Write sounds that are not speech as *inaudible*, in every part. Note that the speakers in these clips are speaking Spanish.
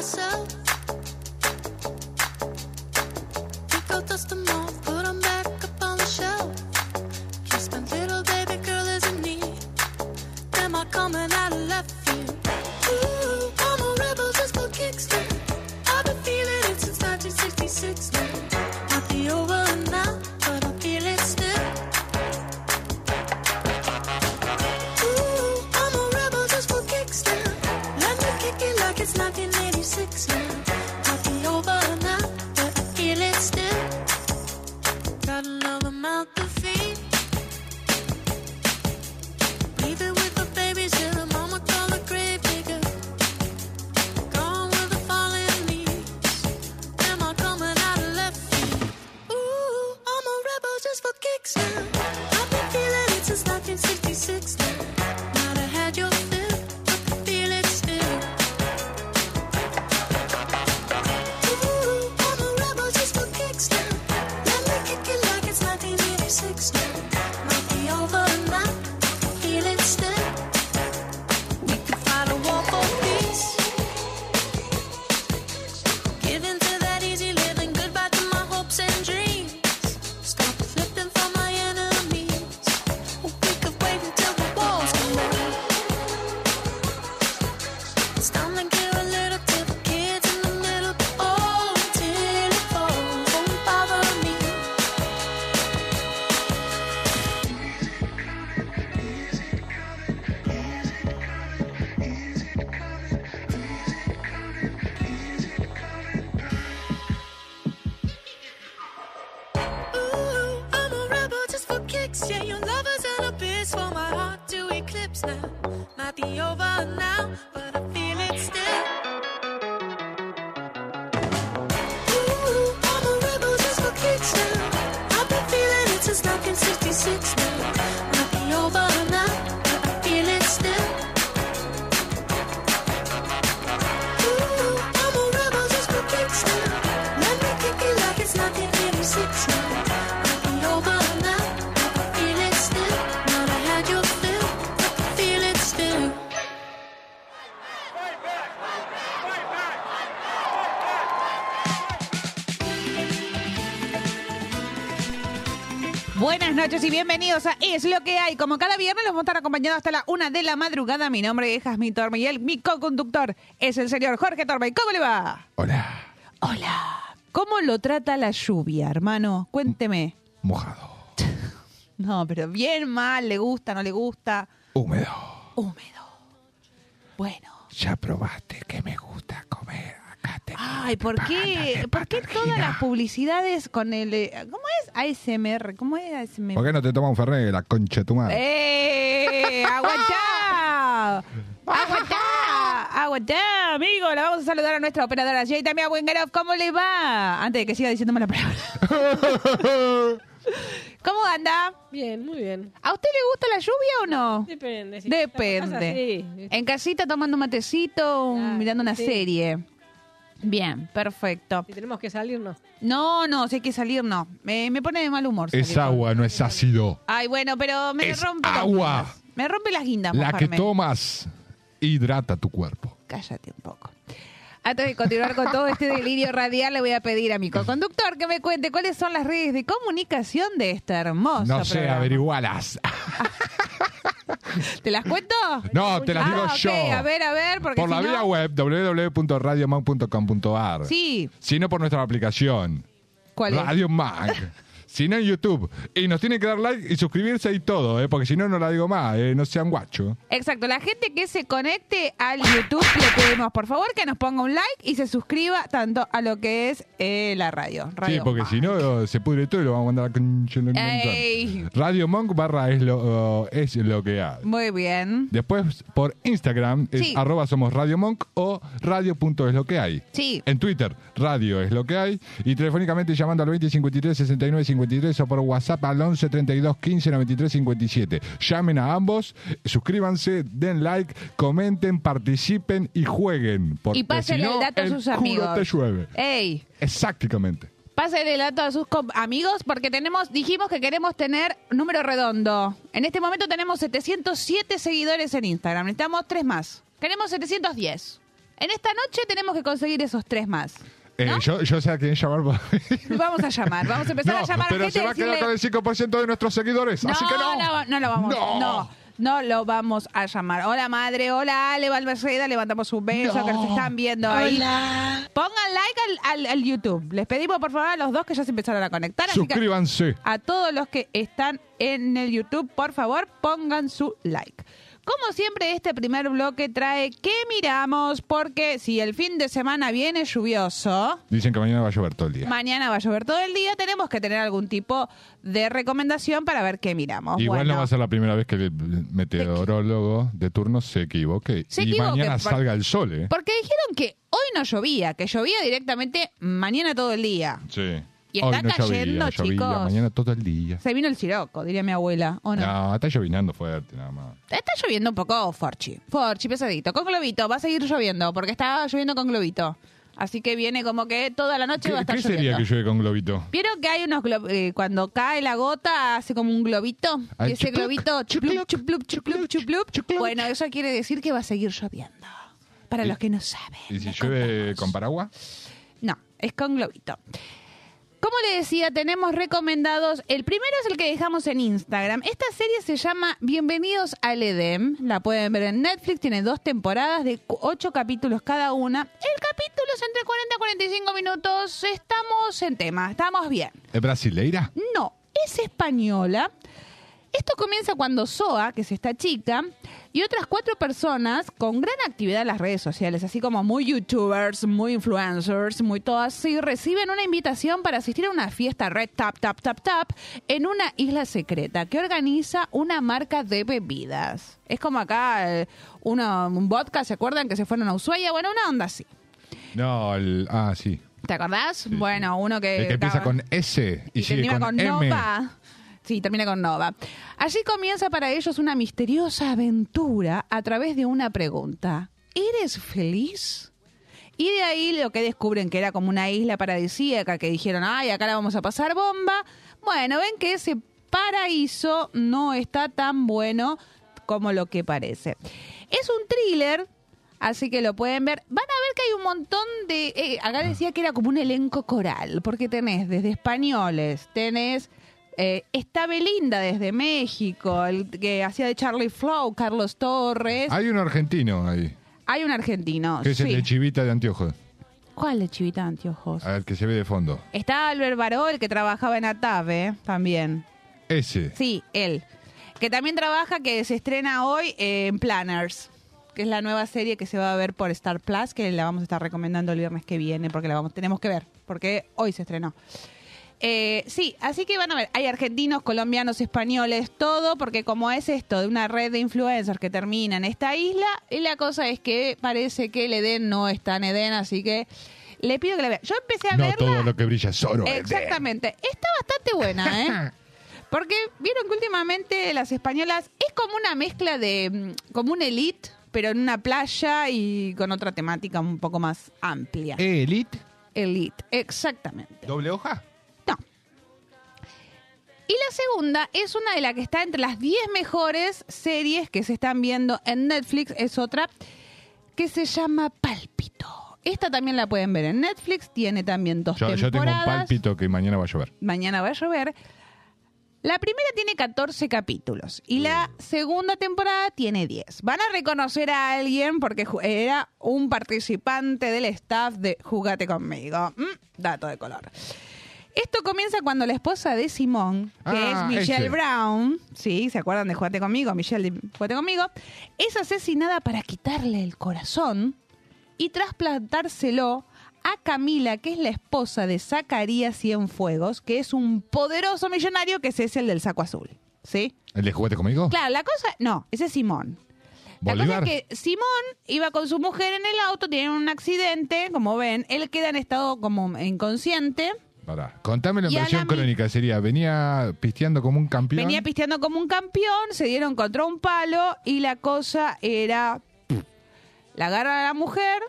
myself. go out the tomorrow. Noches y bienvenidos a Es lo que hay. Como cada viernes los vamos a estar acompañando hasta la una de la madrugada. Mi nombre es Jasmine Torme y el, mi co-conductor es el señor Jorge Torme. ¿Cómo le va? Hola, Hola. ¿Cómo lo trata la lluvia, hermano? Cuénteme. mojado, *laughs* No, pero bien mal, le gusta, no le gusta. húmedo. Húmedo. Bueno. Ya probaste que me gusta comer. Acá Ay, ¿por qué, ¿por qué todas las publicidades con el... eh, ¿Cómo? ASMR. ¿Cómo es ASMR? ¿Por qué no te toma un Fernet, la concha de tu madre? ¡Eh! ¡Aguantá! *laughs* ¡Aguantá! ¡Aguantá, amigo! La vamos a saludar a nuestra operadora Jay también a Wengerov. ¿Cómo le va? Antes de que siga diciéndome la palabra. *laughs* ¿Cómo anda? Bien, muy bien. ¿A usted le gusta la lluvia o no? Depende. si Depende. En casita tomando un matecito, Claro, mirando una sí. serie. Bien, perfecto. Si tenemos que salir, no. No, no, si hay que salir, no. Me, me pone de mal humor. Es salir agua, no es ácido. Ay, bueno, pero me Es rompe agua. Me rompe las guindas, La que tomas hidrata tu cuerpo. Cállate un poco. Antes de continuar con todo este delirio radial, le voy a pedir a mi co-conductor que me cuente cuáles son las redes de comunicación de este hermoso No sé, programa. averigualas. *laughs* *laughs* ¿Te las cuento? No, te las digo Ah, ok, yo. A ver, a ver, porque Por si la no- vía web www.radiomonk.com.ar. Sí, Sino por nuestra aplicación. ¿cuál es? Radio Mag. Sino en YouTube. Y nos tienen que dar like y suscribirse y todo, ¿eh? porque si no, no la digo más, ¿eh? no sean guachos. Exacto, la gente que se conecte al YouTube le pedimos por favor que nos ponga un like y se suscriba tanto a lo que es eh, la radio. Sí, radio porque Monk. si no, se pudre todo y lo vamos a mandar a la. Radio Monk barra es lo, es lo que hay. Muy bien. Después por Instagram es Sí. arroba somos Radio Monk o radio.es es lo que hay. Sí. En Twitter, radio es lo que hay. Y telefónicamente llamando al 20 53 69 53 o por WhatsApp al 11 32 15 93 57. Llamen a ambos, suscríbanse, den like, comenten, participen y jueguen. Porque Y pásenle si no, el dato a sus amigos. te llueve. Ey, Exactamente. pásenle el dato a sus amigos porque tenemos, dijimos que queremos tener número redondo. En este momento tenemos 707 seguidores en Instagram. Necesitamos tres más. Queremos 710. En esta noche tenemos que conseguir esos tres más. Eh, ¿No? yo, yo sé a quién llamar. Vamos a llamar, vamos a empezar *laughs* No, a llamar a pero gente se y va a quedar decirle- con el 5% de nuestros seguidores. así que no. No, no lo vamos. No. No. no. lo vamos a llamar. Hola madre, hola Ale Balmaceda, levantamos un beso No. que nos están viendo ahí. Pongan like al, al- al YouTube. Les pedimos por favor a los dos que ya se empezaron a conectar. así que Suscríbanse. a todos los que están en el YouTube, por favor, pongan su like. Como siempre, este primer bloque trae ¿Qué miramos? Porque si el fin de semana viene lluvioso, Dicen que mañana va a llover todo el día. mañana va a llover todo el día, tenemos que tener algún tipo de recomendación para ver qué miramos. Igual Bueno, no va a ser la primera vez que el meteorólogo de turno se equivoque. Se y equivoque, mañana por- salga el sol, ¿eh? Porque dijeron que hoy no llovía, que llovía directamente mañana todo el día. Sí. Y Hoy está no cayendo, llovía, llovía, chicos. mañana todo el día. Se vino el siroco, diría mi abuela, ¿o no? No, está llovinando fuerte, nada más. Está lloviendo un poco Forchi. Forchi, pesadito. Con globito. Va a seguir lloviendo porque está lloviendo con globito. Así que viene como que toda la noche ¿Qué, va a estar qué sería lloviendo. que llueve con globito? ¿Vieron que hay unos glo- eh, cuando cae la gota hace como un globito? Y ese chupluc, globito chuplup, chuplup, chuplup, chuplup. Bueno, eso quiere decir que va a seguir lloviendo. Para ¿Y- los que no saben. ¿Y si les llueve contamos. con paraguas? No, es con globito. Como le decía, tenemos recomendados. El primero es el que dejamos en Instagram. Esta serie se llama Bienvenidos al Edem. La pueden ver en Netflix. Tiene dos temporadas de ocho capítulos cada una. El capítulo es entre 40 y 45 minutos. Estamos en tema, estamos bien. ¿Es brasileira? No, es española. Esto comienza cuando Soa, que es esta chica, y otras cuatro personas con gran actividad en las redes sociales, así como muy youtubers, muy influencers, muy todas así, reciben una invitación para asistir a una fiesta Red Tap Tap Tap Tap en una isla secreta que organiza una marca de bebidas. Es como acá eh, una- un vodka, ¿se acuerdan que se fueron a Ushuaia? Bueno, una onda así. No, el, ah, sí. ¿Te acordás? bueno, uno que... El que empieza acaba- con S y, y sigue con, con, M. Nova. Sí, termina con Nova. Allí comienza para ellos una misteriosa aventura a través de una pregunta. ¿Eres feliz? Y de ahí lo que descubren que era como una isla paradisíaca que dijeron, ay, acá la vamos a pasar bomba. Bueno, ven que ese paraíso no está tan bueno como lo que parece. Es un thriller, así que lo pueden ver. Van a ver que hay un montón de... eh, acá decía que era como un elenco coral, porque tenés desde españoles, tenés... Eh, está Belinda desde México, el que hacía de Charlie Flow, Carlos Torres. Hay un argentino ahí, Hay un argentino. que es el sí. de chivita de anteojos, ¿Cuál de Chivita de Anteojos? al que se ve de fondo. Está Albert Baró, el que trabajaba en Atave, también. Ese. Sí, él. Que también trabaja, que se estrena hoy eh, en Planners, que es la nueva serie que se va a ver por Star Plus, que la vamos a estar recomendando el viernes que viene, porque la vamos, tenemos que ver, porque hoy se estrenó. Eh, sí, así que van a ver, hay argentinos, colombianos, españoles, todo, porque como es esto de una red de influencers que termina en esta isla, y la cosa es que parece que el Edén no está en Edén, así que le pido que la vean. Yo empecé a No verla. todo lo que brilla es oro. Exactamente. Está bastante buena, ¿eh? *laughs* Porque vieron que últimamente las españolas es como una mezcla de. mm, como un elite, pero en una playa y con otra temática un poco más amplia. Elite, Elite, exactamente. doble hoja. Y la segunda es una de las que está entre las 10 mejores series que se están viendo en Netflix. Es otra que se llama Pálpito. Esta también la pueden ver en Netflix. Tiene también dos Yo, yo tengo un temporadas. pálpito que mañana va a llover. Mañana va a llover. La primera tiene 14 capítulos y la segunda temporada tiene 10. Van a reconocer a alguien porque era un participante del staff de Jugate conmigo. Mm, dato de color. Esto comienza cuando la esposa de Simón, que Ah, es Michelle ese. Brown, ¿sí? ¿Se acuerdan de Jugate conmigo? Michelle de Jugate conmigo. Es asesinada para quitarle el corazón y trasplantárselo a Camila, que es la esposa de Zacarías Cienfuegos, que es un poderoso millonario que ese es el del saco azul, ¿sí? ¿El de juguete conmigo? Claro, la cosa, no, ese es Simón. La Bolívar. cosa es que Simón iba con su mujer en el auto, tienen un accidente, como ven, él queda en estado como inconsciente, Pará. Contame la Y a versión mi- crónica. Sería, venía pisteando como un campeón. venía pisteando como un campeón, se dieron contra un palo y la cosa era, la agarran a la mujer,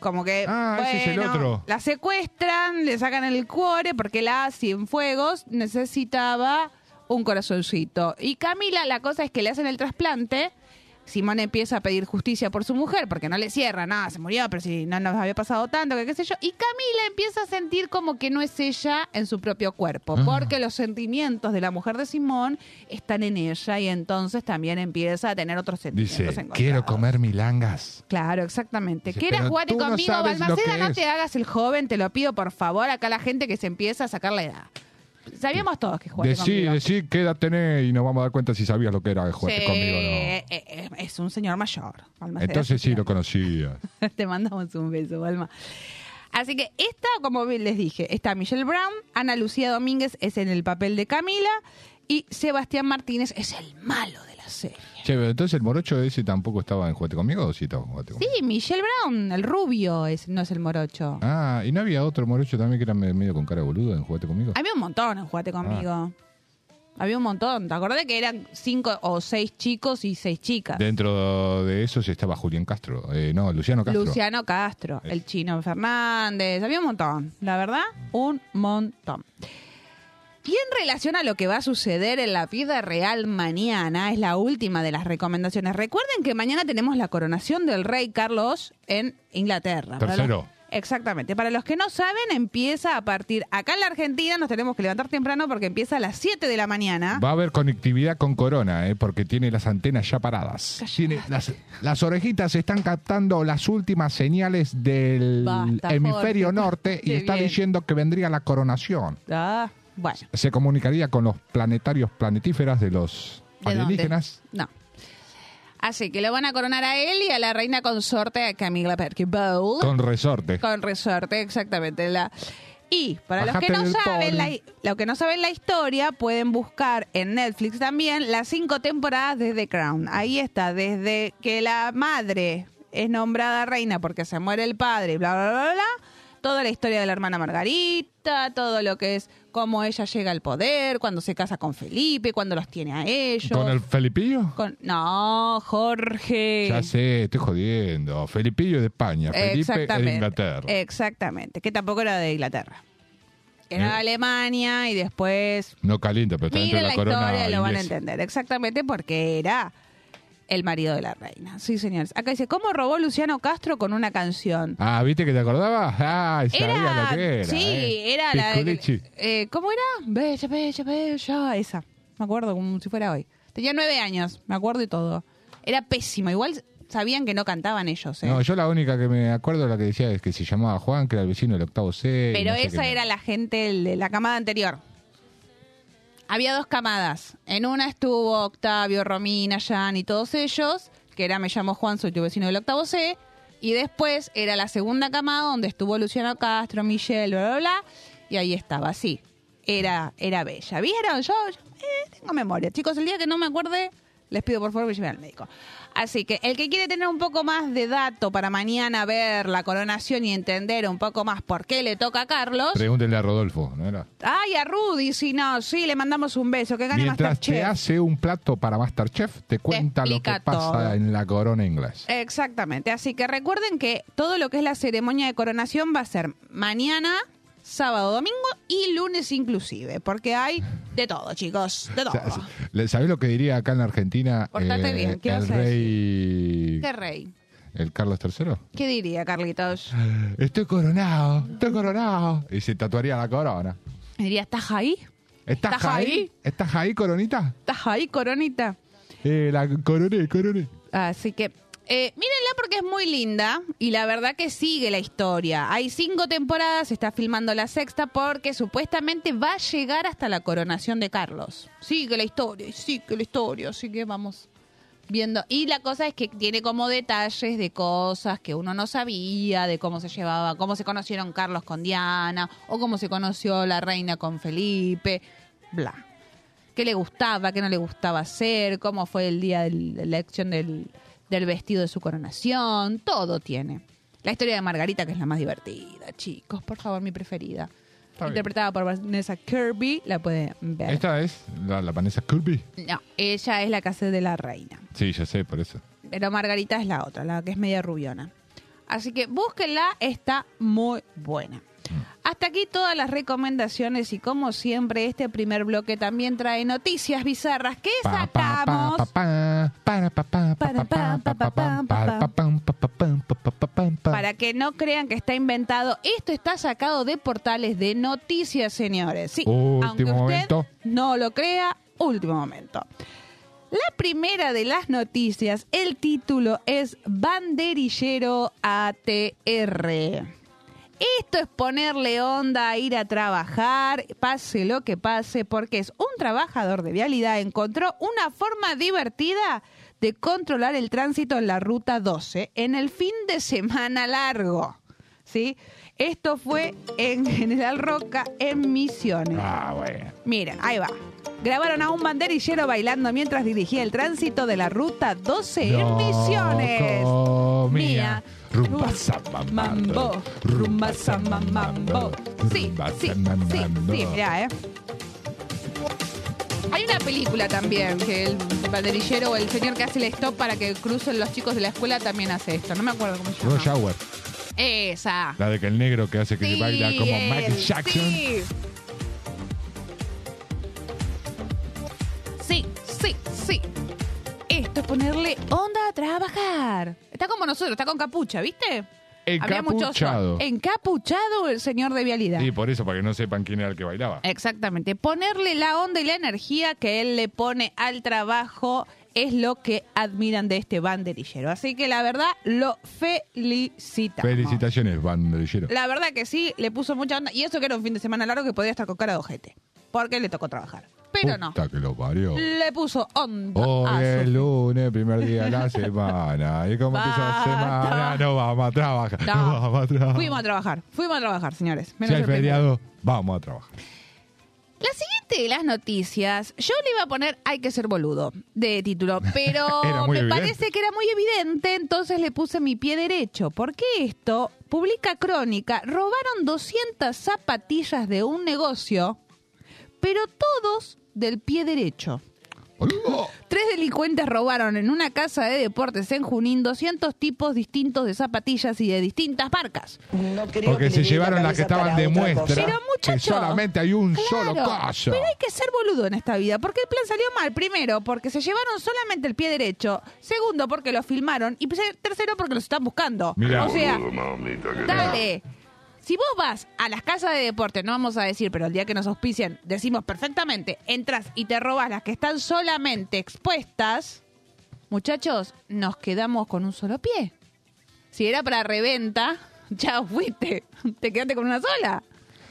como que, Ah, ese es el bueno, otro. la secuestran, le sacan el cuore porque la Cienfuegos necesitaba un corazoncito. Y Camila, la cosa es que le hacen el trasplante. Simón empieza a pedir justicia por su mujer porque no le cierra, nada, se murió, pero si no nos había pasado tanto, que qué sé yo. Y Camila empieza a sentir como que no es ella en su propio cuerpo, porque los sentimientos de la mujer de Simón están en ella y entonces también empieza a tener otros sentimientos. Dice, encontrados. quiero comer milangas. Claro, exactamente. Dice, ¿Quieres no conmigo, lo Balmaceda? No te hagas el joven, te lo pido por favor. Acá la gente que se empieza a sacar la edad. Sabíamos todos que jugaste Decí, conmigo. decí qué edad tenés y nos vamos a dar cuenta si sabías lo que era juguete Sí, conmigo no. eh, eh, es un señor mayor. Balmaceda Entonces sí lo conocías. *laughs* Te mandamos un beso, Balma. Así que esta, como bien les dije, está Michelle Brown, Ana Lucía Domínguez es en el papel de Camila y Sebastián Martínez es el malo de serie. Che, pero entonces el morocho ese tampoco estaba en juguete conmigo o sí estaba en juguete conmigo. Sí, Michelle Brown, el rubio, es, no es el morocho. Ah, y no había otro morocho también que era me- medio con cara de boludo en juguete conmigo. Había un montón en Jugate conmigo. Había un montón. ¿Te acordás que eran cinco o seis chicos y seis chicas? Dentro de esos estaba Julián Castro. Eh, no, Luciano Castro. Luciano Castro, Eh. el chino Fernández, había un montón, la verdad, un montón. Y en relación a lo que va a suceder en la vida real mañana, es la última de las recomendaciones. Recuerden que mañana tenemos la coronación del rey Carlos en Inglaterra. Tercero. exactamente. Para los que no saben, empieza a partir, acá en la Argentina nos tenemos que levantar temprano porque empieza a las 7 de la mañana. Va a haber conectividad con Corona, eh, porque tiene las antenas ya paradas. Tiene las, las orejitas están captando las últimas señales del Basta, hemisferio Jorge. norte y Qué está bien. diciendo que vendría la coronación. Ah, bueno. Se comunicaría con los planetarios planetíferas de los ¿De dónde? alienígenas. No. Así que lo van a coronar a él y a la reina consorte a Camila Perky Bowl. Con resorte. Con resorte, exactamente. La... Y para los que no saben la, lo que no saben la historia, pueden buscar en Netflix también las cinco temporadas de The Crown. Ahí está, desde que la madre es nombrada reina porque se muere el padre, bla, bla, bla, bla. Toda la historia de la hermana Margarita, todo lo que es cómo ella llega al poder, cuando se casa con Felipe, cuando los tiene a ellos. ¿Con el Felipillo? Con- No, Jorge. Ya sé, estoy jodiendo. Felipillo de España, Felipe de Inglaterra. Exactamente, que tampoco era de Inglaterra. Era de Eh. Alemania y después No calienta, pero está dentro de la, la, corona historia lo van a entender. Exactamente porque era el marido de la reina. Sí, señores. Acá dice, ¿cómo robó Luciano Castro con una canción? Ah, ¿viste que te acordabas? Ah, sabía lo que era. sí, eh. era la de... Eh, ¿Cómo era? Bella, bella, bella. Esa. Me acuerdo como si fuera hoy. Tenía nueve años, me acuerdo y todo. Era pésimo. Igual sabían que no cantaban ellos. ¿eh? No, yo la única que me acuerdo la que decía es que se llamaba Juan, que era el vecino del octavo C. Pero no sé esa era la gente de la camada anterior. Había dos camadas. En una estuvo Octavio, Romina, Jan y todos ellos, que era Me llamo Juan, soy tu vecino del octavo C. Y después era la segunda camada donde estuvo Luciano Castro, Michelle, bla, bla, bla. Y ahí estaba, sí. Era, era bella. ¿Vieron? Yo, yo, eh, tengo memoria. Chicos, el día que no me acuerde, les pido por favor que lleven al médico. Así que el que quiere tener un poco más de dato para mañana ver la coronación y entender un poco más por qué le toca a Carlos. Pregúntenle a Rodolfo, ¿no era? Ay, a Rudy, si no, sí, le mandamos un beso, que gane Mientras te hace un plato para Masterchef, te cuenta lo que pasa todo. en la corona inglesa. Exactamente, así que recuerden que todo lo que es la ceremonia de coronación va a ser mañana, sábado, domingo y lunes inclusive, porque hay de todo, chicos, de todo. ¿Sabés lo que diría acá en la Argentina? eh, Portate bien, ¿qué el rey. ¿Qué rey? ¿El Carlos III? ¿Qué diría, Carlitos? Estoy coronado, estoy coronado. Y se tatuaría la corona. Diría, ¿estás ahí? ¿Estás, ¿Estás ahí? ahí? ¿Estás ahí, coronita? ¿Estás ahí, coronita? Eh, la coroné, coroné. Así que Eh, mírenla porque es muy linda y la verdad que sigue la historia. Hay cinco temporadas, se está filmando la sexta porque supuestamente va a llegar hasta la coronación de Carlos. Sigue la historia, sigue la historia, así que vamos viendo. Y la cosa es que tiene como detalles de cosas que uno no sabía, de cómo se llevaba, cómo se conocieron Carlos con Diana, o cómo se conoció la reina con Felipe, bla. Qué le gustaba, qué no le gustaba hacer, cómo fue el día de la elección del, del vestido de su coronación, todo tiene. La historia de Margarita, que es la más divertida, chicos, por favor, mi preferida. Está bien. Interpretada por Vanessa Kirby, la pueden ver. Esta es la, la Vanessa Kirby. No, ella es la que hace de la reina. Sí, ya sé, por eso. Pero Margarita es la otra, la que es media rubiona. Así que búsquenla, está muy buena. Hasta aquí todas las recomendaciones y como siempre este primer bloque también trae noticias bizarras que sacamos. Para que no crean que está inventado, esto está sacado de portales de noticias, señores. Sí, último aunque usted momento. no lo crea, último momento. La primera de las noticias, el título es Banderillero ATR. Esto es ponerle onda a ir a trabajar, pase lo que pase, porque es un trabajador de vialidad encontró una forma divertida de controlar el tránsito en la ruta 12 en el fin de semana largo. ¿Sí? Esto fue en *laughs* General Roca, en Misiones. Ah, bueno. Miren, ahí va. Grabaron a un banderillero bailando mientras dirigía el tránsito de la ruta 12 en Misiones. Mía. Rumba Ru- samba Mambo, rumba samba mambo. Sí, sí, sí, sí, mirá, ¿eh? Hay una película también que el banderillero o el señor que hace el stop para que crucen los chicos de la escuela también hace esto. No me acuerdo cómo se llama. Rush Hour. Esa. La de que el negro que hace que se Sí, baila como él, Michael Jackson. Sí. Sí, sí, sí. Esto es ponerle onda a trabajar. Está como nosotros, está con capucha, ¿viste? Encapuchado. Encapuchado el señor de vialidad. Sí, por eso, para que no sepan quién era el que bailaba. Exactamente. Ponerle la onda y la energía que él le pone al trabajo es lo que admiran de este banderillero. Así que la verdad, lo felicitamos. Felicitaciones, banderillero. La verdad que sí, le puso mucha onda. Y eso que era un fin de semana largo que podía estar con cara de ojete. Porque le tocó trabajar. Pero no. Puta que lo parió. Le puso onda Hoy a es lunes, primer día de la semana. ¿Y cómo empieza la semana? No vamos a trabajar. No, No. vamos a trabajar. Fuimos a trabajar. Fuimos a trabajar, señores. Si Menos hay el primero. feriado, vamos a trabajar. La siguiente de las noticias, yo le iba a poner hay que ser boludo de título, *laughs* pero me evidente. parece que era muy evidente, entonces le puse mi pie derecho. Porque esto, publica Crónica, robaron 200 zapatillas de un negocio, pero todos del pie derecho. ¡Boludo! *laughs* Tres delincuentes robaron en una casa de deportes en Junín 200 tipos distintos de zapatillas y de distintas marcas. Porque se llevaron las que estaban de muestra. Pero, que solamente hay un solo caso. Pero hay que ser boludo en esta vida, porque el plan salió mal. Primero, porque se llevaron solamente el pie derecho. Segundo, porque lo filmaron. Y tercero, porque los están buscando. Mirá. O sea, dale. Si vos vas a las casas de deporte, no vamos a decir, pero el día que nos auspician, decimos perfectamente, entras y te robas las que están solamente expuestas, muchachos, nos quedamos con un solo pie. Si era para reventa, *laughs* ya fuiste. Te quedaste con una sola.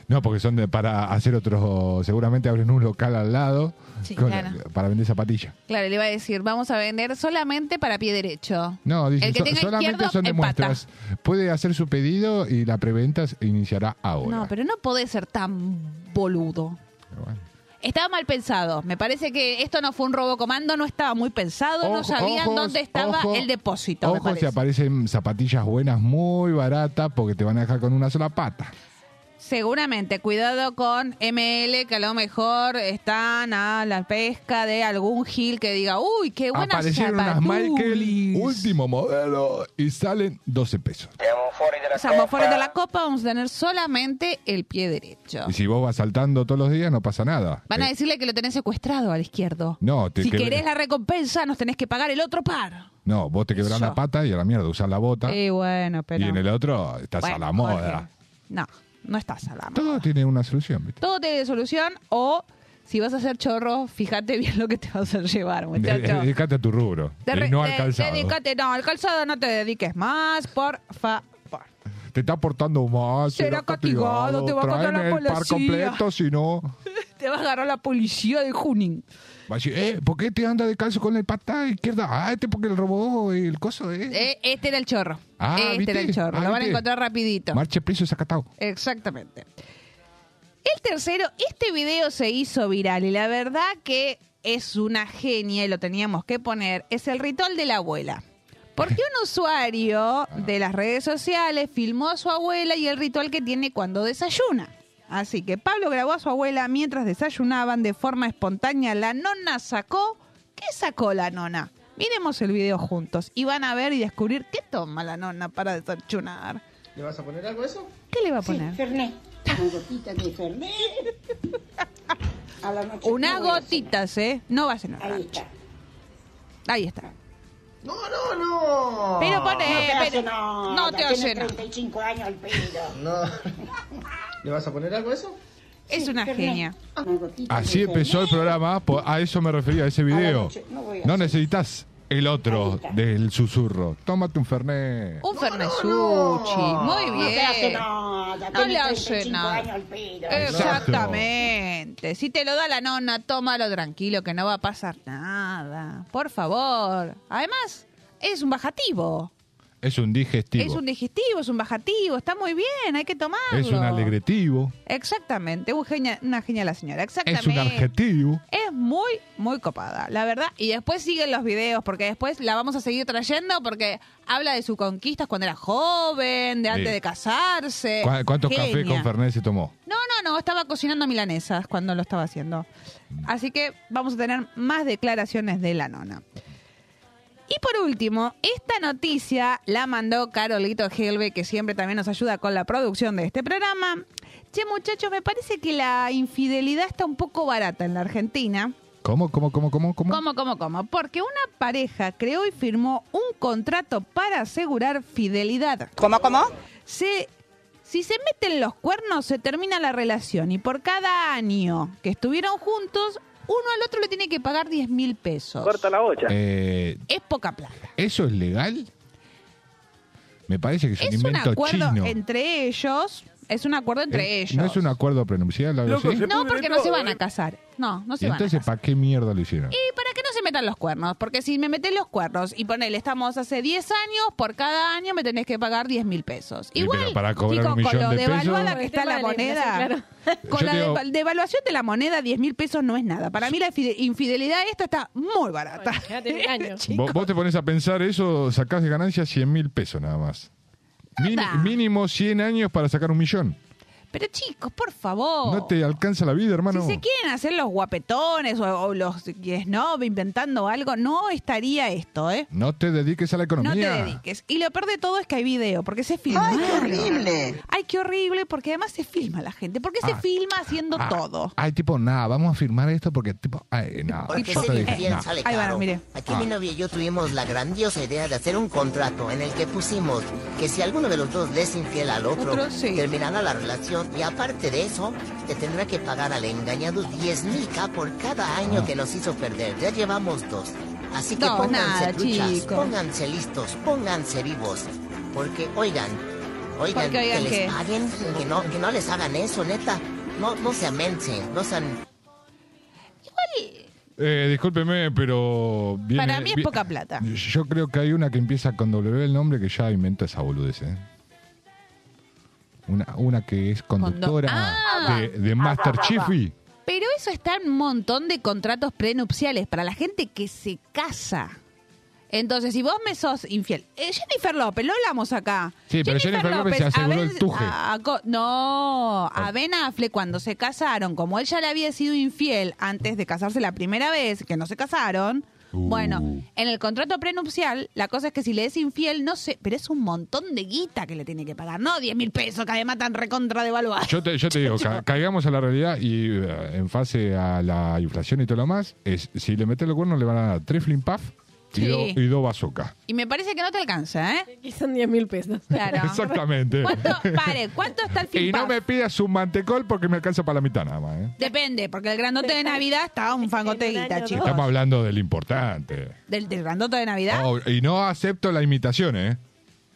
No, porque son de- para hacer otros. Seguramente abren un local al lado Sí, con- claro. para vender zapatillas. Claro, le iba a decir, vamos a vender solamente para pie derecho. No, dice, El que so- tenga solamente izquierdo, son de empata. muestras. Puede hacer su pedido y la preventa se iniciará ahora. No, pero no podés ser tan boludo. Pero bueno. Estaba mal pensado. Me parece que esto no fue un robo comando, no estaba muy pensado, no Ojo, sabían ojos, dónde estaba ojo, el depósito. me Ojo si parece. aparecen zapatillas buenas muy baratas porque te van a dejar con una sola pata. Seguramente, cuidado con ML, que a lo mejor están a la pesca de algún gil que diga, uy, qué buenas Aparecieron unas Michael zapatulis". último modelo y salen 12 pesos. Estamos fuera de la copa, vamos a tener solamente el pie derecho. Y si vos vas saltando todos los días no pasa nada. Van a Eh, decirle que lo tenés secuestrado al izquierdo. No, te si que- querés la recompensa, nos tenés que pagar el otro par. No, vos te quebrás Eso. la pata y a la mierda usás la bota. Eh, bueno, pero. y en el otro estás Bueno, a la moda. Jorge, No, no estás a la moda. Todo tiene una solución, ¿viste? Todo tiene solución o si vas a hacer chorro, fíjate bien lo que te vas a llevar, muchacho. Dedícate a tu rubro. Te y re- no al calzado. Dedícate, no, al calzado no te dediques más, por favor. Te está portando mal. Será castigado, te va a contar la par policía. completo, si no... *laughs* Te va a agarrar la policía de Junín. Va a decir, eh, ¿por qué te anda descalzo con el pata izquierda? Ah, este porque el robó el coso, eh. Eh, este era el chorro. Ah, este ¿viste? era el chorro. Ah, Lo van a encontrar rapidito. Marche preso sacatao. Exactamente. El tercero, este video se hizo viral y la verdad que es una genia y lo teníamos que poner, es el ritual de la abuela. Porque un *laughs* usuario de las redes sociales filmó a su abuela y el ritual que tiene cuando desayuna. Así que Pablo grabó a su abuela mientras desayunaban de forma espontánea. La nona sacó... ¿Qué sacó la nona? Miremos el video juntos y van a ver y descubrir qué toma la nona para desayunar. ¿Le vas a poner algo a eso? ¿Qué le va a poner? Fernet. *laughs* Con gotitas de Fernet. *laughs* A la noche. ¿eh? No va a ser nada. Ahí está. Ahí está. No, no, no. Pero pone, No te hace pero- nada. no te hace nada. 35 años al pedido. *laughs* No. ¿Le vas a poner algo a eso? Es una genia. Así empezó el programa, po- a eso me refería, a ese video. noche, no necesitas el otro del susurro. Tómate un Fernet. Un Fernesucci. no. Muy No te hace bien. nada. No tiene le hace 35 nada. Exactamente. Si te lo da la nona, tómalo tranquilo, que no va a pasar nada. Por favor. Además, es un bajativo. Es un digestivo. Es un digestivo, es un bajativo. Está muy bien, hay que tomarlo. Es un alegretivo. Exactamente. Un genia- una genia la señora. Exactamente. Es un adjetivo. Es muy, muy copada, la verdad. Y después siguen los videos, porque después la vamos a seguir trayendo, porque habla de sus conquistas cuando era joven, de antes Sí. de casarse. ¿Cu- ¿Cuántos cafés con Fernet se tomó? No, no, no, estaba cocinando milanesas cuando lo estaba haciendo. Así que vamos a tener más declaraciones de la nona. Y por último, esta noticia la mandó Carolito Helve, que siempre también nos ayuda con la producción de este programa. Che, muchachos, me parece que la infidelidad está un poco barata en la Argentina. ¿Cómo, cómo, cómo, cómo, cómo? ¿Cómo, cómo, cómo? Porque una pareja creó y firmó un contrato para asegurar fidelidad. ¿Cómo, cómo? Se, si se meten los cuernos, se termina la relación. Y por cada año que estuvieron juntos, uno al otro le tiene que pagar 10 mil pesos. Eh, Es poca plata. ¿Eso es legal? Me parece que es, un Es un invento acuerdo chino. entre ellos. Es un acuerdo entre Eh, ellos. ¿No es un acuerdo prenupcial algo así? No, porque no se van a casar. No, no ¿Y se van a entonces casar. para qué mierda lo hicieron? Y para que no se metan los cuernos, porque si me meten los cuernos y ponele, estamos hace 10 años, por cada año me tenés que pagar 10 mil pesos. Y Igual, pero para cobrar chicos, un millón con lo de devaluada pesos- que está la moneda, inflación, con Yo la te digo- deva- devaluación de la moneda, 10 mil pesos no es nada. Para mí la fide- infidelidad esta está muy barata. Bueno, ya tiene *laughs* un año. Vos, vos te pones a pensar eso, sacás de ganancia 100 mil pesos nada más. Mínimo 100 años para sacar un millón. Pero chicos, por favor. No te alcanza la vida, hermano. Si se quieren hacer los guapetones o, o los snob inventando algo, no estaría esto, ¿eh? No te dediques a la No te economía. dediques. Y lo peor de todo es que hay video, porque se filma. ¡Ay, qué horrible! Ay, qué horrible, porque además se filma la gente. Porque se Ah. filma haciendo Ah, todo. Ay, tipo, nada, vamos a firmar esto porque, tipo, ay, no. Porque ser dije, infiel no. sale Ahí mire. Aquí Ah. mi novia y yo tuvimos la grandiosa idea de hacer un contrato en el que pusimos que si alguno de los dos le es infiel al otro, Otro, sí. terminará la relación y aparte de eso, te tendrá que pagar al engañado 10 mil K por cada año Ah. que nos hizo perder. Ya llevamos dos. Así que No, pónganse nada, truchas, chico. pónganse listos, pónganse vivos. Porque, oigan, oigan, Porque, oigan, que ¿qué? les paguen, que no, que no les hagan eso, neta. No, no se amencen, no sean Eh, discúlpeme, pero... viene- Para mí es vi- poca plata. Yo creo que hay una que empieza con W el nombre que ya inventa esa boludez, ¿eh? Una, una que es conductora Ah. de, de Master Chiefy. Pero eso está en un montón de contratos prenupciales para la gente que se casa. Entonces, si vos me sos infiel, eh, Jennifer López, lo hablamos acá. Sí, pero Jennifer López se aseguró el tuje. a- co- no, a Ben Affleck cuando se casaron, como él ya le había sido infiel antes de casarse la primera vez, que no se casaron. Uh. Bueno, en el contrato prenupcial, la cosa es que si le es infiel, no sé, pero es un montón de guita que le tiene que pagar, no 10 mil pesos que además tan recontra devaluados. Yo te, yo te digo, *laughs* ca- caigamos a la realidad y eh, en fase a la inflación y todo lo más, es si le metes los cuernos le van a dar tres flimpaf y, Sí. do- y dos bazookas. Y me parece que no te alcanza, ¿eh? Aquí son 10 mil pesos. Claro. *laughs* Exactamente. ¿Cuánto, pare, ¿cuánto está el *laughs* Y no me pidas un mantecol porque me alcanza para la mitad nada más. ¿eh? Depende, porque el grandote de Navidad está un fangote guita, chicos. Estamos hablando del importante. ¿Del, del grandote de Navidad? Oh, y no acepto la imitación, ¿eh?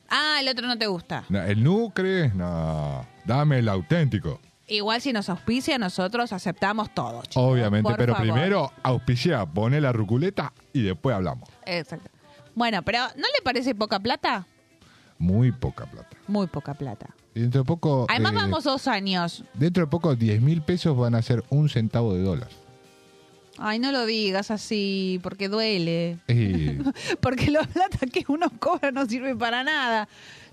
Ah, el otro no te gusta. No, El nucre, no. Dame el auténtico. Igual si nos auspicia, nosotros aceptamos todo, chicos. Obviamente, Por pero favor. primero auspicia, pone la ruculeta y después hablamos. Exacto. Bueno, pero ¿no le parece poca plata? Muy poca plata. Muy poca plata. Y dentro de poco. Además eh, vamos dos años. Dentro de poco, 10 mil pesos van a ser un centavo de dólar. Ay, no lo digas así, porque duele. Y *laughs* Porque la plata que uno cobra no sirve para nada.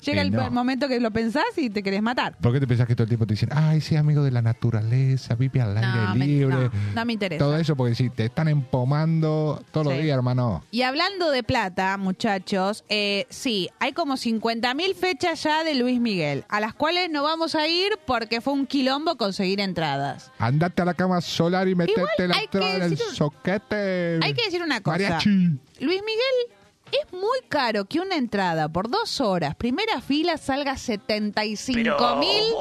Llega Eh, el no. momento que lo pensás y te querés matar. ¿Por qué te pensás que todo el tiempo te dicen, ay, sí, amigo de la naturaleza, vive al aire me- libre? no, no me interesa. Todo eso porque si te están empomando todos los Sí. días, hermano. Y hablando de plata, muchachos, eh, sí, hay como 50.000 fechas ya de Luis Miguel, a las cuales no vamos a ir porque fue un quilombo conseguir entradas. Andate a la cama solar y metete Igual la entrada en el un- soquete. Hay que decir una cosa. Mariachi. Luis Miguel es muy caro que una entrada por dos horas, primera fila, salga 75 mil.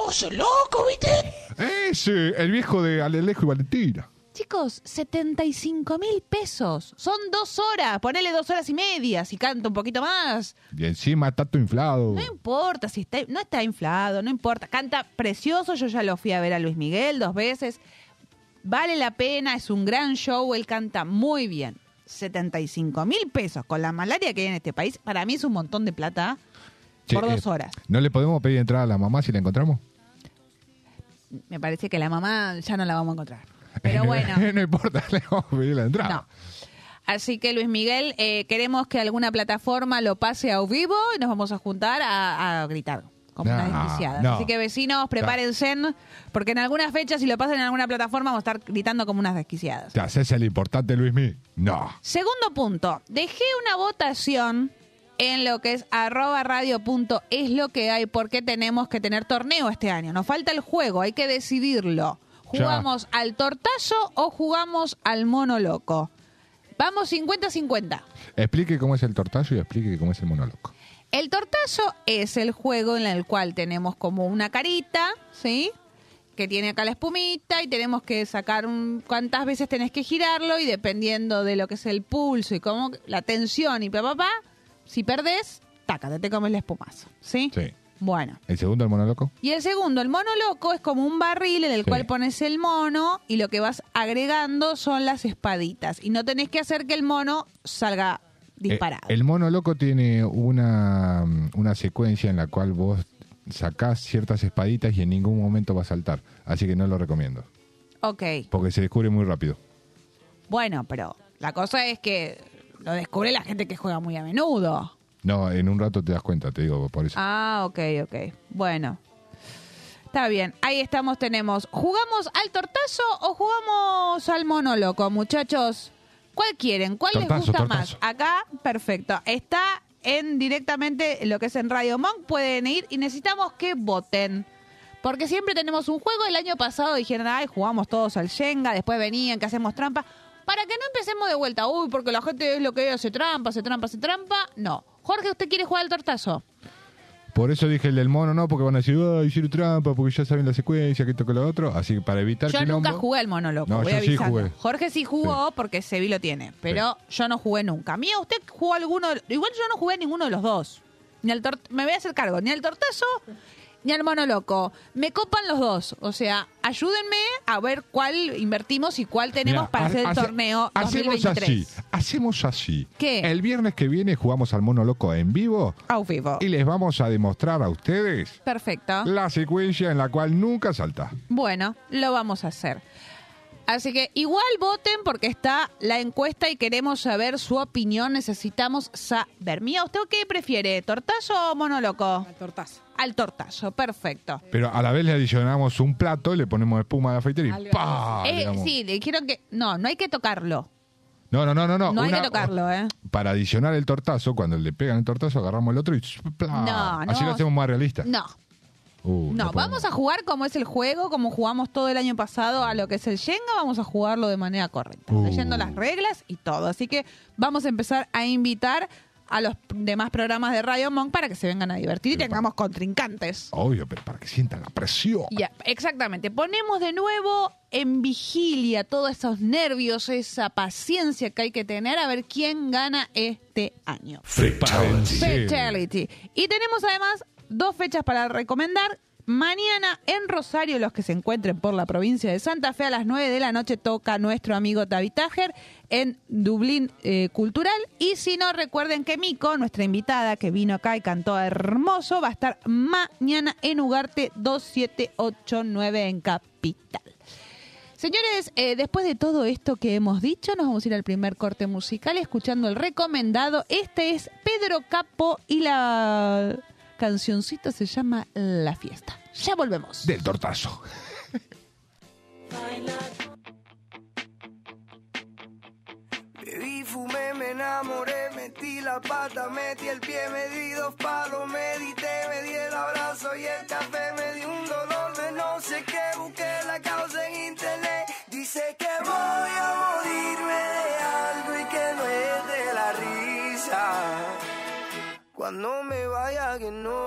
Ese, el viejo de Alelejo y Valentina. Chicos, 75 mil pesos. Son dos horas. Ponele dos horas y media si canta un poquito más. Y encima tato inflado. No importa si está, no está inflado, no importa. Canta precioso. Yo ya lo fui a ver a Luis Miguel dos veces. Vale la pena, es un gran show. Él canta muy bien. 75 mil pesos con la malaria que hay en este país. Para mí es un montón de plata Che, por eh, dos horas. ¿No le podemos pedir entrada a la mamá si la encontramos? Me parece que la mamá ya no la vamos a encontrar. Pero *laughs* bueno. no importa, *laughs* le vamos a pedir la entrada. No. Así que Luis Miguel, eh, queremos que alguna plataforma lo pase a vivo y nos vamos a juntar a, a gritar como No, unas desquiciadas. no. Así que vecinos, prepárense, porque en algunas fechas, si lo pasan en alguna plataforma, vamos a estar gritando como unas desquiciadas. ¿Te haces el importante, Luismi? No. Segundo punto, dejé una votación en lo que es arroba radio punto es lo que hay, porque tenemos que tener torneo este año. Nos falta el juego, hay que decidirlo. Ya. ¿Jugamos al tortazo o jugamos al mono loco? Vamos 50-50. Explique cómo es el tortazo y explique cómo es el monólogo. El tortazo es el juego en el cual tenemos como una carita, ¿sí? Que tiene acá la espumita y tenemos que sacar un, cuántas veces tenés que girarlo y dependiendo de lo que es el pulso y cómo la tensión y pa, pa, pa, si perdés, tácate, te comes la espumazo, ¿sí? Sí. Bueno. ¿El segundo, el monólogo? Y el segundo, el mono loco, es como un barril en el Sí. cual pones el mono y lo que vas agregando son las espaditas. Y no tenés que hacer que el mono salga disparado. Eh, el mono loco tiene una, una secuencia en la cual vos sacás ciertas espaditas y en ningún momento va a saltar. Así que no lo recomiendo. ok. Porque se descubre muy rápido. Bueno, pero la cosa es que lo descubre la gente que juega muy a menudo. No, en un rato te das cuenta, te digo, por eso. Ah, ok, ok. Bueno. Está bien. Ahí estamos, tenemos. ¿Jugamos al tortazo o jugamos al mono loco, muchachos? ¿Cuál quieren? ¿Cuál les gusta tortazo. más? Acá, perfecto. Está en directamente lo que es en Radio Monk. Pueden ir y necesitamos que voten. Porque siempre tenemos un juego. El año pasado dijeron, ay, jugamos todos al Shenga. Después venían que hacemos trampa. Para que no empecemos de vuelta. Uy, porque la gente es lo que hace trampa, hace trampa, hace trampa. No. Jorge, ¿usted quiere jugar al tortazo? Por eso dije el del mono, no, porque van a decir, ay, hicieron trampa, porque ya saben la secuencia, que esto que lo otro. Así que para evitar Yo quilombo- nunca jugué al monólogo, No, voy yo sí avisando. jugué. Jorge sí jugó porque Sevi lo tiene, pero yo no jugué nunca. Mía, usted jugó alguno, igual yo no jugué ninguno de los dos. Ni al tor- me voy a hacer cargo, ni al tortazo ni al monoloco. Me copan los dos, o sea, ayúdenme a ver cuál invertimos y cuál tenemos Mirá, para ha- hacer el hace- torneo Hacemos 2023. así, hacemos así. ¿Qué? El viernes que viene jugamos al mono loco en vivo Au vivo. y les vamos a demostrar a ustedes Perfecto. la secuencia en la cual nunca salta. Bueno, lo vamos a hacer. Así que igual voten porque está la encuesta y queremos saber su opinión. Necesitamos saber. Mía, ¿usted qué prefiere? ¿Tortazo o monoloco? Al tortazo. Al tortazo, perfecto. Pero a la vez le adicionamos un plato, le ponemos espuma de afeitar y. Eh, sí, le quiero que. No, no hay que tocarlo. No, no, no, no. No, No hay Una- que tocarlo, ¿eh? Para adicionar el tortazo, cuando le pegan el tortazo, agarramos el otro y ¡plá! No, no. Así lo hacemos más realista. No. Uh, No, vamos a jugar como es el juego, como jugamos todo el año pasado a lo que es el Shenga, vamos a jugarlo de manera correcta, Uh. leyendo las reglas y todo. Así que vamos a empezar a invitar a los demás programas de Radio Monk para que se vengan a divertir y tengamos contrincantes. Obvio, pero para que sientan la presión. Exactamente. Ponemos de nuevo en vigilia todos esos nervios, esa paciencia que hay que tener a ver quién gana este año. Prepárense. Fatality. Y tenemos además dos fechas para recomendar. Mañana en Rosario, los que se encuentren por la provincia de Santa Fe, a las 9 de la noche toca nuestro amigo Tavi Tajer en Dublín eh, Cultural. Y si no, recuerden que Mico, nuestra invitada que vino acá y cantó hermoso, va a estar mañana en Ugarte 2789 en Capital. Señores, eh, después de todo esto que hemos dicho, nos vamos a ir al primer corte musical escuchando el recomendado. Este es Pedro Capo y la cancioncita se llama La Fiesta. Ya volvemos. Del tortazo. Bebí, fumé, me enamoré, metí la pata, metí el pie, me di dos palos, medité, me di el abrazo y el café, me di un dolor de no sé qué, busqué la causa en internet, dice que voy a morirme de algo y que no es de la risa. Cuando me vaya que no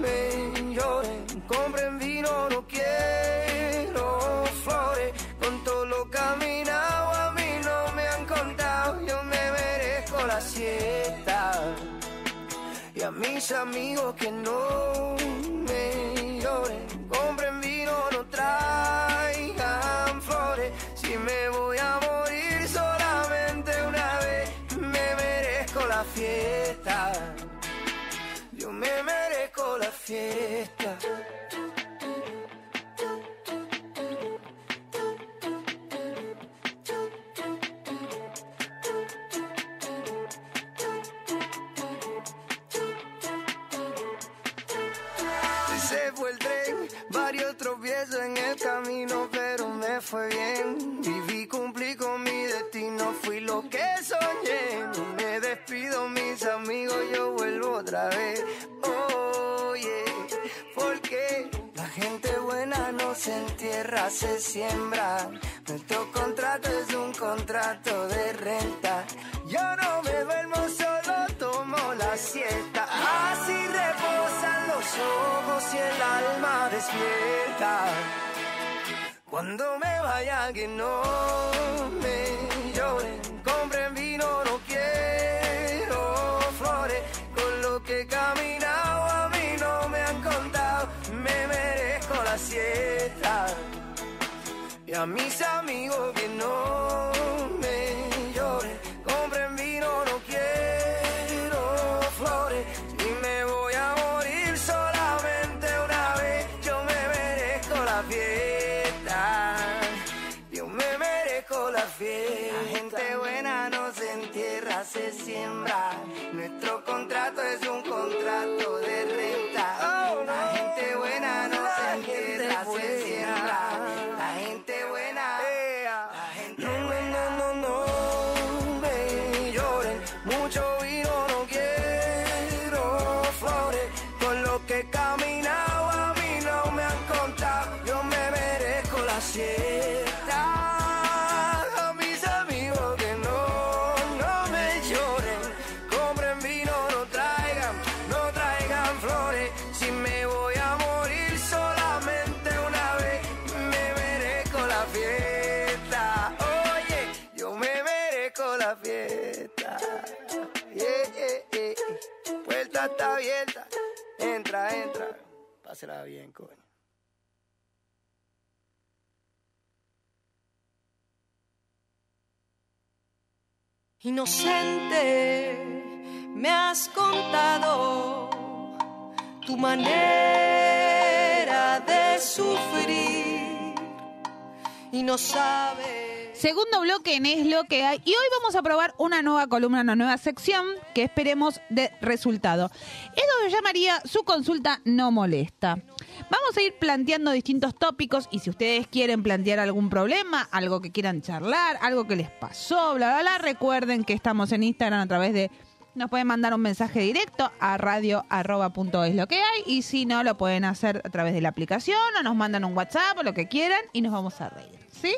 me lloren, compren vino, no quiero flores, con todo lo caminado a mí no me han contado, yo me merezco la siesta. Y a mis amigos que no me lloren, compren vino, no traigan flores, si me voy a morir fiesta. Yo me merezco la fiesta. Se fue varios tropiezos en el camino, pero me fue bien. Viví, cumplí con mi destino, fui lo que soñé. No me despido, mis amigos, yo vuelvo otra vez. Oye, porque la gente buena no se entierra, se siembra. Nuestro contrato es un contrato de renta. Yo no me duermo, solo tomo la siesta. Así reposan los ojos y el alma despierta. Cuando me vaya que no me compren vino, no quiero flores. Con lo que he caminado a mí no me han contado, me merezco la siesta. Y a mis amigos que no la. La gente buena no se entierra, se siembra. Nuestro contrato es un Puerta está abierta. Entra, entra. Pásela bien, coño. Inocente, me has contado tu manera de sufrir y no sabes. Segundo bloque en Es lo que hay. Y hoy vamos a probar una nueva columna, una nueva sección que esperemos de resultado. Esto se llamaría Su consulta no molesta. Vamos a ir planteando distintos tópicos y si ustedes quieren plantear algún problema, algo que quieran charlar, algo que les pasó, bla, bla, bla, recuerden que estamos en Instagram a través de nos pueden mandar un mensaje directo a radio arroba es lo que hay y si no lo pueden hacer a través de la aplicación o nos mandan un WhatsApp o lo que quieran y nos vamos a reír, ¿sí?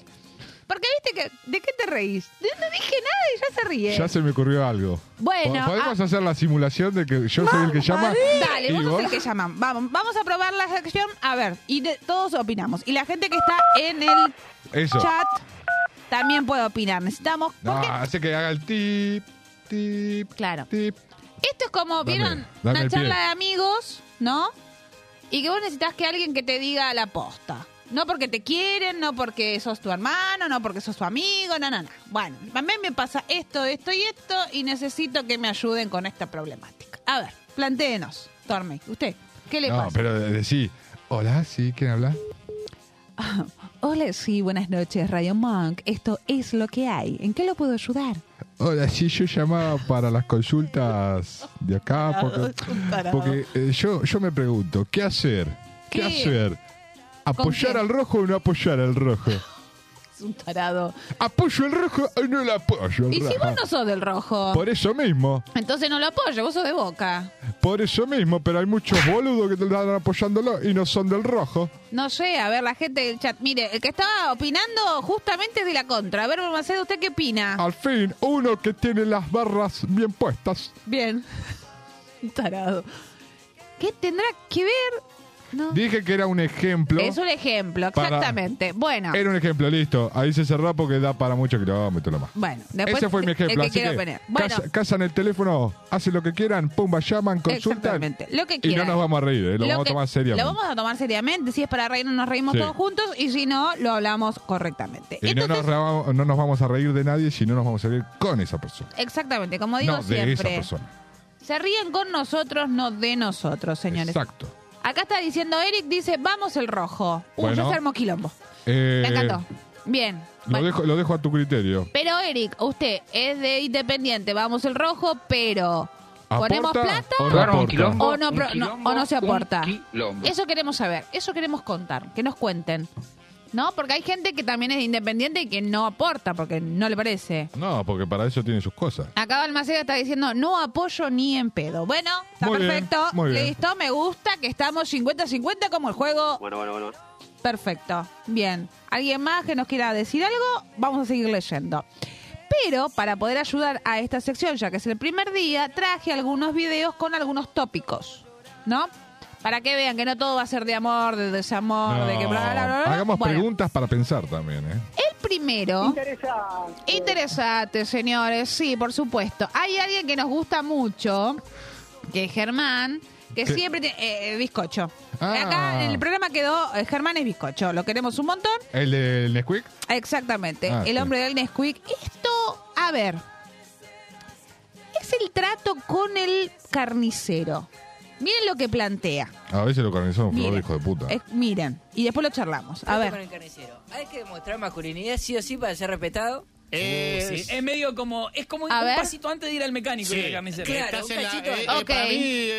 Porque viste que ¿de qué te reís? No dije nada y ya se ríe. Ya se me ocurrió algo. Bueno, ah. ¿Podemos hacer la simulación de que yo soy el que llama? Dale, y vos sos vos? el que llaman. Vamos, vamos a probar la sección. A ver, y de- todos opinamos. Y la gente que está en el Eso. chat también puede opinar. Necesitamos. No, hace que haga el tip, tip, Claro. tip. Esto es como, Dame, ¿vieron? dame Una charla pie. de amigos, ¿no? Y que vos necesitas que alguien que te diga la posta. No porque te quieren, no porque sos tu hermano, no porque sos tu amigo, no, no, no. Bueno, a mí me pasa esto, esto y esto y necesito que me ayuden con esta problemática. A ver, plantéenos, Torme, ¿usted qué le No, pasa? pero de- decí, hola, sí, ¿quién habla? *laughs* Hola, sí, buenas noches, Radio Monk. Esto es lo que hay. ¿En qué lo puedo ayudar? Hola, sí, yo llamaba para las consultas de acá *laughs* porque, porque eh, yo, yo me pregunto, ¿qué hacer? ¿Qué, ¿Qué? hacer? ¿Apoyar al rojo o no apoyar al rojo? *laughs* Es un tarado. ¿Apoyo el rojo o no lo apoyo ¿Y si rojo? vos no sos del rojo? Por eso mismo, Entonces no lo apoyo, vos sos de boca. por eso mismo, pero hay muchos boludos que te están apoyándolo y no son del rojo. No sé, a ver, la gente del chat. Mire, el que estaba opinando justamente es de la contra. A ver, Macedo, ¿usted qué opina? Al fin, uno que tiene las barras bien puestas. Bien. *laughs* Un Tarado. ¿Qué tendrá que ver? No. Dije que era un ejemplo. Es un ejemplo, Para- exactamente. Bueno, Era un ejemplo, listo. Ahí se cerró porque da para mucho kilómetro nomás. bueno. Después Ese fue mi ejemplo. que así que poner. Bueno, el teléfono, hacen lo que quieran, pumba, llaman, consultan. Exactamente, lo que Y no quieran. nos vamos a reír, ¿eh? lo, vamos que- a tomar seriamente. Lo vamos a tomar seriamente. Si es para reírnos, nos reímos Sí. todos juntos. Y si no, lo hablamos correctamente. Y no nos, no vamos a reír de nadie, sino nos vamos a reír con esa persona. Exactamente, como digo no, de esa siempre. persona. Se ríen con nosotros, no de nosotros, señores. Exacto. Acá está diciendo Eric, dice, vamos el rojo. Uh, Bueno. ya se armó quilombo. Eh, Me encantó. Bien. Lo, Bueno. dejo, lo dejo a tu criterio. Pero Eric, usted es de independiente, vamos el rojo, pero ¿ponemos ¿Aporta plata o no aporta? o no, pro- no- o no se aporta? quilombo. Eso queremos saber, eso queremos contar, que nos cuenten. ¿No? Porque hay gente que también es independiente y que no aporta porque no le parece. No, porque para eso tiene sus cosas. Acá Balmaceda está diciendo, no apoyo ni en pedo. Bueno, está Muy bien, perfecto. muy bien. Listo, me gusta que estamos 50-50 como el juego. Bueno, bueno, bueno. Perfecto. Bien. ¿Alguien más que nos quiera decir algo? Vamos a seguir leyendo. Pero para poder ayudar a esta sección, ya que es el primer día, traje algunos videos con algunos tópicos. ¿No? Para que vean que no todo va a ser de amor, de desamor, de que bla, bla, bla, bla. Hagamos Bueno, preguntas para pensar también, ¿eh? el primero. Interesante. Interesante, señores. Sí, por supuesto. Hay alguien que nos gusta mucho, que es Germán, que ¿Qué? siempre tiene eh, bizcocho. Ah. Acá en el programa quedó eh, Germán es bizcocho. Lo queremos un montón. ¿El del Nesquik? Exactamente. Ah, el sí. hombre del Nesquik. Esto, a ver. Es el trato con el carnicero. Miren lo que plantea. A veces lo Miren. flor de hijo de puta. Es- miren, y después lo charlamos. A Trato ver. con el carnicero. Hay que demostrar masculinidad sí o sí para ser respetado. Eh, sí, Es medio como. Es como A un ver. pasito antes de ir al mecánico. Sí, ir al carnicero. claro, Estás un en la- cachito eh, eh, Para Ok. mí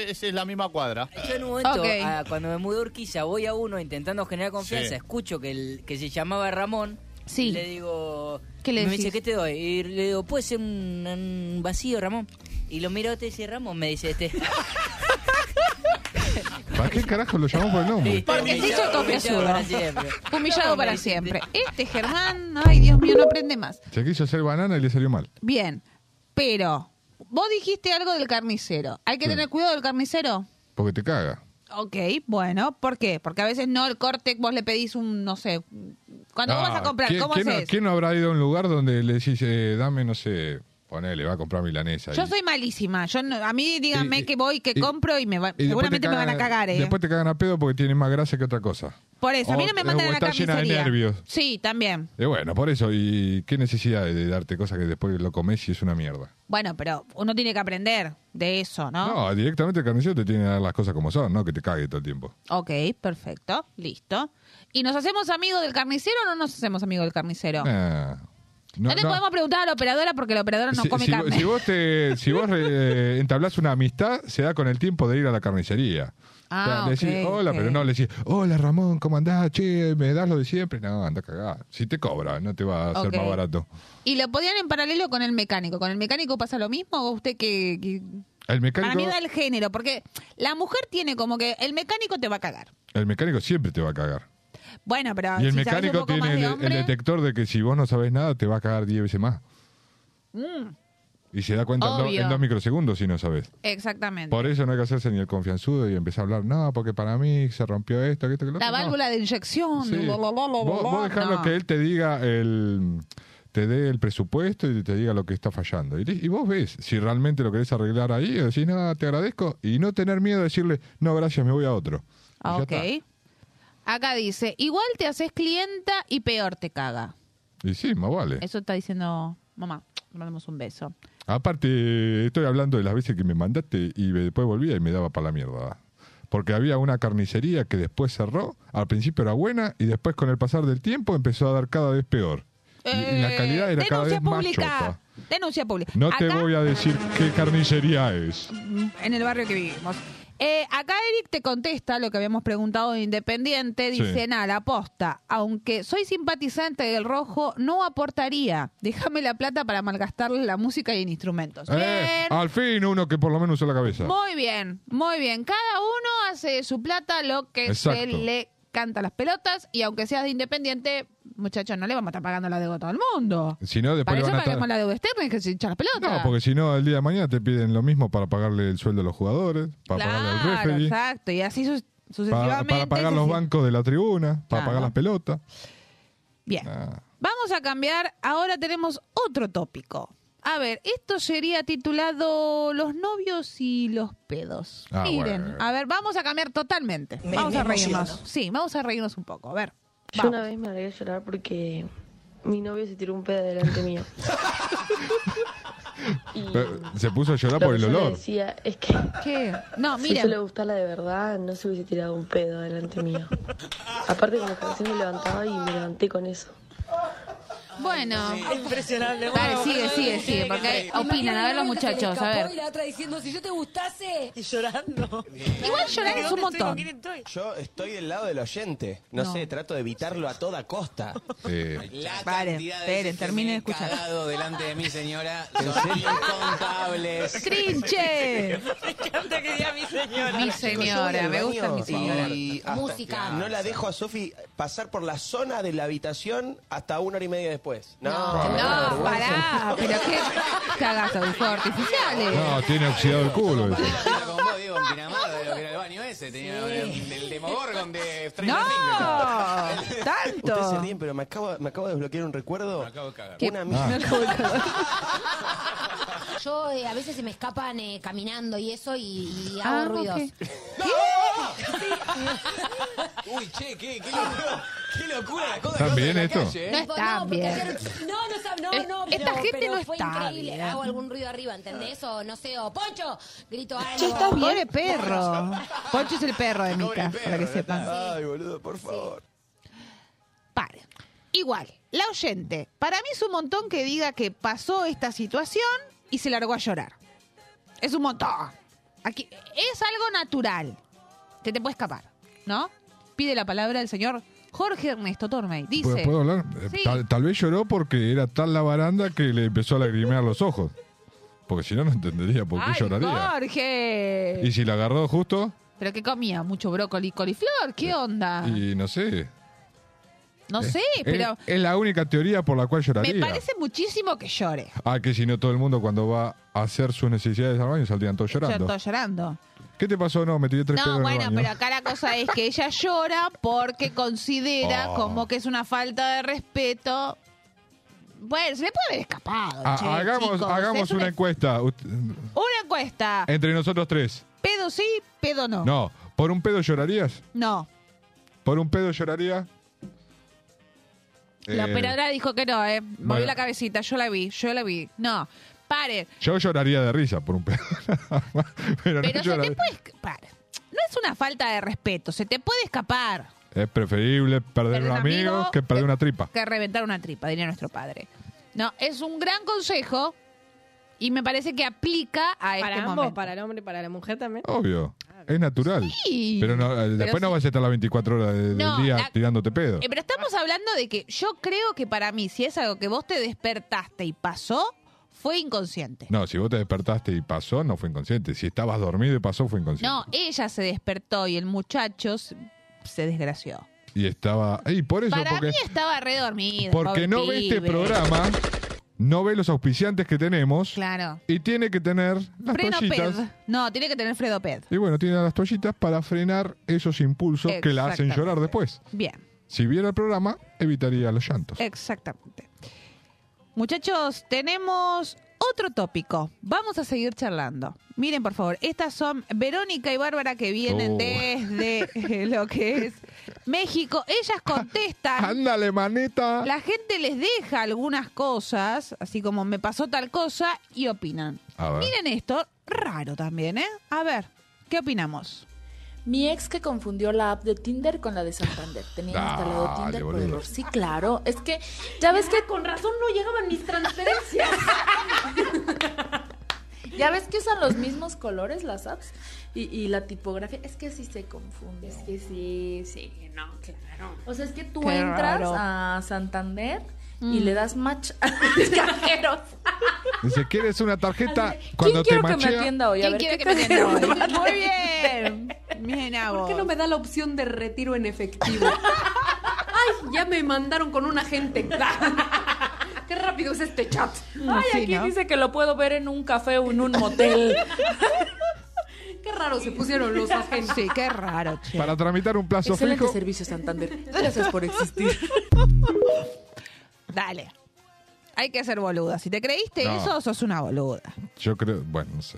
es, es la misma cuadra. Yo en un momento, Ok. ah, cuando me mudé a Urquiza, voy a uno intentando generar confianza, Sí. escucho que el que se llamaba Ramón, Sí. y le digo, ¿Qué le me decís? dice, ¿qué te doy? Y le digo, puede ser un, un vacío, Ramón. Y lo miro a este y dice, Ramón, me dice este. *laughs* ¿Para qué carajo lo llamamos por el nombre? Porque se hizo confianzudo. humillado para siempre. Este Germán, ay Dios mío, no aprende más. Se quiso hacer banana y le salió mal. Bien, pero vos dijiste algo del carnicero. ¿Hay que Sí. tener cuidado del carnicero? Porque te caga. Ok, bueno, ¿por qué? Porque a veces no el corte, vos le pedís un, no sé, cuando vos vas a Ah, comprar, ¿quién, ¿cómo quién no, haces? quién no habrá ido a un lugar donde le decís, eh, dame, no sé, ponele, va a comprar milanesa? Yo y- soy malísima. Yo no- a mí díganme Y- y- que voy, que y- compro y me va- y después seguramente te me van a cagan- cagar, ¿eh? Después te cagan a pedo porque tiene más grasa que otra cosa. Por eso, a mí o- no me o mandan a la está llena de carnicería. nervios. Sí, también. Y bueno, por eso, ¿y qué necesidad de, de darte cosas que después lo comes y es una mierda? Bueno, pero uno tiene que aprender de eso, ¿no? No, directamente el carnicero te tiene que dar las cosas como son, no que te cague todo el tiempo. Ok, perfecto, listo. ¿Y nos hacemos amigos del carnicero o no nos hacemos amigos del carnicero? Ah, No, le podemos preguntar a la operadora porque la operadora no si, come si- carne. si vos, te, si vos eh, *laughs* entablás una amistad, se da con el tiempo de ir a la carnicería. Ah, O sea, le decís, ok, hola, pero no le decís, hola Ramón, ¿cómo andás? Che, ¿me das lo de siempre? No, anda a cagar. Si te cobra, no te va a hacer Ok. más barato. Y lo podían en paralelo con el mecánico. ¿Con el mecánico pasa lo mismo o usted que...? que- El mecánico, Para mí da el género, porque la mujer tiene como que el mecánico te va a cagar. el mecánico siempre te va a cagar. Bueno, pero y el si sabes un mecánico poco más tiene de el, el hombre, detector de que si vos no sabés nada, te va a cagar 10 veces más. mm, Y se da cuenta en, do- en dos microsegundos si no sabés. exactamente. Por eso no hay que hacerse ni el confianzudo y empezar a hablar, no, porque para mí se rompió esto, que esto, que lo la otro". No. válvula de inyección. Sí. bla, bla, bla, Vos, vos dejalo no. que él te diga el te dé el presupuesto y te diga lo que está fallando. Y, y vos ves si realmente lo querés arreglar ahí, decís, no, te agradezco, y no tener miedo de decirle, no, gracias, me voy a otro. Ah, ok. está. Acá dice, igual te haces clienta y peor te caga. Y sí, más vale. Eso está diciendo mamá. Le mandamos un beso. Aparte, estoy hablando de las veces que me mandaste y después volvía y me daba para la mierda. Porque había una carnicería que después cerró, al principio era buena y después con el pasar del tiempo empezó a dar cada vez peor. Y, y la calidad era cada Eh, Denuncia vez más pública. chota. Denuncia pública. No te voy a decir qué carnicería es. en el barrio que vivimos. Eh, acá Eric te contesta lo que habíamos preguntado de Independiente. Sí. Dice, nada, la aposta. Aunque soy simpatizante del rojo, no aportaría. Déjame la plata para malgastarle la música y en instrumentos. Eh, al fin uno que por lo menos usa la cabeza. Muy bien, muy bien. Cada uno hace de su plata lo que se le canta a las pelotas. Y aunque seas de Independiente, muchachos, no le vamos a estar pagando la deuda a todo el mundo. Si no, después Para le eso a estar- pagamos la deuda externa y que se echan las pelotas. No, porque si no, el día de mañana te piden lo mismo para pagarle el sueldo a los jugadores, para pagarle al Claro, referee, exacto. Y así para, sucesivamente. para pagar los bancos de la tribuna, para Claro. pagar las pelotas. Bien. Ah. Vamos a cambiar. Ahora tenemos otro tópico. A ver, esto sería titulado Los novios y los pedos. Ah, Miren, bueno. a ver, vamos a cambiar totalmente. Me- vamos me a reírnos. emociono. Sí, vamos a reírnos un poco. A ver. Yo vamos. una vez me largué a llorar porque mi novio se tiró un pedo delante mío. *laughs* Pero Se puso a llorar Lo por que el yo le olor. decía es que ¿Qué? No, si yo le gustara de verdad, no se hubiese tirado un pedo delante mío. Aparte con la canción me levantaba y me levanté con eso. Bueno. Impresionante. Dale, sigue, sigue, sigue. Porque opinan. A ver los muchachos. A ver. Y la otra diciendo, si yo te gustase. Y llorando. Igual llorar es un montón. Yo estoy del lado del oyente. No, No. sé, trato de evitarlo a toda costa. Eh, La Vale, cantidad de esperen, veces que terminen me de he escuchar. cagado delante de mi señora son incontables. ¡Trinche! Me encanta que diga mi señora. Mi señora, me gusta mi señora. Y hasta Música. No la dejo a Sofi pasar por la zona de la habitación hasta una hora y media después. No, No, pará. Pero qué cagazo de fuegos artificiales. No, tiene oxidado el culo. con vos, en Pinamar, de lo que era el baño ese. Tenía el, el Demogorgon de Stranger ¡No! Ustedes se ¡Tanto! ríen, pero me acabo, me acabo de desbloquear un recuerdo. Me acabo de cagar. ¿Qué? Una Ah. amiga. *laughs* Yo eh, a veces se me escapan eh, caminando y eso y, y hago Ah, ruidos. ok. *laughs* Uy, che, qué, qué locura. Qué locura la cosa que ¿Están pasa bien esto? calle, ¿eh? No está porque bien. ayer- no, no, sab- no, Es- no, esta pero, gente pero no fue está increíble. bien. Hago algún ruido arriba, ¿entendés? O no sé, o Poncho, grito algo. Che, está Pobre perro. Poncho es el perro de Mica, para que sepan. Ay, boludo, por favor. Pare. Igual, la oyente. Para mí es un montón que diga que pasó esta situación y se largó a llorar. Es un montón. Aquí es algo natural. Que te puede escapar, ¿no? Pide la palabra el señor Jorge Ernesto Tormey. Dice. ¿Puedo, puedo hablar? Eh, Sí. Tal, tal vez lloró porque era tal la baranda que le empezó a lagrimear los ojos. Porque si no, no entendería por qué ¡Ay, lloraría. Jorge! Y si la agarró justo, ¿Pero qué comía? ¿Mucho brócoli y coliflor? ¿Qué onda? y no sé. No Eh, sé, es- pero Es, la única teoría por la cual lloraría. me parece muchísimo que llore. Ah, que si no todo el mundo cuando va a hacer sus necesidades al baño saldrían todos llorando. Estoy llorando. ¿Qué te pasó? No, me tiré tres pedos No, en el bueno, baño. pero acá la cosa es que ella llora porque considera Oh. como que es una falta de respeto. Bueno, se le puede haber escapado. Ah, che, hagamos chicos. hagamos Es una encuesta Ut- una encuesta. entre nosotros tres. ¿Pedo sí, pedo no? No, ¿por un pedo llorarías? No. ¿Por un pedo lloraría? La Eh, operadora dijo que no, ¿eh? Bueno. la cabecita, yo la vi, yo la vi. No, pare. Yo lloraría de risa por un pedo. *laughs* pero no Pero se lloraría. te puede escapar. No es una falta de respeto, se te puede escapar. Es preferible perder un un amigo, amigo que perder una tripa. Que reventar una tripa, diría nuestro padre. No, es un gran consejo y me parece que aplica a Para este ambos, momento. para el hombre y para la mujer también. Obvio. Es natural. Sí. Pero, no, eh, después no vas a estar las 24 horas de- No, del día la- tirándote pedo. Eh, pero estamos hablando de que yo creo que para mí, si es algo que vos te despertaste y pasó, fue inconsciente. No, si vos te despertaste y pasó, no fue inconsciente. Si estabas dormido y pasó, fue inconsciente. No, ella se despertó y el muchacho se desgració. Y estaba... Y por eso, Para porque, mí estaba redormido. porque no ve este programa, no ve los auspiciantes que tenemos Claro. y tiene que tener las Freno toallitas. No, tiene que tener Fredo ped. Y bueno, tiene las toallitas para frenar esos impulsos que la hacen llorar después. Bien, Si viera el programa, evitaría los llantos. exactamente. Muchachos, tenemos otro tópico. Vamos a seguir charlando. Miren, por favor, estas son Verónica y Bárbara que vienen Oh. desde *laughs* lo que es México. Ellas contestan. *laughs* Ándale, maneta. La gente les deja algunas cosas, así como me pasó tal cosa, y opinan. A ver. Miren esto, raro también, ¿eh? A ver, ¿qué opinamos? Mi ex que confundió la app de Tinder con la de Santander. Tenía Dale, instalado Tinder por boludo. error. Sí, claro. Es que, ya ves que con razón no llegaban mis transferencias. *laughs* ya ves que usan los mismos colores las apps y, y la tipografía. Es que sí se confunde. Es que sí, sí, no, claro. O sea, es que tú Qué entras raro. a Santander y Mm. le das match a los *laughs* cajeros. Dice, ¿quieres una tarjeta? Cuando ¿Quién te quiero que me atienda hoy? A ¿Quién ver, quiere ¿qué que me atienda hoy? *laughs* Muy bien. Bien ¿Por qué no me da la opción de retiro en efectivo? *laughs* Ay, ya me mandaron con un agente. Qué rápido es este chat. Ay, Sí, aquí ¿no? dice que lo puedo ver en un café o en un motel. *laughs* Qué raro se pusieron los agentes. Sí, qué raro, che. Para tramitar un plazo Excelente fijo... servicio, Santander. Gracias por existir. *laughs* Dale. Hay que ser boluda. Si te creíste No. eso, sos una boluda. Yo creo... Bueno, no sé.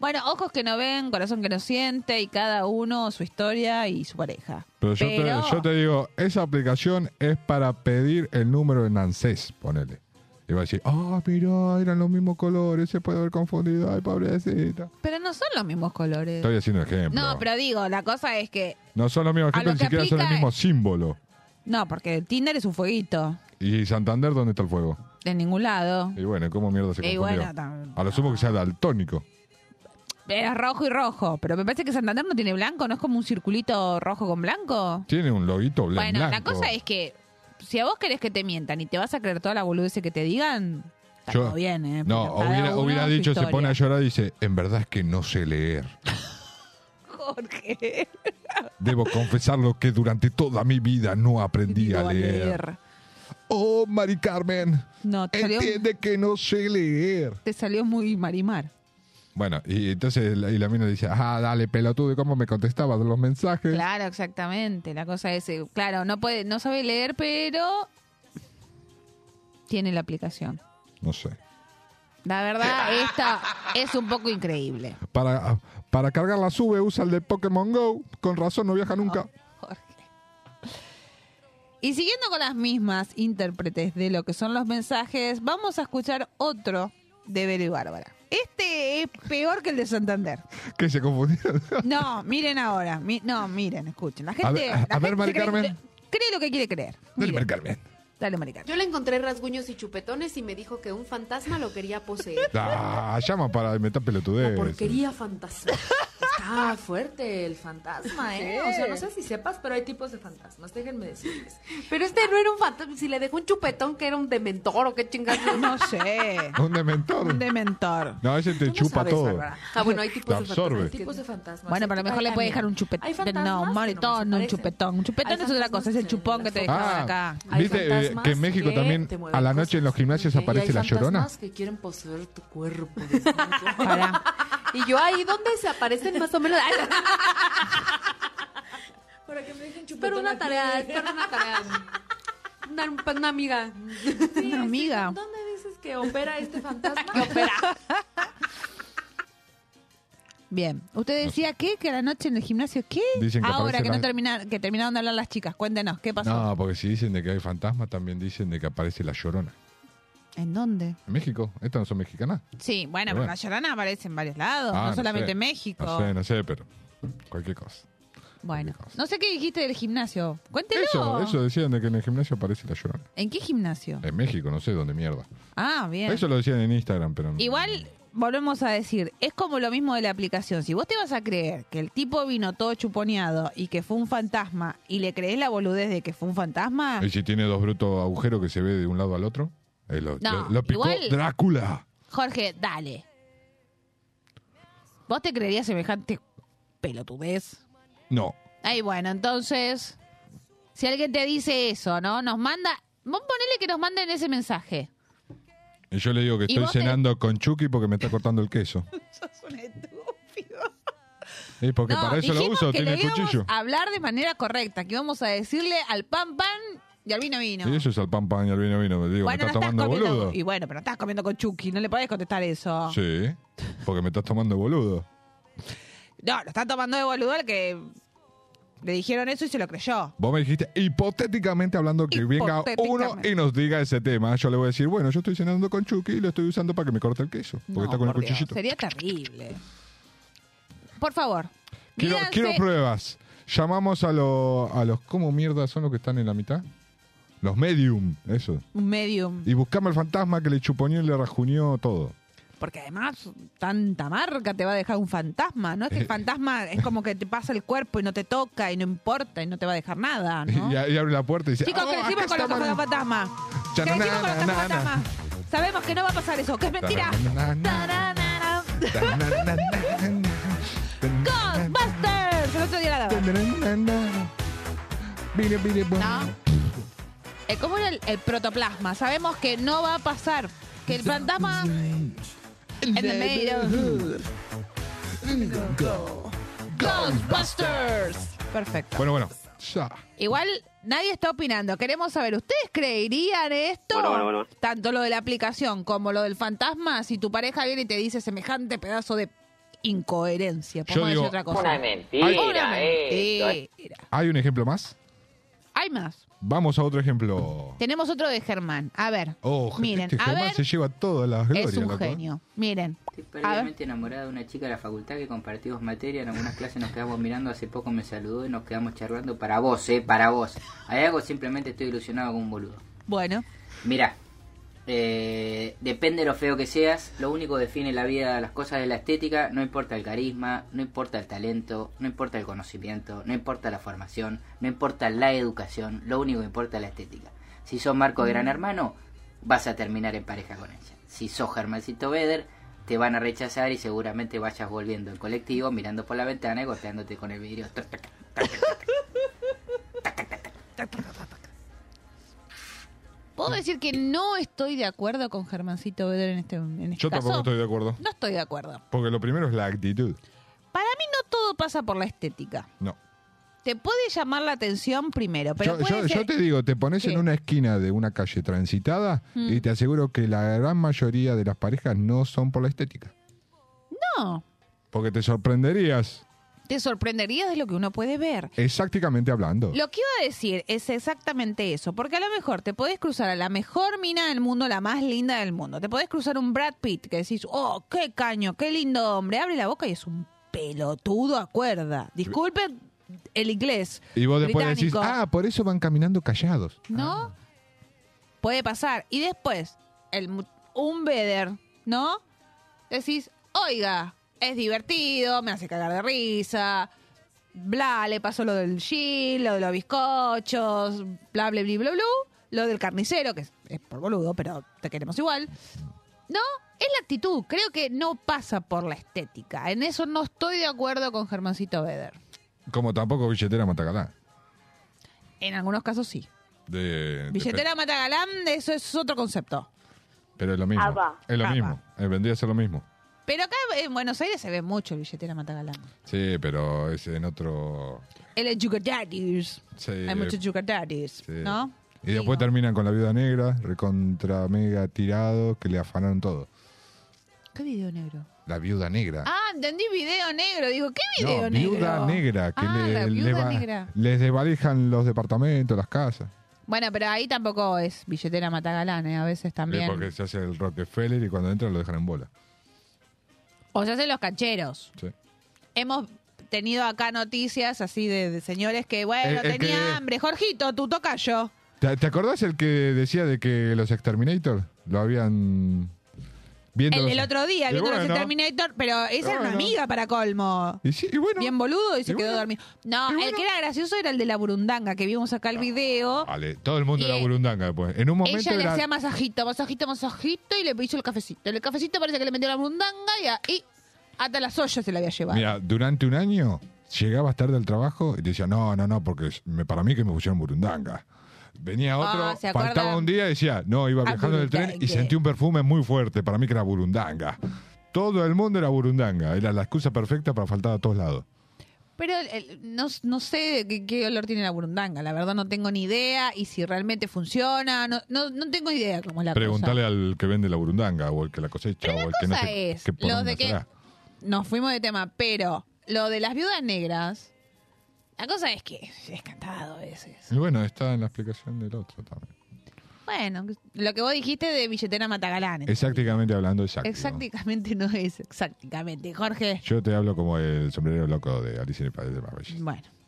Bueno, ojos que no ven, corazón que no siente, y cada uno su historia y su pareja. Pero yo, Pero- Te, yo te digo, esa aplicación es para pedir el número en ANSES, ponele. Y va a decir, ah, mira, eran los mismos colores, se puede haber confundido, ay, pobrecita. Pero no son los mismos colores. Estoy haciendo ejemplo. No, pero digo, la cosa es que. No son los mismos a ejemplos, lo ni que siquiera son el aplica- mismo símbolo. No, porque Tinder es un fueguito. ¿Y Santander dónde está el fuego? De ningún lado. Y bueno, ¿cómo mierda se Y confundió? bueno, tam- a lo sumo que sea daltónico. Es rojo y rojo. Pero me parece que Santander no tiene blanco, ¿no es como un circulito rojo con blanco? Tiene un loguito blan- bueno, blanco. la cosa es que si a vos querés que te mientan y te vas a creer toda la boludez que te digan, está Yo- todo bien, ¿eh? No, cada hubiera, uno hubiera su dicho, se historia. pone a llorar y dice, en verdad es que no sé leer. *laughs* Jorge. Debo confesarlo que durante toda mi vida no aprendí a leer. leer. Oh, Mari Carmen, No, te salió, entiende que no sé leer. te salió muy marimar. Bueno, y entonces y la mina dice, ah, dale, pelotudo, ¿y cómo me contestabas los mensajes? Claro, exactamente. La cosa es, eh, claro, no puede, no sabe leer, pero tiene la aplicación. No sé. La verdad, esta es un poco increíble. Para, para cargar la sube usa el de Pokémon Go. Con razón no viaja nunca. Y siguiendo con las mismas intérpretes de lo que son los mensajes, vamos a escuchar otro de Vero y Bárbara. Este es peor que el de Santander. Que se confundieron. No, miren ahora. mi- no, miren, escuchen. La gente, A ver, la a gente ver, se Mari cree- Carmen. cree lo que quiere creer. Dale, Mari Carmen. Dale, Mari Carmen. Yo le encontré rasguños y chupetones y me dijo que un fantasma lo quería poseer. *laughs* Ah, llama para meter pelotudez. Porquería fantasma. Está fuerte el fantasma, ¿eh? Sí. O sea, no sé si sepas, pero hay tipos de fantasmas. Déjenme decirles. Pero este no era un fantasma. Si le dejó un chupetón que era un dementor o qué chingados. *laughs* No sé. Un dementor. Un dementor. No, ese te chupa sabes, todo. Bárbara. Ah, bueno, hay tipos de fantasmas. Hay tipos de fantasmas. Bueno, pero a lo mejor le puede dejar un chupetón. No, un maritón, no un chupetón. Un chupetón es otra cosa, es el chupón que te dejaban Ah, acá. Hay ¿Viste que en México que también a la noche en los gimnasios aparece la llorona? que quieren poseer tu cuerpo. *laughs* Y yo ahí, ¿dónde se aparecen más o menos? Para que me dejen Pero una tarea, para una tarea. Una, una amiga. Una amiga. ¿Dónde dices que opera este fantasma? *laughs* Que opera. Bien. ¿Usted decía qué? ¿Que a la noche en el gimnasio qué? Dicen que Ahora aparece que, la- no termina, que terminaron de hablar las chicas. Cuéntenos, ¿qué pasó? No, porque si dicen de que hay fantasmas, también dicen de que aparece la llorona. ¿En dónde? ¿En México? ¿Estas no son mexicanas? Sí, bueno, Pero bueno. la llorona aparece en varios lados, Ah, no solamente sé. en México. No sé, no sé, pero cualquier cosa. Bueno, no sé qué dijiste del gimnasio. Cuéntelo. Eso, eso decían de que en el gimnasio aparece la llorona. ¿En qué gimnasio? En México, no sé dónde mierda. Ah, bien. Eso lo decían en Instagram, pero... Igual, volvemos a decir, es como lo mismo de la aplicación. Si vos te vas a creer que el tipo vino todo chuponeado y que fue un fantasma y le crees la boludez de que fue un fantasma, ¿Y si tiene dos brutos agujeros que se ve de un lado al otro? Eh, lo, No, lo- lo picó igual- Drácula. Jorge, dale. ¿Vos te creerías semejante pelotudez? No. Ay, bueno, entonces, si alguien te dice eso, ¿no? Nos manda, vos ponele que nos manden ese mensaje. Y yo le digo que ¿Y estoy te- cenando con Chucky porque me está cortando el queso. *laughs* Y porque no, para eso lo uso, que tiene le cuchillo. hablar de manera correcta, que íbamos a decirle al pan pan y al vino vino. Y eso es al pan pan y al vino vino. Me digo, bueno, me no estás estás tomando comiendo, boludo. y bueno, pero no estás comiendo con Chucky, no le podés contestar eso. Sí, porque me estás tomando boludo. No, lo está tomando de boludo al que le dijeron eso y se lo creyó. Vos me dijiste, hipotéticamente hablando, que venga uno y nos diga ese tema. Yo le voy a decir, bueno, yo estoy cenando con Chucky y lo estoy usando para que me corte el queso. Porque No, está con el por Dios, cuchillito. Sería terrible. Por favor. Quiero, pruebas. Llamamos a, lo- a los... ¿Cómo mierda son los que están en la mitad? Los medium, eso. un medium. Y buscame al fantasma que le chuponeó y le rajuñó todo. Porque además, tanta marca te va a dejar un fantasma. No es que el Eh. fantasma es como que te pasa el cuerpo y no te toca y no importa y no te va a dejar nada, ¿no? *laughs* Y, y abre la puerta y dice, Chicos, ¿qué "Oh, decimos acá con los ojos de Manu". fantasma? ¿Qué Chanana, decimos con los ojos de fantasma? Sabemos que no va a pasar eso, que es mentira. ¡Ghostbusters! El otro día la. No. Eh, ¿Cómo era el, el protoplasma? Sabemos que no va a pasar. Que el fantasma. En the neighborhood. Ghostbusters. Perfecto. Bueno, bueno. Ya. Igual nadie está opinando. Queremos saber, ¿ustedes creerían esto? Bueno, bueno, bueno. Tanto lo de la aplicación como lo del fantasma, si tu pareja viene y te dice semejante pedazo de incoherencia. Podemos decir otra cosa. Una mentira, Una esto, mentira. ¿Hay un ejemplo más? Hay más. Vamos a otro ejemplo. Tenemos otro de Germán. A ver. Oh, miren, este a Germán ver. se lleva todas las glorias. Es un loco. genio. Miren. Estoy perdidamente enamorada de una chica de la facultad que compartimos materia. En algunas clases nos quedamos mirando. Hace poco me saludó y nos quedamos charlando para vos, eh, para vos. Hay algo, simplemente estoy ilusionado con un boludo. Bueno. Mira, eh, depende de lo feo que seas. Lo único que define la vida, las cosas de la estética. No importa el carisma, no importa el talento, no importa el conocimiento, no importa la formación, no importa la educación. Lo único que importa es la estética. Si sos Marco Gran Hermano, vas a terminar en pareja con ella. Si sos Germancito Beder, te van a rechazar y seguramente vayas volviendo en colectivo, mirando por la ventana y golpeándote con el vidrio. ¿Puedo decir que no estoy de acuerdo con Germancito Beder en este, en este Yo caso? tampoco estoy de acuerdo. No estoy de acuerdo. Porque lo primero es la actitud. Para mí no todo pasa por la estética. No. Te puede llamar la atención primero, pero yo, puede yo- ser- yo te digo, te pones ¿Qué? en una esquina de una calle transitada Mm. y te aseguro que la gran mayoría de las parejas no son por la estética. No, Porque te sorprenderías, te sorprenderías de lo que uno puede ver. exactamente hablando. Lo que iba a decir es exactamente eso, porque a lo mejor te podés cruzar a la mejor mina del mundo, la más linda del mundo. Te podés cruzar un Brad Pitt que decís, oh, qué caño, qué lindo hombre. Abre la boca y es un pelotudo a cuerda. Disculpe el inglés. Y vos después decís, ah, por eso van caminando callados. ¿No? Puede pasar. Y después, el, un Beder, ¿no? Decís, oiga, es divertido, me hace cagar de risa, bla, le pasó lo del Gil, lo de los bizcochos, bla, bla, bla, bla, bla, lo del carnicero, que es, es por boludo, pero te queremos igual. No, es la actitud. Creo que no pasa por la estética. En eso no estoy de acuerdo con Germancito Beder. Como tampoco billetera Matacalá. En algunos casos sí. De, de- Billetera Matagalán, eso es otro concepto. pero es lo mismo. Ah. Es lo Ah, mismo. Eh, vendría a ser lo mismo. Pero acá en Buenos Aires se ve mucho el billetera Matagalán. Sí, pero es en otro... El Sugar Daddies. Sí, Hay muchos Sugar Daddies, sí. ¿no? Y después terminan con la viuda negra, recontra mega tirado, que le afanaron todo. ¿Qué video negro? La viuda negra. Ah, entendí video negro. Digo, ¿qué video no, negro? viuda negra, que Ah, le- la le viuda va- negra. les desvalijan los departamentos, las casas. Bueno, pero ahí tampoco es billetera Matagalán, ¿eh? A veces también. Porque se hace el Rockefeller y cuando entran lo dejan en bola. O se hacen los cancheros. Sí. Hemos tenido acá noticias así de, de señores que, bueno, El- el tenía que- hambre. Jorgito, tu tocayo. ¿Te, te acordás el que decía de que los Exterminator lo habían viendo El, otro día, viendo los bueno. Terminator, pero esa era una amiga para colmo. Y sí, y bueno. Bien boludo y se Y quedó dormido. No, el que era gracioso era el de la burundanga, que vimos acá el video. Vale, todo el mundo era eh, burundanga después. En un momento Ella le era- hacía masajito, masajito, masajito y le hizo el cafecito. El cafecito parece que le metió la burundanga y, ahí hasta las ollas se la había llevado. Mira, durante un año llegabas tarde al trabajo y te decía, no, no, no, porque me- para mí que me pusieron burundanga. Venía otro, Ah, ¿se acuerdan? faltaba un día y decía, no, iba Ah, viajando en el tren y sentí un perfume muy fuerte, para mí que era burundanga. Todo el mundo era burundanga, era la excusa perfecta para faltar a todos lados. Pero no, no sé qué, qué olor tiene la burundanga. La verdad no tengo ni idea. Y si realmente funciona, no, no, no tengo idea cómo es la Preguntale cosa. al que vende la burundanga o el que la cosecha o el que no sé es, qué los de que será. nos fuimos de tema, pero lo de las viudas negras, la cosa es que es cantado a veces. Y bueno, está en la explicación del otro también. Bueno, lo que vos dijiste de billetera Matagalán. Exactamente hablando, exacto. Exactamente no es exactamente, Jorge. Yo te hablo como el sombrero loco de Alicia en el País de las Maravillas. Bueno.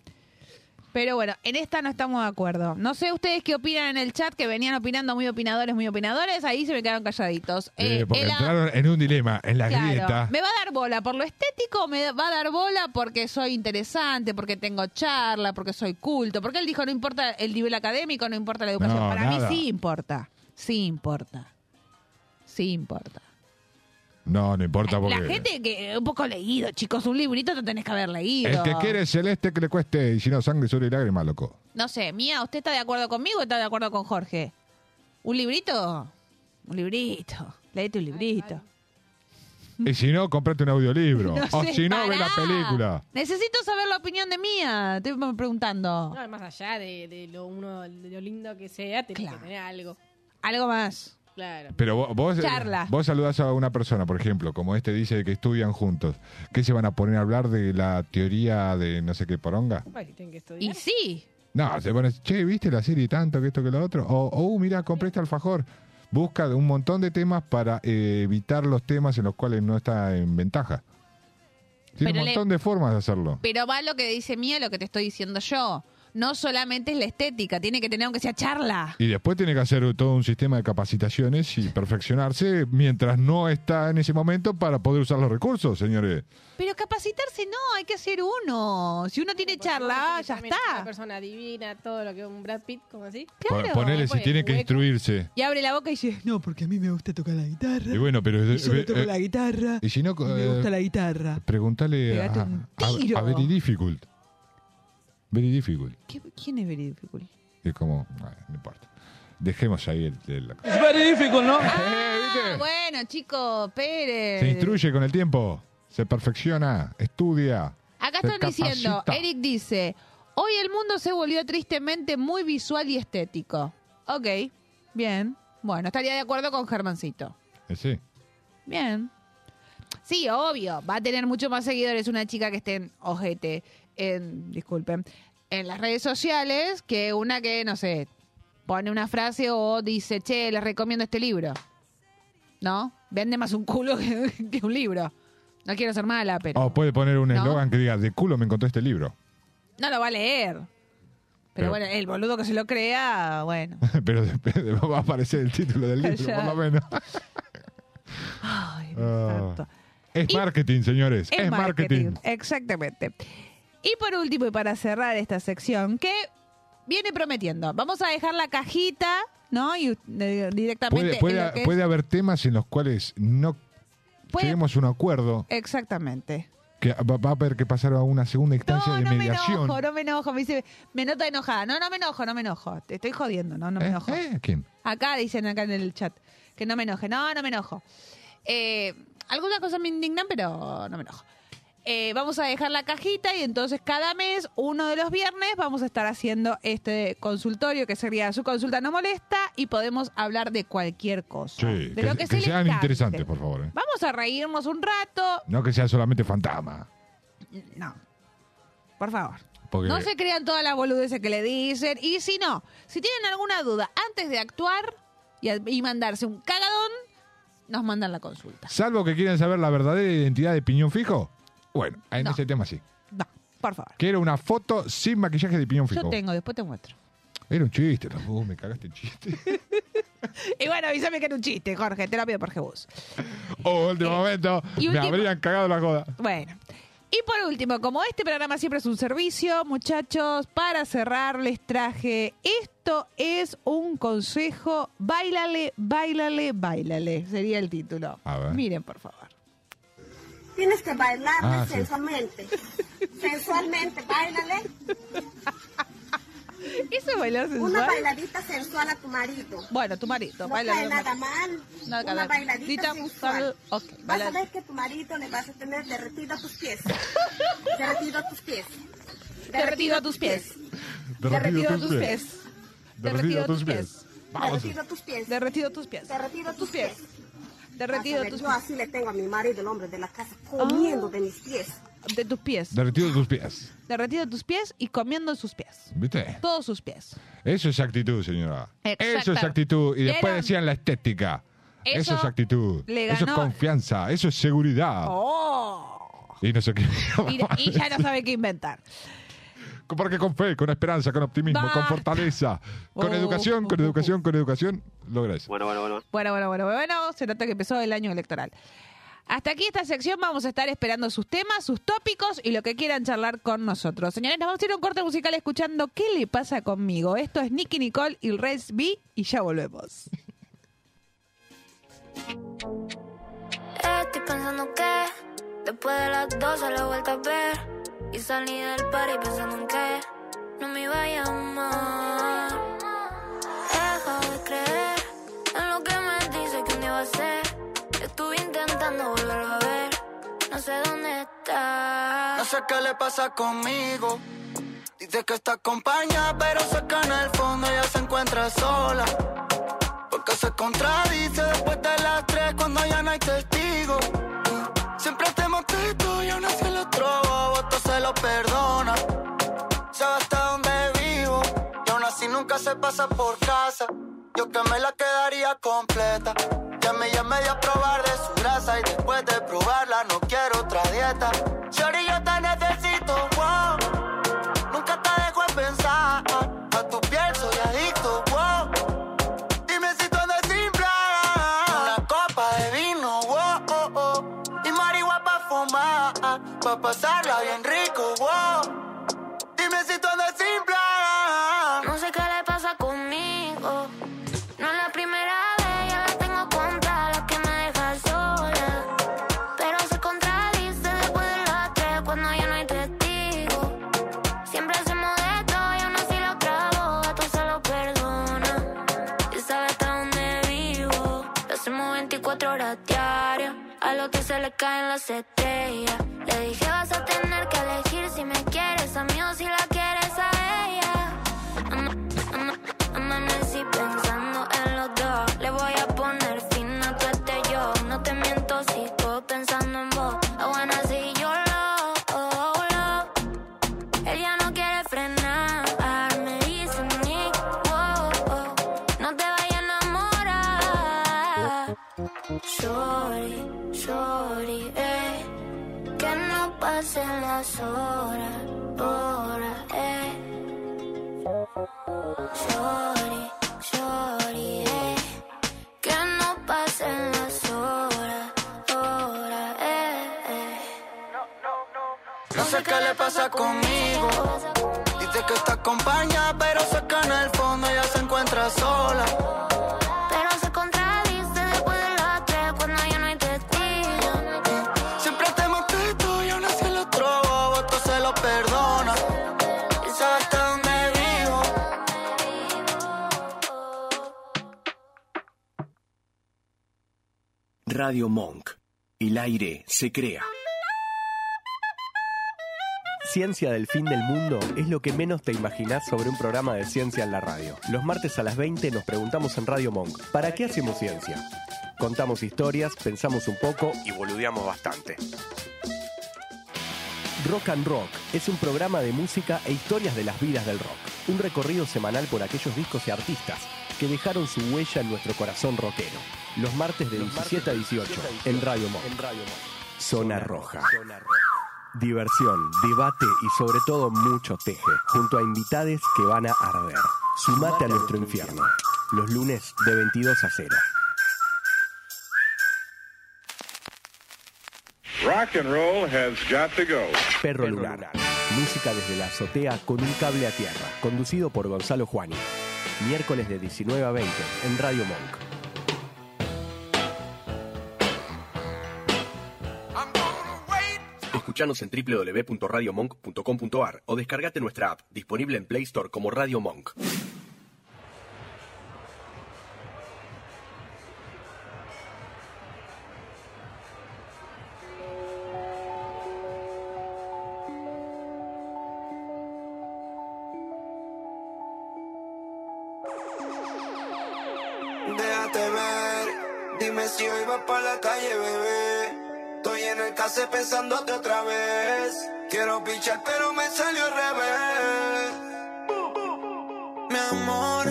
Pero bueno, en esta no estamos de acuerdo. No sé ustedes qué opinan en el chat, que venían opinando muy opinadores, muy opinadores. Ahí se me quedaron calladitos. Eh, Eh, porque entraron en un dilema, en la Claro, grieta. ¿Me va a dar bola por lo estético? ¿Me va a dar bola porque soy interesante, porque tengo charla, porque soy culto? Porque él dijo, no importa el nivel académico, no importa la educación. No, Para nada. mí sí importa. Sí importa. Sí importa. No, no importa porque... La gente que un poco leído, chicos, un librito te tenés que haber leído. El que quiere celeste que le cueste, y si no, sangre, sudor y lágrimas, loco. No sé, Mía, ¿usted está de acuerdo conmigo o está de acuerdo con Jorge? ¿Un librito? Un librito. Leete un librito. Y si no, comprate un audiolibro. *laughs* No o sé, si no, ve la película. Necesito saber la opinión de Mía. Estoy preguntando. No, más allá de, de lo uno, de lo lindo que sea, tenés que tener algo. Algo más. Claro. Pero vos, vos, eh, Charla. vos saludás a una persona, por ejemplo, como este dice que estudian juntos. ¿Qué se van a poner a hablar de la teoría de no sé qué poronga? Ay, tienen que estudiar. Y sí. No, se pone, che, ¿viste la serie tanto que esto que lo otro? O, oh, mira, compré este alfajor. Busca un montón de temas para eh, evitar los temas en los cuales no está en ventaja. Tiene Pero un le- montón de formas de hacerlo. Pero va lo que dice Mía, lo que te estoy diciendo yo. No solamente es la estética, tiene que tener aunque sea charla. Y después tiene que hacer todo un sistema de capacitaciones y perfeccionarse mientras no está en ese momento para poder usar los recursos, señores. Pero capacitarse no, hay que ser uno. Si uno tiene charla, ya También es Una está. persona divina, todo lo que un Brad Pitt, como así. Pon- Ponele si tiene que instruirse. Y abre la boca y dice, no, porque a mí me gusta tocar la guitarra. Y bueno, pero... Y solo eh, toco eh, la guitarra. Y si no, y me eh, gusta la guitarra. Pregúntale a, a- tiro. a Very Difficult. Very Difficult. ¿Qué- ¿Quién es very difficult? Es como, bueno, no importa. Dejemos ahí el, el- la- Es very difficult, ¿no? Ah, *laughs* bueno, chico, Pérez. Se instruye con el tiempo, se perfecciona, estudia. Acá están diciendo, capacita. Eric dice, hoy el mundo se volvió tristemente muy visual y estético. Ok, bien. Bueno, estaría de acuerdo con Germancito. Eh, Sí. Bien. Sí, obvio, va a tener mucho más seguidores una chica que esté en ojete, en, disculpen, en las redes sociales que una que, no sé, pone una frase o dice, che, les recomiendo este libro. ¿No? Vende más un culo *laughs* que, que un libro. No quiero ser mala, pero... O puede poner un ¿No? eslogan que diga, de culo me encontré este libro. No lo va a leer. Pero, Pero- bueno, el boludo que se lo crea, bueno. *laughs* Pero después va a aparecer el título del libro, Ya. por lo menos. *laughs* Ay, santo. es marketing, señores. Es, marketing. Exactamente. Y por último, y para cerrar esta sección, que viene prometiendo, vamos a dejar la cajita, ¿no? Y eh, directamente. Puede, en puede, lo que es- puede haber temas en los cuales no Puede- a un acuerdo, Exactamente. que va, a haber que pasar a una segunda instancia No, de no me mediación. enojo, no me enojo. Me dice, me nota enojada. No, no me enojo, no me enojo. Te estoy jodiendo, no, no me ¿Eh? enojo. ¿Eh? ¿Quién? Acá dicen acá en el chat que no me enoje. No, no me enojo. Eh, algunas cosas me indignan, pero no me enojo. Eh, vamos a dejar la cajita y entonces cada mes, uno de los viernes, vamos a estar haciendo este consultorio que sería su consulta no molesta y podemos hablar de cualquier cosa. Sí, de que, lo que que, se sean interesantes, por favor. ¿eh? Vamos a reírnos un rato. No que sea solamente fantasma. No. Por favor. Porque No se crean todas las boludeces que le dicen. Y si no, si tienen alguna duda antes de actuar y, y mandarse un cagadón, nos mandan la consulta. Salvo que quieran saber la verdadera identidad de Piñón Fijo. Bueno, en No. ese tema sí. No, por favor. Quiero una foto sin maquillaje de piñón fijo. Yo tengo, después te muestro. Era un chiste, tampoco me cagaste el chiste. *laughs* Y bueno, avísame que era un chiste, Jorge, te lo pido por Jebus. Oh, último momento, y me último- habrían cagado la joda. Bueno. Y por último, como este programa siempre es un servicio, muchachos, para cerrar les traje, esto es un consejo, bailale, bailale, bailale, sería el título. A ver. Miren, por favor. Tienes que bailarle Ah, sí. sensualmente. Sensualmente, bailale. ¿Eso es bailar Una sensual? bailadita sensual a tu marido. Bueno, tu marido, No bailale. cae nada mal. Nada Una mal. bailadita Dita, sensual. Vas a baila- ver que tu marido le vas a tener derretido a tus pies. derretido a tus pies. Derretido a tus pies. Derretido a tus pies. Derretido a tus pies. Derretido a tus pies. Derretido a tus pies. Derretido a tus pies. Derretido tus Yo así le tengo a mi marido, el hombre de la casa, Ah. comiendo de mis pies. De tus pies. Derretido de tus pies. Derretido a tus pies y comiendo sus pies. ¿Viste? Todos sus pies. Eso es actitud, señora. Exacto. Eso es actitud. Y después decían la estética. Eso, Eso es actitud. le Eso es confianza. Eso es seguridad. ¡Oh! Y no sé qué. Y, y ya no sabe qué inventar. Porque con fe, con esperanza, con optimismo, con fortaleza, con Oh, educación, con educación, con educación, logra eso. Bueno, bueno, bueno. Bueno, bueno, bueno, bueno, se nota que empezó el año electoral. Hasta aquí esta sección vamos a estar esperando sus temas, sus tópicos y lo que quieran charlar con nosotros. Señores, nos vamos a ir a un corte musical escuchando ¿Qué le pasa conmigo? Esto es Nicky Nicole y Res B y ya volvemos. Estoy pensando que después de las 12 la vuelta a ver y salí del party pensando en que no me iba a llamar. He dejado de creer en lo que me dice que un día va a ser. Estuve intentando volverlo a ver, no sé dónde está. No sé qué le pasa conmigo. Dice que está acompañada, pero sé que en el fondo ella se encuentra sola. Porque se contradice después de las tres cuando ya no hay testigos. Siempre te mostré y aún así el otro pasa por casa. Yo que me la quedaría completa. Ya me dio a probar de su grasa y después de probarla no quiero otra dieta. Shorty, yo te necesito, wow. Nunca te dejo de pensar. A tu piel soy adicto, wow. Dime si tú andas sin plan. Una copa de vino, wow. oh, oh. Y marihuana pa' fumar. Pa' pasarla bien rico, caen las estrellas. Le dije vas a tener que elegir si me quieres a mí o si la quieres a ella. Ama- ama- Amanecí pensando en los dos. Le voy a poner fin a tu este yo. No te miento si estoy pensando en vos. I las horas, horas, eh. Sorry, sorry, eh. Que no pasen las horas, horas, eh, eh. No sé qué le pasa conmigo. Dice que está acompañada, pero sé que en el fondo ella se encuentra sola. Radio Monk. El aire se crea. Ciencia del fin del mundo es lo que menos te imaginás sobre un programa de ciencia en la radio. Los martes a las 20 nos preguntamos en Radio Monk, ¿para qué hacemos ciencia? Contamos historias, pensamos un poco y boludeamos bastante. Rock and Rock es un programa de música e historias de las vidas del rock. Un recorrido semanal por aquellos discos y artistas que dejaron su huella en nuestro corazón rockero. Los martes de 17 a 18 en Radio Monk. Zona Roja. Diversión, debate y sobre todo mucho teje, junto a invitades que van a arder. Sumate a nuestro infierno, los lunes de 22 a 0. Rock and roll has got to go. Perro Lunar. Música desde la azotea con un cable a tierra. Conducido por Gonzalo Juani. Miércoles de 19 a 20 en Radio Monk. Escuchanos en www.radiomonk.com.ar o descargate nuestra app, disponible en Play Store como Radio Monk. Déjate ver, dime si hoy vas para la calle, bebé. Estoy en el case pensándote otra. Pero me salió al revés. Mi amor,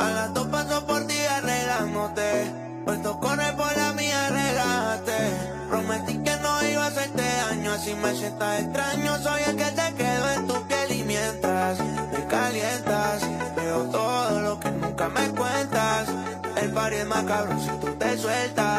a las dos paso por ti arreglándote. Puesto correr por la mía, relájate. Prometí que no iba a hacerte daño, así me sientas extraño. Soy el que te quedo en tu piel y mientras me calientas, veo todo lo que nunca me cuentas. El party es más cabrón si tú te sueltas.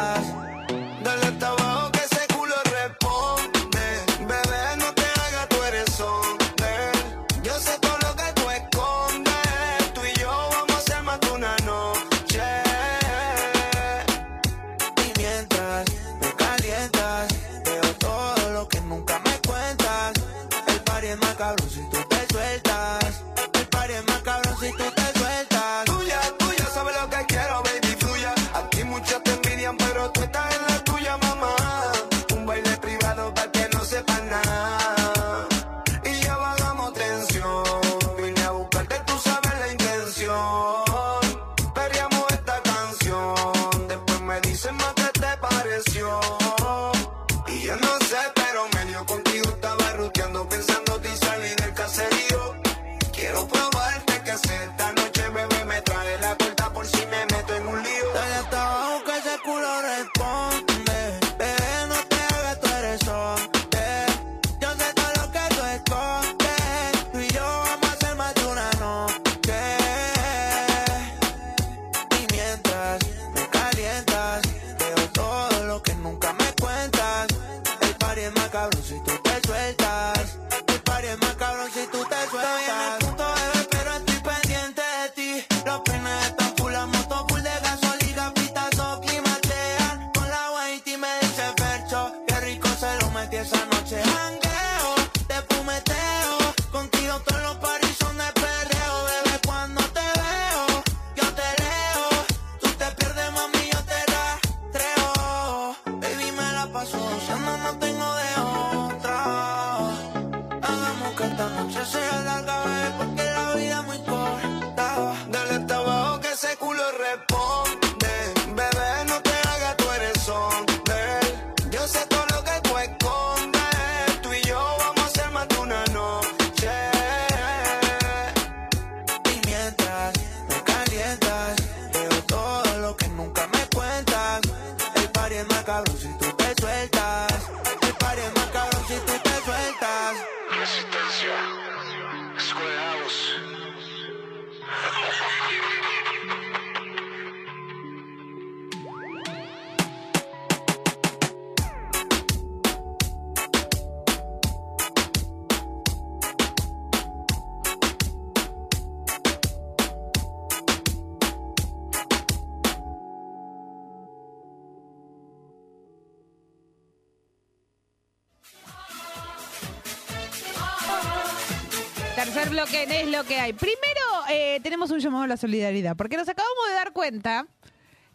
Hay. Primero eh, tenemos un llamado a la solidaridad, porque nos acabamos de dar cuenta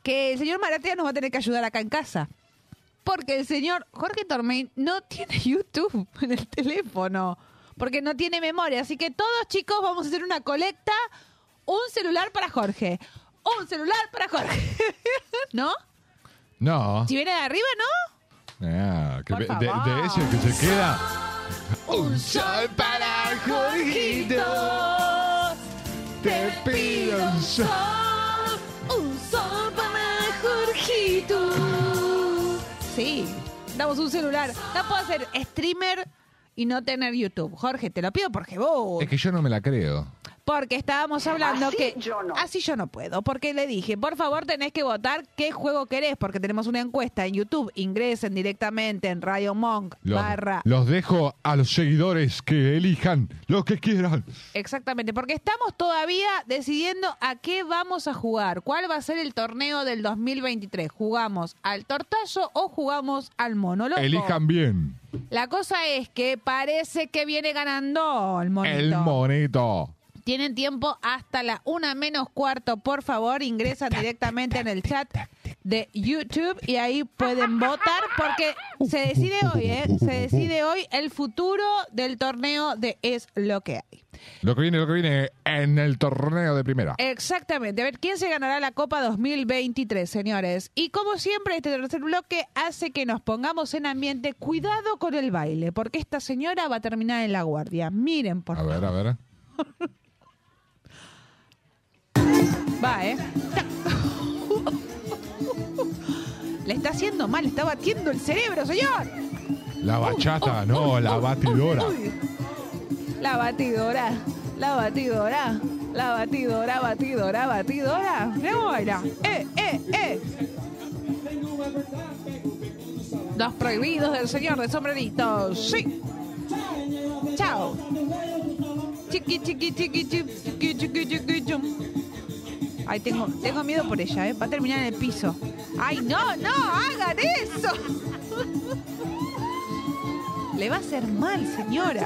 que el señor Maratea nos va a tener que ayudar acá en casa. Porque el señor Jorge Tormein no tiene *laughs* YouTube en el teléfono, porque no tiene memoria. Así que todos chicos vamos a hacer una colecta, un celular para Jorge, un celular para Jorge. *laughs* ¿No? No. Si viene de arriba, ¿no? Ah, que Por de, de- favor. de ese que se queda. Un sol para Jorgito. Te pido un sol. Un sol para Jorgito. Sí, damos un celular. No puedo ser streamer y no tener YouTube. Jorge, te lo pido porque vos. Es que yo no me la creo. Porque estábamos hablando Así que yo no. así yo no puedo, porque le dije, por favor tenés que votar qué juego querés, porque tenemos una encuesta en YouTube, ingresen directamente en Radio Monk Los, barra los dejo a los seguidores que elijan lo que quieran. Exactamente, porque estamos todavía decidiendo a qué vamos a jugar, cuál va a ser el torneo del 2023. ¿Jugamos al tortazo o jugamos al monólogo? Elijan bien. La cosa es que parece que viene ganando el monito. El monito. Tienen tiempo hasta la una menos cuarto, por favor, ingresan directamente en el chat de YouTube y ahí pueden votar porque se decide hoy, ¿eh? Se decide hoy el futuro del torneo de Es lo que hay. Lo que viene, lo que viene en el torneo de primera. Exactamente. A ver, ¿quién se ganará la Copa 2023, señores? Y como siempre, este tercer bloque hace que nos pongamos en ambiente. Cuidado con el baile, porque esta señora va a terminar en la guardia. Miren, por A ver, a ver. Va, ¿eh? *laughs* Le está haciendo mal, está batiendo el cerebro, señor. La bachata, no, la batidora. La batidora, la batidora, la batidora, batidora, batidora. Cómo baila. ¡Eh, eh, eh! Los prohibidos del señor de sombreritos. Sí. Chao. Chiqui, chiqui, chiqui, chiqui, chiqui, chiqui, chiqui, chum. Ay, tengo, tengo miedo por ella, ¿eh? Va a terminar en el piso. ¡Ay, no, no! ¡Hagan eso! *laughs* Le va a hacer mal, señora.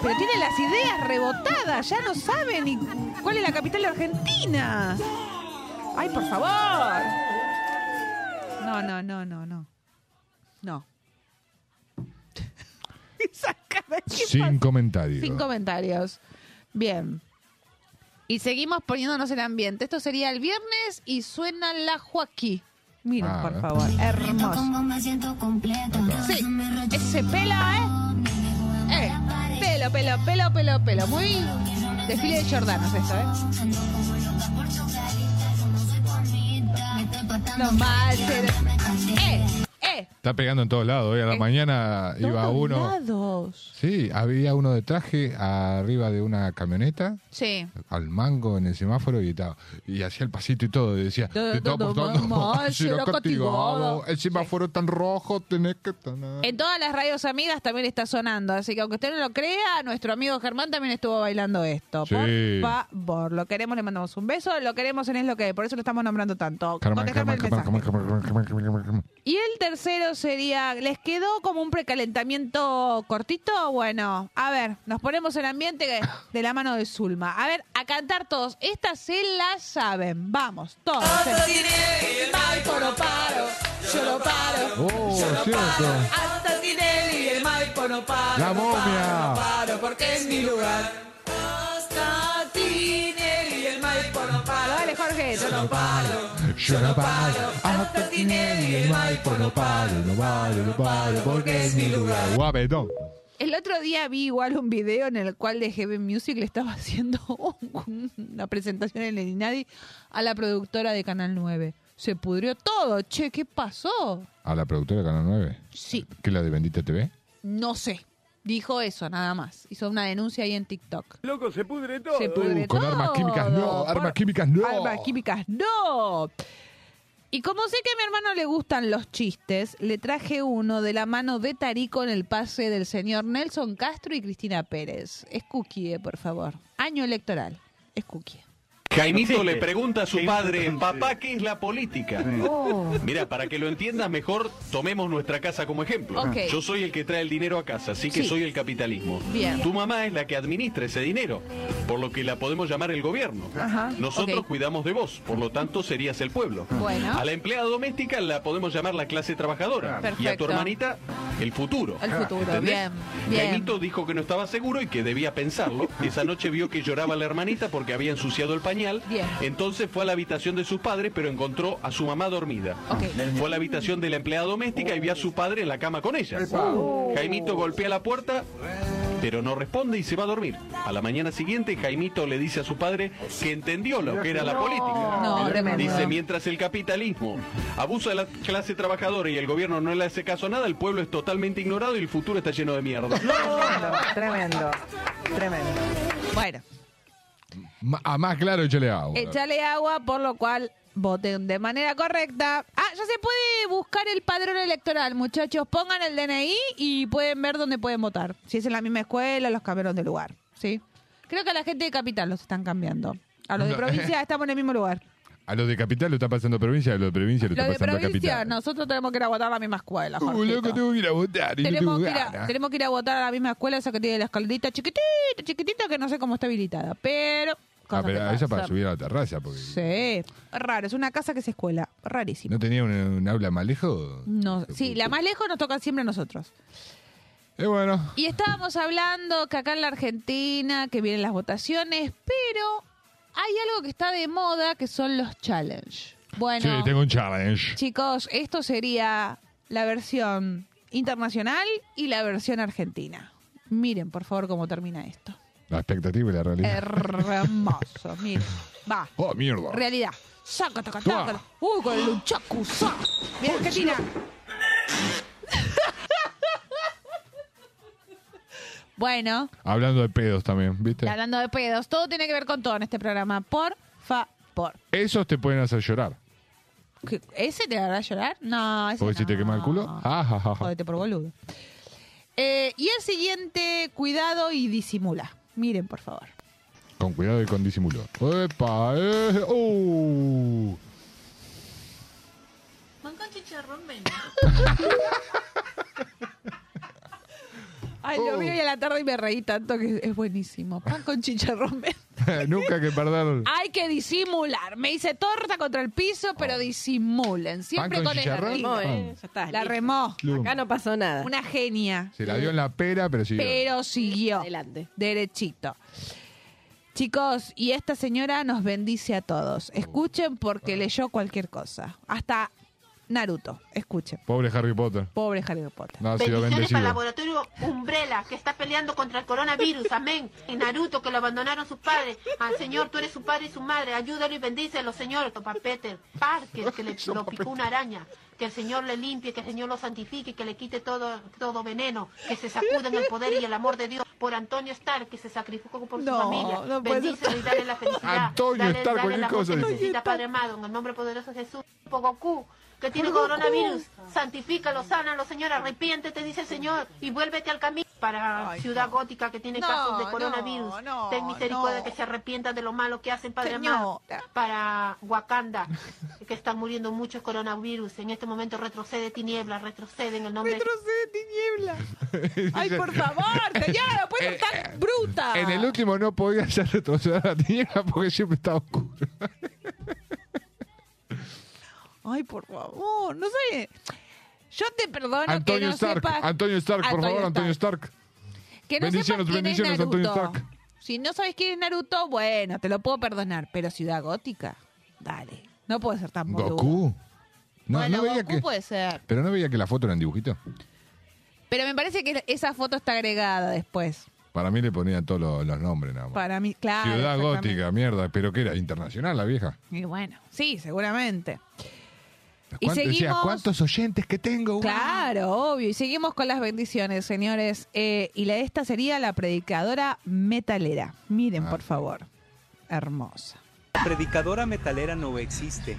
Pero tiene las ideas rebotadas, ya no sabe ni cuál es la capital de Argentina. ¡Ay, por favor! No, no, no, no, no. No. *laughs* Esa cara, ¿qué Sin comentarios. sin comentarios. Bien. Y seguimos poniéndonos en ambiente. Esto sería el viernes y suena la Joaquí. Miren, Ah, por ¿eh? favor. Hermoso. Sí, ese pelo, ¿eh? Eh, pelo, pelo, pelo, pelo, pelo. Muy desfile de Jordanos esto, ¿eh? No mal ser... Eh, Está pegando en todos lados. Hoy a la mañana iba Todos uno. lados. Sí, había uno de traje arriba de una camioneta, Sí. al mango en el semáforo y estaba. Y hacía el pasito y todo. Y decía: Te estamos dando será será *laughs* castigado". El semáforo tan rojo, tenés que. En todas las radios amigas también está sonando, así que aunque usted no lo crea, nuestro amigo Germán también estuvo bailando esto. Sí. Por favor, lo queremos, le mandamos un beso, lo queremos en Es lo que, hay, por eso lo estamos nombrando tanto. Carmen, Contestame Carmen, el Carmen, mensaje. Carmen, Carmen, Carmen, Carmen, Carmen. Y el tercero sería, ¿les quedó como un precalentamiento cortito? Bueno, a ver, nos ponemos en ambiente de la mano de Zulma. A ver, a cantar todos. Estas se las saben. Vamos, todos. Maipo no paro, yo no paro. Oh, yo no cierto. paro. Hasta Tinelli, el Maipo no paro. La no momia. paro, no paro, porque es mi lugar. Hasta Tinelli, el Maipo no paro. Dale, Jorge. Yo no paro. Yo no paro, hasta Tinelli, el Maipo no paro, no paro, no paro, porque es mi lugar. Guapetón. El otro día vi igual un video en el cual de Heaven Music le estaba *laughs* haciendo un- una presentación en el Inadi a la productora de Canal 9. Se pudrió todo. Che, ¿qué pasó? A la productora de Canal 9. Sí, ¿Qué la de Bendita TV? no sé. Dijo eso, nada más. Hizo una denuncia ahí en TikTok. Loco, se pudre todo. Se pudre Uh, con todo. armas químicas no, armas Por- químicas no. Armas químicas no. Y como sé que a mi hermano le gustan los chistes, le traje uno de la mano de Tarico en el pase del señor Nelson Castro y Cristina Pérez. Es cookie, por favor. Año electoral. Es Jaimito le pregunta a su padre, papá, ¿qué es la política? Oh. Mira, para que lo entiendas mejor, tomemos nuestra casa como ejemplo. Yo soy el que trae el dinero a casa, así que Sí. soy el capitalismo. Bien. Tu mamá es la que administra ese dinero, por lo que la podemos llamar el gobierno. Ajá, Nosotros cuidamos de vos, por lo tanto serías el pueblo. Bueno. A la empleada doméstica la podemos llamar la clase trabajadora. Y a tu hermanita, el futuro. El futuro, ¿Entendés? bien, bien. Jaimito dijo que no estaba seguro y que debía pensarlo. Esa noche vio que lloraba la hermanita porque había ensuciado el pañal. Bien. Entonces fue a la habitación de sus padres, pero encontró a su mamá dormida. Fue a la habitación de la empleada doméstica y vio a su padre en la cama con ella. Jaimito golpea la puerta pero no responde y se va a dormir. A la mañana siguiente, Jaimito le dice a su padre que entendió lo que era la política. No, tremendo. Dice, mientras el capitalismo abusa de la clase trabajadora y el gobierno no le hace caso a nada, el pueblo es totalmente ignorado y el futuro está lleno de mierda. Tremendo, tremendo. Bueno, A más claro, échale agua. échale agua, por lo cual voten de manera correcta. Ah, ya se puede buscar el padrón electoral, muchachos. Pongan el DNI y pueden ver dónde pueden votar. Si es en la misma escuela, los cambiaron de lugar. ¿Sí? Creo que a la gente de capital los están cambiando. A los de No. provincia *laughs* estamos en el mismo lugar. A los de capital lo está pasando a provincia, a los de provincia lo está pasando a provincia, capital. nosotros tenemos que ir a votar a la misma escuela. Uh, loco, tengo que ir a votar y no Tenemos tengo que, ir a, tenemos que ir a votar a la misma escuela, esa que tiene la escalerita chiquitita, chiquitita, que no sé cómo está habilitada. Pero. Ah, pero que esa para subir a la terraza, porque Sí, raro, es una casa que es escuela, rarísimo. no tenía un, un aula más lejos. No, sí, la más lejos nos toca siempre a nosotros. Es bueno. Y estábamos hablando que acá en la Argentina, que vienen las votaciones, pero hay algo que está de moda que son los challenge. Bueno, Sí, tengo un challenge. chicos, esto sería la versión internacional y la versión argentina. Miren, por favor, cómo termina esto. La expectativa y la realidad. Hermoso, miren. Va. Oh, mierda. Realidad. Saca, taca, taca. Uy, con el luchacu, sa. Bien, Argentina. *laughs* bueno, Hablando de pedos también, ¿viste? hablando de pedos, todo tiene que ver con todo en este programa. Por favor. Esos te pueden hacer llorar. ¿Qué- ¿Ese te hará llorar? No, ese Porque si te no. quema el culo. Ah, ja, ja, ja. Jodete por boludo. Eh, y el siguiente, cuidado y disimula. Miren, por favor. Con cuidado y con disimulo. ¡Epa! Eh, ¡Uh! Pan con chicharrón, ven. Ay, lo vi hoy a la tarde y me reí tanto que es buenísimo. Pan con chicharrón. *laughs* Nunca que perder. Hay que disimular. Me hice torta contra el piso, pero disimulen. Siempre ¿Pan con con, Remó, eh, ya está, La listo. remó. Plum. Acá no pasó nada. Una genia. Se la dio en la pera, pero siguió. Pero siguió. Adelante. Derechito. Chicos, y esta señora nos bendice a todos. Escuchen porque leyó cualquier cosa. Hasta Naruto. Escuchen. Pobre Harry Potter. Pobre Harry Potter. No ha sido Bendiciones para el laboratorio Umbrella, que está peleando contra el coronavirus. Amén. Y Naruto, que lo abandonaron sus padres. Al Señor, tú eres su padre y su madre. Ayúdalo y bendícelo, Señor. Para Peter Parker, que le *laughs* lo picó una araña. Que el Señor le limpie, que el Señor lo santifique, que le quite todo, todo veneno. Que se sacudan el poder y el amor de Dios. Por Antonio Stark, que se sacrificó por su No, familia. no Bendícelo y dale la felicidad. Antonio dale, Stark, dale cualquier la cosa necesita, Padre amado. En el nombre poderoso de Jesús. Goku, que tiene coronavirus, santifícalo, sánalo, Señor, arrepiéntete, dice el Señor, y vuélvete al camino para Ciudad Gótica que tiene No, casos de coronavirus. no, Ten misericordia no. que se arrepientan de lo malo que hacen, Padre Señora. amado. Para Wakanda, que están muriendo muchos coronavirus. En este momento retrocede tinieblas, retrocede en el nombre Retrocede tiniebla. *laughs* Ay, por favor, señora, puede ser tan bruta. En el último no podía hacer retroceder a la tierra porque siempre estaba oscuro. *laughs* Ay, por favor, no sé. Yo te perdono que Antonio no Stark, sepas. Antonio Stark, por favor, Antonio Stark. Que no bendiciones, sepas quién es bendiciones, Naruto. Antonio Stark. Si no sabes quién es Naruto, bueno, te lo puedo perdonar. Pero Ciudad Gótica, dale. No puede ser tan boludo. Goku. No, bueno, no veía Goku que. puede ser. Pero no veía que la foto era en dibujito. Pero me parece que esa foto está agregada después. Para mí le ponían todos los, los nombres nada más. Para mí, claro. Ciudad. Gótica, mierda. Pero que era internacional la vieja. Y bueno, sí, seguramente. Y ¿Cuánto- decía, seguimos. ¿Cuántos oyentes que tengo? Claro, obvio. Y seguimos con las bendiciones, señores. Eh, y la esta sería la predicadora metalera. Miren, Ah, por favor. Hermosa. La predicadora metalera no existe.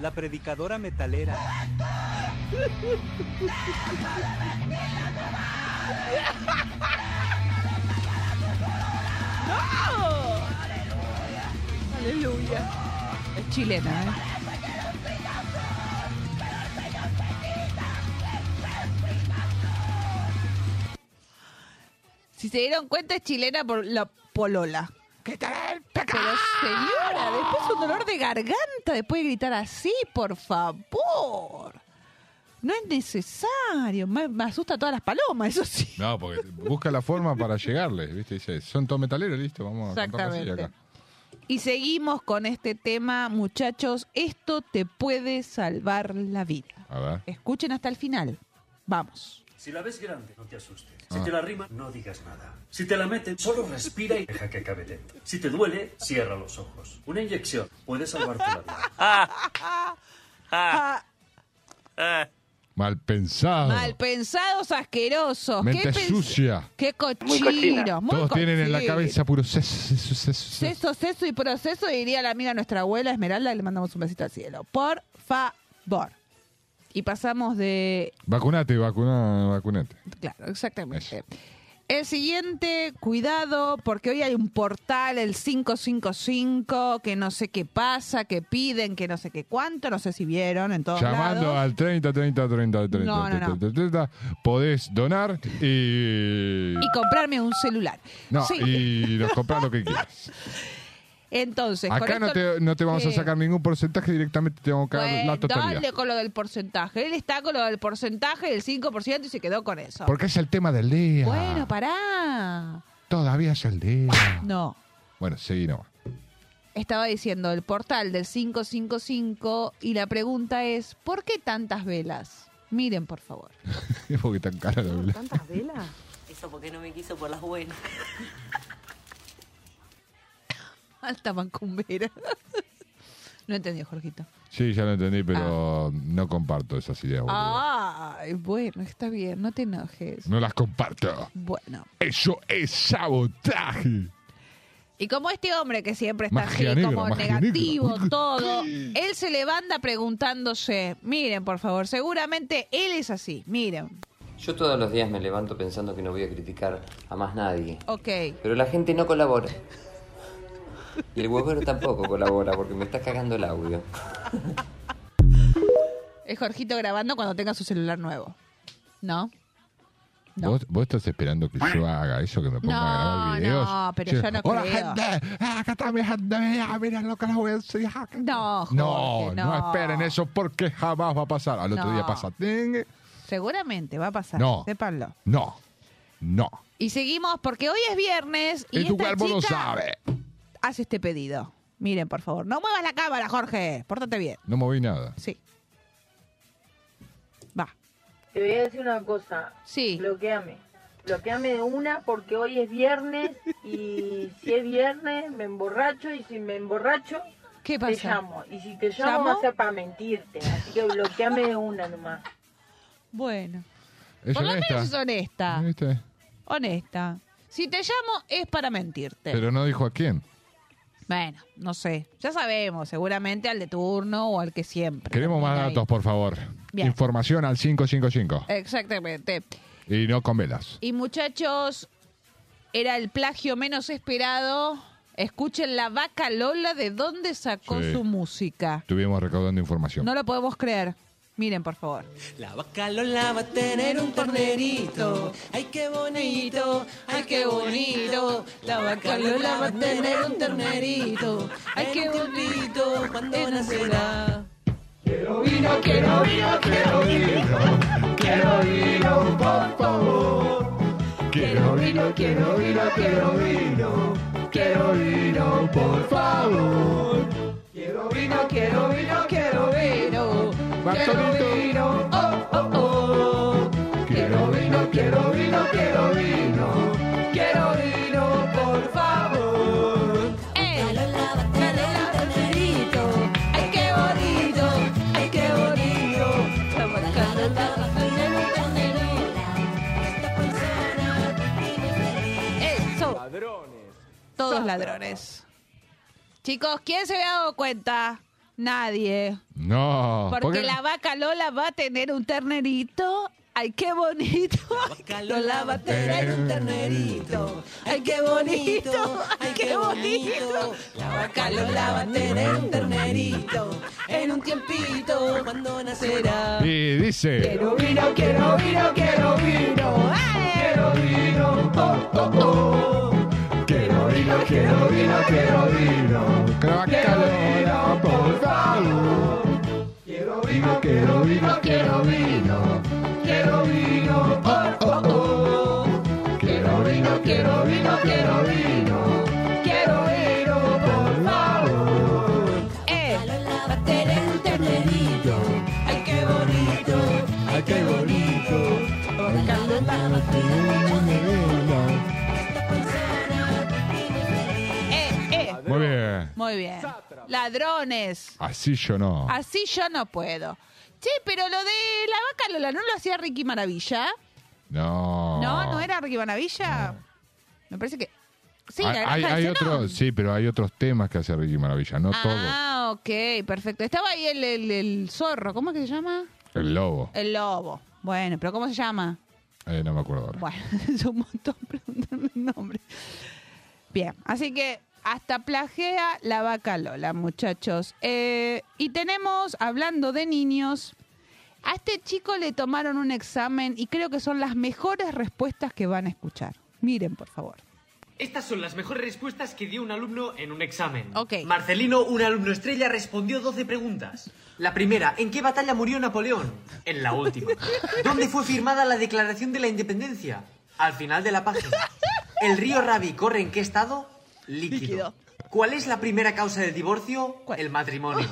La predicadora metalera. Aleluya. Es chilena, ¿eh? Si se dieron cuenta, es chilena por la polola. ¿Qué tal el Pero señora, después un dolor de garganta después de gritar así, por favor. No es necesario. Me, me asusta a todas las palomas, eso sí. No, porque busca la forma para llegarles, ¿viste? Dice, son todos metaleros, listo, vamos a cantar así acá. Y seguimos con este tema, muchachos. Esto te puede salvar la vida. A ver. Escuchen hasta el final. Vamos. Si la ves grande, no te asustes. Ah. Si te la rima, no digas nada. Si te la meten, solo respira y deja que acabe lento. Si te duele, cierra los ojos. Una inyección puede salvarte la vida. Mal pensado. Mal pensados, asquerosos. Mente ¿Qué sucia. Qué cochinos. muy Todos tienen en la cabeza puro seso, seso, seso, seso. Y proceso, diría la amiga nuestra abuela Esmeralda, le mandamos un besito al cielo. Por favor. Y pasamos de. Vacunate, vacuna, vacunate. Claro, exactamente. El siguiente, cuidado, porque hoy hay un portal, el 555, que no sé qué pasa, que piden, que no sé qué cuánto, no sé si vieron en todos Llamando lados. al 30, 30, 30, 30, No, no, no. 30, 30, podés donar y... Y comprarme un celular. No, Sí. y nos comprar lo que quieras. *laughs* Entonces, con Acá no esto- te, no te vamos a sacar ningún porcentaje, directamente te vamos a dar la totalidad. dale con lo del porcentaje. Él está con lo del porcentaje del 5% y se quedó con eso. Porque es el tema del día. Bueno, pará. Todavía es el día. No. Bueno, seguí nomás. Estaba diciendo el portal del 555 y la pregunta es, ¿por qué tantas velas? Miren, por favor. *laughs* Porque tan cara la vela. ¿Tantas velas? Eso porque no me quiso por las buenas. *laughs* Alta mancumbera. *laughs* no entendió, Jorgito. Sí, ya lo entendí, pero no comparto esas ideas. boludo. Ay, bueno, está bien, no te enojes. No las comparto. Bueno. Eso es sabotaje. Y como este hombre que siempre está Magia así negra, como magia negativo, negra. todo, él se levanta preguntándose, miren, por favor, seguramente él es así, miren, Yo todos los días me levanto pensando que no voy a criticar a más nadie. ok. Pero la gente no colabora. Y el huevero tampoco colabora porque me está cagando el audio. Es Jorgito grabando cuando tenga su celular nuevo. ¿No? No. ¿Vos, vos estás esperando que yo haga eso, que me ponga a grabar No, videos? no, pero Che, yo no Hola, creo. gente. Ah, Acá está mi gente. Mira, mira lo que les voy a enseñar. No, Jorge, No, no. no esperen eso porque jamás va a pasar. Al otro No. día pasa. Ting. Seguramente va a pasar, No. sépanlo. No, no. Y seguimos porque hoy es viernes y, Y tu esta cuerpo lo chica sabe. Hace este pedido. Miren, por favor, no muevas la cámara, Jorge. Pórtate bien. No moví nada. Sí. Va. Te voy a decir una cosa. Sí. Bloqueame. Bloqueame de una porque hoy es viernes y si es viernes me emborracho y si me emborracho ¿Qué te pasa? llamo. Y si te llamo ¿Llamo? va a ser para mentirte. Así que bloqueame de una nomás. Bueno. Es Por lo honesta. menos es honesta. ¿Viste? Honesta. Si te llamo es para mentirte. Pero no dijo a quién. Bueno, no sé. Ya sabemos, seguramente al de turno o al que siempre. Queremos más Ahí. datos, por favor. Bien. Información al 555. Exactamente. Y no con velas. Y muchachos, era el plagio menos esperado. Escuchen la vaca Lola de dónde sacó Sí. su música. Estuvimos recaudando información. No lo podemos creer. Miren, por favor. La vaca Lola va a tener un ternerito. Ay, qué bonito, ay, qué bonito. La vaca Lola va a tener un ternerito. Ay, qué bonito, cuando nacerá. Quiero vino, quiero vino, quiero vino. Quiero vino, por favor. Quiero vino, quiero vino, quiero vino. Quiero vino, por favor. Quiero vino, quiero vino, quiero vino. Quiero vino, oh, oh, oh. Quiero vino, quiero vino, quiero vino. Quiero vino, por favor. ¡Eh! Ay, qué bonito, ay, qué bonito. Eso. Ladrones. Todos ladrones. Chicos, ¿quién se había dado cuenta? Nadie. No. Porque la vaca Lola va a tener un ternerito. Ay, qué bonito. vaca Lola va a tener un ternerito. Ay, qué bonito, ay, qué bonito. La vaca Lola va a tener un ternerito. En un tiempito, cuando nacerá. Y dice. Quiero vino, quiero vino, quiero vino. Quiero vino, oh, oh, oh. Quiero vino, quiero vino, quiero vino. Quiero vino, por favor. Quiero vino, quiero vino, quiero vino. Quiero vino, oh, oh, oh. Quiero vino, quiero vino, quiero vino. Muy bien. Ladrones. Así yo no. Así yo no puedo. Che, pero lo de la vaca Lola, ¿no lo hacía Ricky Maravilla? No. No, ¿no era Ricky Maravilla? Me parece que... Sí, la hay, granja hay, del hay Zenón. otros, sí, pero hay otros temas que hace Ricky Maravilla, no todos. Ah, ok, perfecto. Estaba ahí el, el- el zorro, ¿cómo es que se llama? El lobo, El lobo. Bueno, pero ¿cómo se llama? eh, no me acuerdo ahora. Bueno, *laughs* es un montón preguntarme el nombre. Bien, así que hasta plagea la vaca Lola, muchachos. Eh, y tenemos, hablando de niños, a este chico le tomaron un examen y creo que son las mejores respuestas que van a escuchar. Miren, por favor. Estas son las mejores respuestas que dio un alumno en un examen. Ok. Marcelino, un alumno estrella, respondió 12 preguntas. La primera, ¿en qué batalla murió Napoleón? En la última. ¿Dónde fue firmada la Declaración de la Independencia? Al final de la página. ¿El río Ravi corre en qué estado? Líquido. ¿Cuál es la primera causa del divorcio? El matrimonio.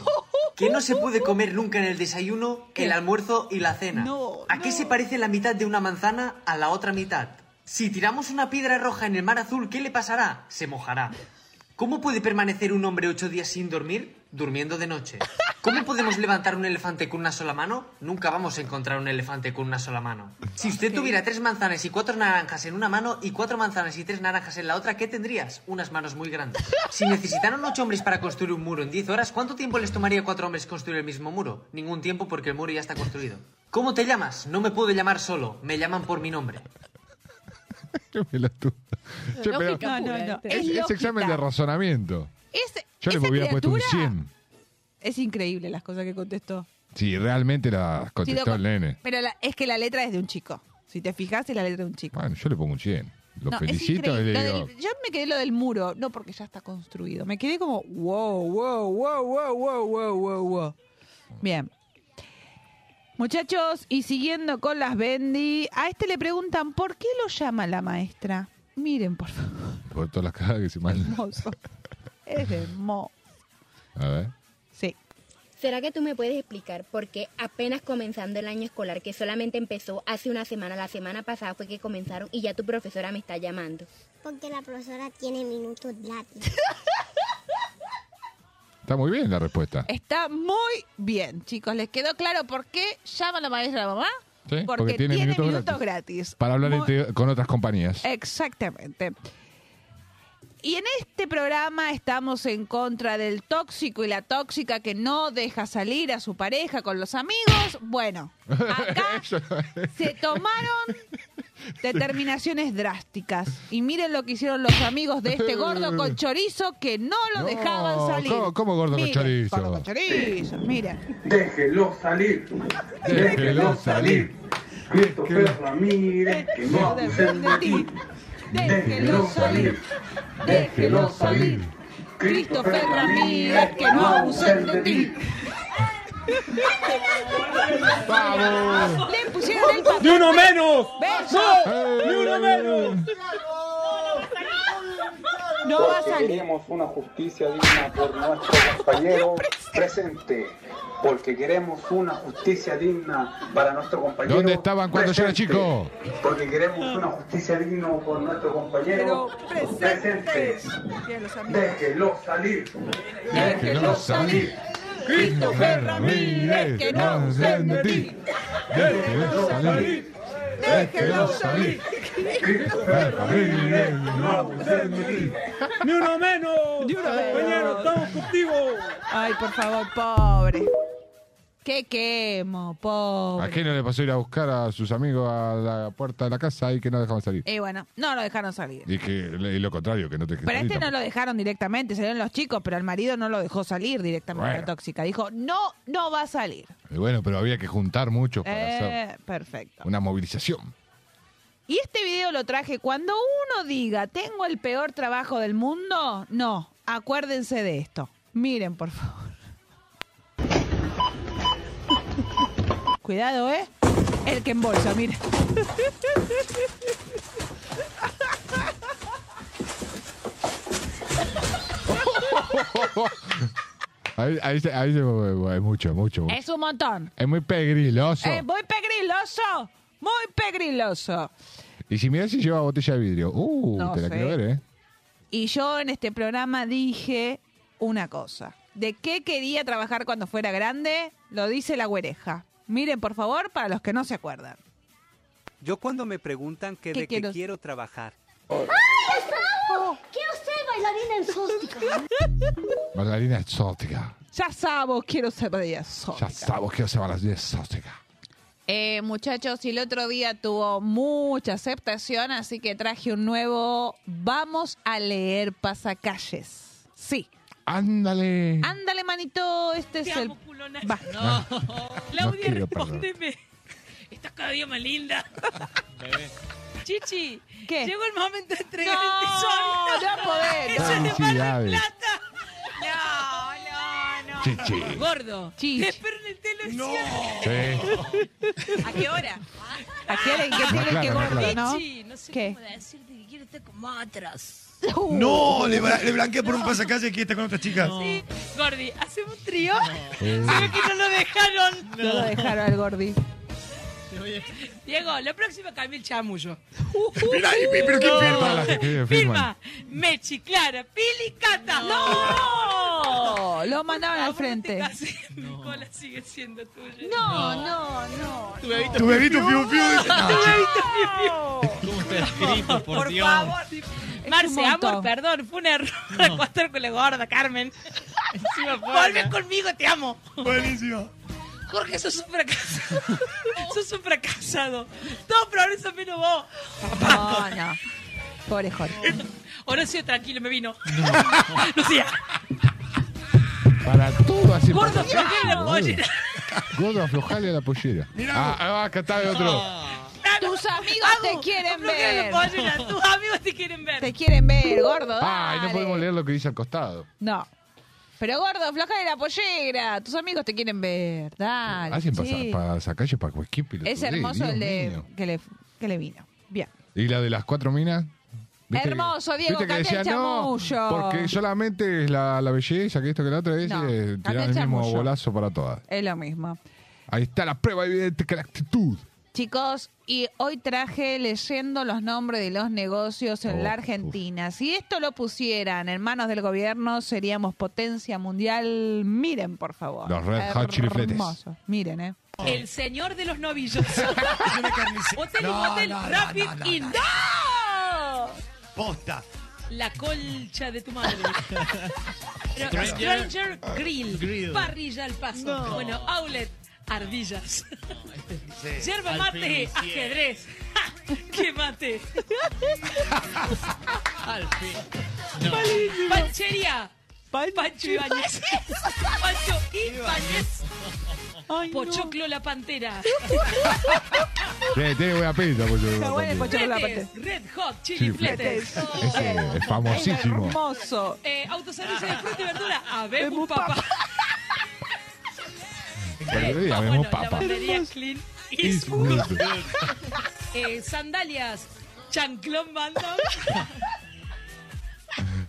¿Qué no se puede comer nunca en el desayuno? El almuerzo y la cena. ¿A qué se parece la mitad de una manzana a la otra mitad? Si tiramos una piedra roja en el mar azul, ¿qué le pasará? Se mojará. ¿Cómo puede permanecer un hombre ocho días sin dormir? Durmiendo de noche. ¿Cómo podemos levantar un elefante con una sola mano? Nunca vamos a encontrar un elefante con una sola mano. Si usted tuviera tres manzanas y cuatro naranjas en una mano y cuatro manzanas y tres naranjas en la otra, ¿qué tendrías? Unas manos muy grandes. Si necesitaron ocho hombres para construir un muro en diez horas, ¿cuánto tiempo les tomaría a cuatro hombres construir el mismo muro? Ningún tiempo porque el muro ya está construido. ¿Cómo te llamas? No me puedo llamar solo, me llaman por mi nombre. Qué pelotudo. Che, pero Lógica No, no, no. este. es, Es examen de razonamiento. Yo le hubiera puesto un criatura- 100. Es increíble las cosas que contestó. Si realmente la Sí, contestó lo- el nene. Pero la- es que la letra es de un chico. Si te fijas, es la letra de un chico. Bueno, yo le pongo un 100. Lo No, es felicito y increíble. le Lo digo, del- yo me quedé lo del muro, no porque ya está construido. Me quedé como, wow, wow, wow, wow, wow, wow, wow, wow. Bien. Muchachos, y siguiendo con las Bendy, a este le preguntan por qué lo llama la maestra. Miren, por favor, por todas las caras que se mandan. hermoso. Es hermoso. A ver. Sí. ¿Será que tú me puedes explicar por qué apenas comenzando el año escolar, que solamente empezó hace una semana, la semana pasada fue que comenzaron y ya tu profesora me está llamando? Porque la profesora tiene minutos gratis. Está muy bien la respuesta. Está muy bien, chicos. ¿Les quedó claro por qué llama la maestra a la mamá? Sí, Porque, porque tiene minutos minutos gratis. gratis. Para hablar Muy- entre- con otras compañías. Exactamente. Y en este programa estamos en contra del tóxico y la tóxica que no deja salir a su pareja con los amigos. Bueno, acá *laughs* se tomaron *laughs* determinaciones drásticas. Y miren lo que hicieron los amigos de este gordo con chorizo que no lo No, dejaban salir. ¿cómo- cómo gordo con chorizo? Gordo con chorizo, miren. Déjelo salir. Déjelo salir. Christopher Ramírez, que no abusen de ti. Déjelo salir. Déjelo salir. Christopher Ramírez, que no abusen de ti. ¡Vamos! Le pusieron el papel. ¡Ni uno menos! ¡Beso! ¡Ni uno menos! No va a Porque salir. queremos una justicia digna por nuestro compañero presente. Porque queremos una justicia digna para nuestro compañero ¿Dónde estaban cuando yo era chico? Porque queremos una justicia digna por nuestro compañero presente. Déjelo salir. Déjelo salir. Christopher Ramírez, que no abusen de ti. Déjelo salir. Déjelo salir. Christopher Ramírez, no abusen de ti. ¡Ni uno menos! Ni uno menos. Compañero, estamos contigo. Ay, por favor, pobre. Qué quemo, pobre. ¿A qué no le pasó ir a buscar a sus amigos a la puerta de la casa y que no dejaban salir? Y bueno, no lo dejaron salir. Y que y lo contrario, que no te dejen Pero este no lo dejaron directamente, salieron los chicos, pero al marido no lo dejó salir directamente Bueno. la tóxica. Dijo, no, no va a salir. Y bueno, pero había que juntar muchos para hacer Eh, perfecto. una movilización. Y este video lo traje cuando uno diga, tengo el peor trabajo del mundo. No, acuérdense de esto. Miren, por favor. Cuidado, ¿eh? El que embolsa, miren. Ahí, ahí, se- ahí se mueve, mucho, mucho. Es un montón. Es muy pegriloso. Es muy pegriloso. Muy pegriloso. Y si mirás si lleva botella de vidrio. Uh, No te la sé. quiero ver, ¿eh? Y yo en este programa dije una cosa. ¿De qué quería trabajar cuando fuera grande? Lo dice la güereja. Miren, por favor, para los que no se acuerdan. Yo cuando me preguntan que ¿Qué de quiero? qué quiero trabajar, ¡Ay, Gustavo! ¡Quiero ser bailarina exótica! *laughs* Bailarina exótica. Ya sabes, quiero ser de eso. Ya sabes que se bailarina exótica. Eh, muchachos, y el otro día tuvo mucha aceptación, así que traje un nuevo Vamos a leer pasacalles. Sí. Ándale. Ándale, manito, este es el... Va. Ah, Claudia, quiero, perdón. respóndeme. Estás cada día más linda. Chichi, ¿Qué? llegó el momento de entregar No, el tesoro. no podés. Eso es de Mar del Felicidades. Plata. No, no, no. Chichi. Gordo, Chichi. te espero en el telo Sí. ¿A qué hora? ¿A qué hora? ¿En qué No, tiene que no, gordo, no? Chichi, no sé ¿Qué? cómo decirte que quiero estar como otras. No, le, le blanqueé por un pasacalle que está con otra chica. Sí, Gordi, ¿hacemos un trío? Se ve que no lo dejaron. No lo dejaron al gordi. Diego, la próxima cambia el chamullo. Mirá, y- pero ¿quién firma? Firma, firman. Mechi, Clara, Pili, Cata. ¡No! Lo mandaron al frente. Mi cola sigue siendo tuya. No, no, no. Tu bebito fiu fiu. dice, no. ¿Cómo está escrito, por, Por Dios? favor. Marce, amor, perdón, fue un error acostar con la gorda, Carmen. Encima fue Volve conmigo, te amo. Buenísimo. Jorge, sos un fracasado. sos un fracasado. Todo progreso menos vos. No, no. Pobre Jorge. Horacio, tranquilo, me vino. Lucía, *laughs* Para todo así. gordo, aflojé la pollera. Gordo, aflojale a la pollera. Ah, ah, acá está el otro. Tus amigos te quieren ver. Tus amigos te quieren ver. Te quieren ver, gordo. Ay, no dale. podemos leer lo que dice al costado. No. Pero gordo, floja de la pollera. Tus amigos te quieren ver. Dale. Hacen sí. para cualquier piloto. Es hermoso el de que le, que le vino. Bien. ¿Y la de las cuatro minas? ¿Viste Hermoso, que- Diego, ¿viste que el no, chamullo"? porque solamente es la, la belleza, que esto que la otra es, No, eh, tirar el el mismo bolazo para todas. Es lo mismo. Ahí está la prueba evidente que la actitud. Chicos, y hoy traje leyendo los nombres de los negocios en Oh, la Argentina. Si esto lo pusieran en manos del gobierno, seríamos potencia mundial. Miren, por favor. Los Red Hot Chili. Miren, ¿eh? El señor de los novillos. *laughs* Hotel y No, motel no, no, Rapid no, no, Inn. Posta. La colcha de tu madre. *laughs* Stranger- Stranger Grill. Grill. Parrilla al paso. No. Bueno, outlet. Ardillas. Yerba Al mate, fin, sí. ajedrez. ¡Ja! *laughs* ¡Qué mate! Al fin. No. Panchería. Pancho Ibáñez. *laughs* Pancho Ibáñez. Pochoclo la pantera. Sí, tiene buena pinta. Está bueno el pochoclo la pantera. Red Hot Chili Fletes. Ese es famosísimo. Hermoso. Eh, autoservicio de fruta y verdura. Habemos papa. *laughs* Verdulería, Ah, vemos papa. lavandería Clean Eastwood. *laughs* Eh, sandalias. Chanclón Banda.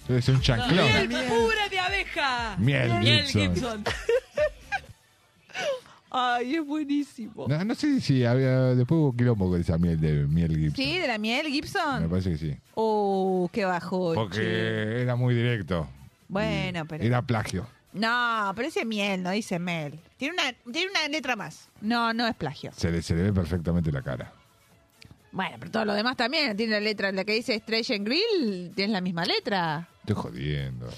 Es un chanclón. Miel pura de abeja. Miel Gibson. Gibson. *laughs* Ay, es buenísimo. No, no sé si había. Después hubo quilombo con esa miel de miel Gibson. ¿Sí? ¿De la miel Me Gibson? parece que sí. Uh, qué bajo. Porque era muy directo. Bueno, pero... Era plagio. No, pero ese miel, no dice mel. Tiene una, tiene una letra más. No, no es plagio. Se le, se le ve perfectamente la cara. Bueno, pero todo lo demás también. Tiene la letra, la que dice Stretch and Grill, tiene la misma letra. Estoy jodiendo.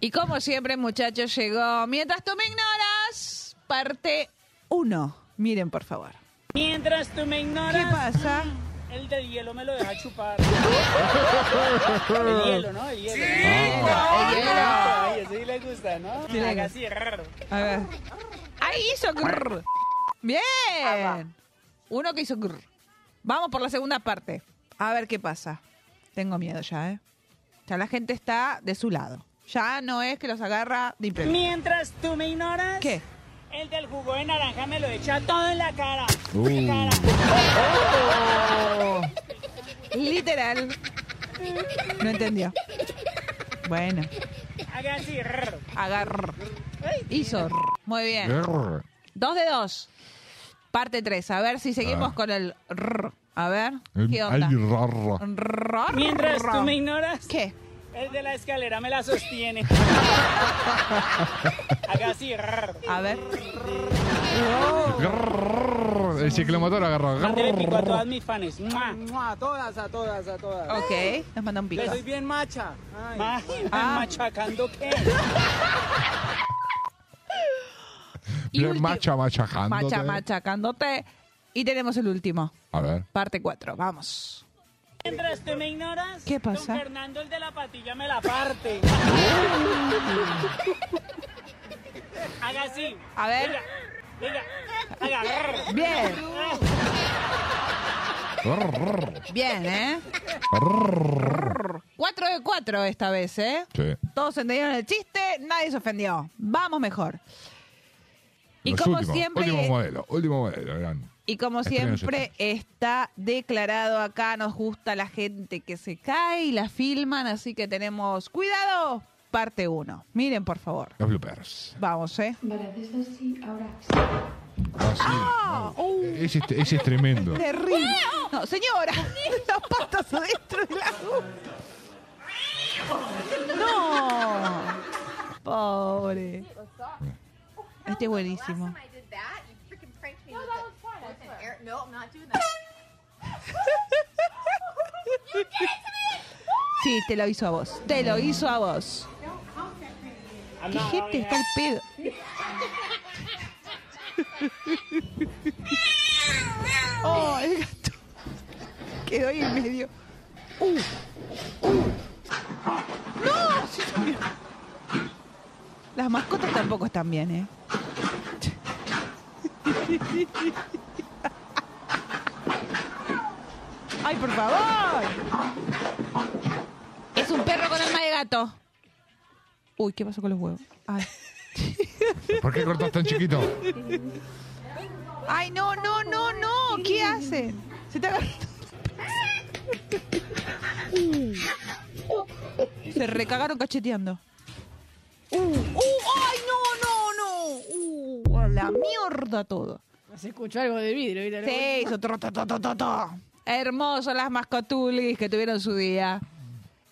Y como siempre, muchachos, llegó Mientras tú me ignoras, parte 1. Miren, por favor. Mientras tú me ignoras. ¿Qué pasa? El de hielo me lo deja chupar. *laughs* El hielo, ¿no? El hielo. Sí, Ah. el hielo. A ella sí le gusta, ¿no? Sí, Haga así, raro. A ver. Ahí hizo grrr. Bien. Uno que hizo grrr. Vamos por la segunda parte. A ver qué pasa. Tengo miedo ya, ¿eh? Ya la gente está de su lado. Ya no es que los agarra de imprevisto. Mientras tú me ignoras. ¿Qué? El del jugo de naranja me lo echa todo en la cara. Uh. Oh. Literal. No entendió. Bueno, Haga así, agarr. Hizo. Muy bien. Dos de dos. Parte 3. A ver si seguimos Ah. con el rrr. A ver, El- ¿qué onda? Rrr. Mientras tú me ignoras, ¿Qué? El de la escalera me la sostiene. *laughs* Haga así. A ver. El ciclomotor agarró. Mándale pico a todas mis fans. ¡Mua! A todas, a todas, a todas. Ok, nos manda un pico. Le soy bien macha. Ay. Ma- Ah. *laughs* ¿Machacando qué? *laughs* Y Bien macha machajando. Macha, machacándote. Y tenemos el último. A ver. Parte 4. Vamos. Mientras tú me ignoras, ¿Qué pasa? don Fernando el de la patilla me la parte. Haga así. A ver. Venga, venga. Haga. Bien. Bien, ¿eh? Grrrr. 4 de 4 esta vez, ¿eh? Sí. Todos entendieron el chiste, nadie se ofendió. Vamos mejor. Y Los como últimos, siempre, Último modelo. Último modelo. eran. Y como siempre está declarado acá, nos gusta la gente que se cae y la filman, así que tenemos cuidado. Parte 1. Miren, por favor. Los bloopers. Vamos, ¿eh? Vale, desde así, ahora Ah, sí. Ah, uh, Ese, es- ese es tremendo. *laughs* terrible. No, señora, *laughs* las patas adentro de la No. Pobre. Este es buenísimo. Sí, te lo hizo a vos. Te lo hizo a vos. ¿Qué gente está el pedo? Oh, el gato. Quedó ahí en medio. Uh, uh. ¡No! Sí. Las mascotas tampoco están bien, ¿eh? ¡Ay, por favor! Es un perro con alma de gato. Uy, ¿qué pasó con los huevos? Ay. *laughs* ¿Por qué cortas tan chiquito? Ay, no, no, no, no. ¿Qué hacen? Se te agarró. Se recagaron cacheteando. Uh, uh, ay, no, no, no. Uh, a la mierda todo. Se escuchó algo de vidrio. ¿viste? Sí, hizo Hermosos las mascotulis que tuvieron su día.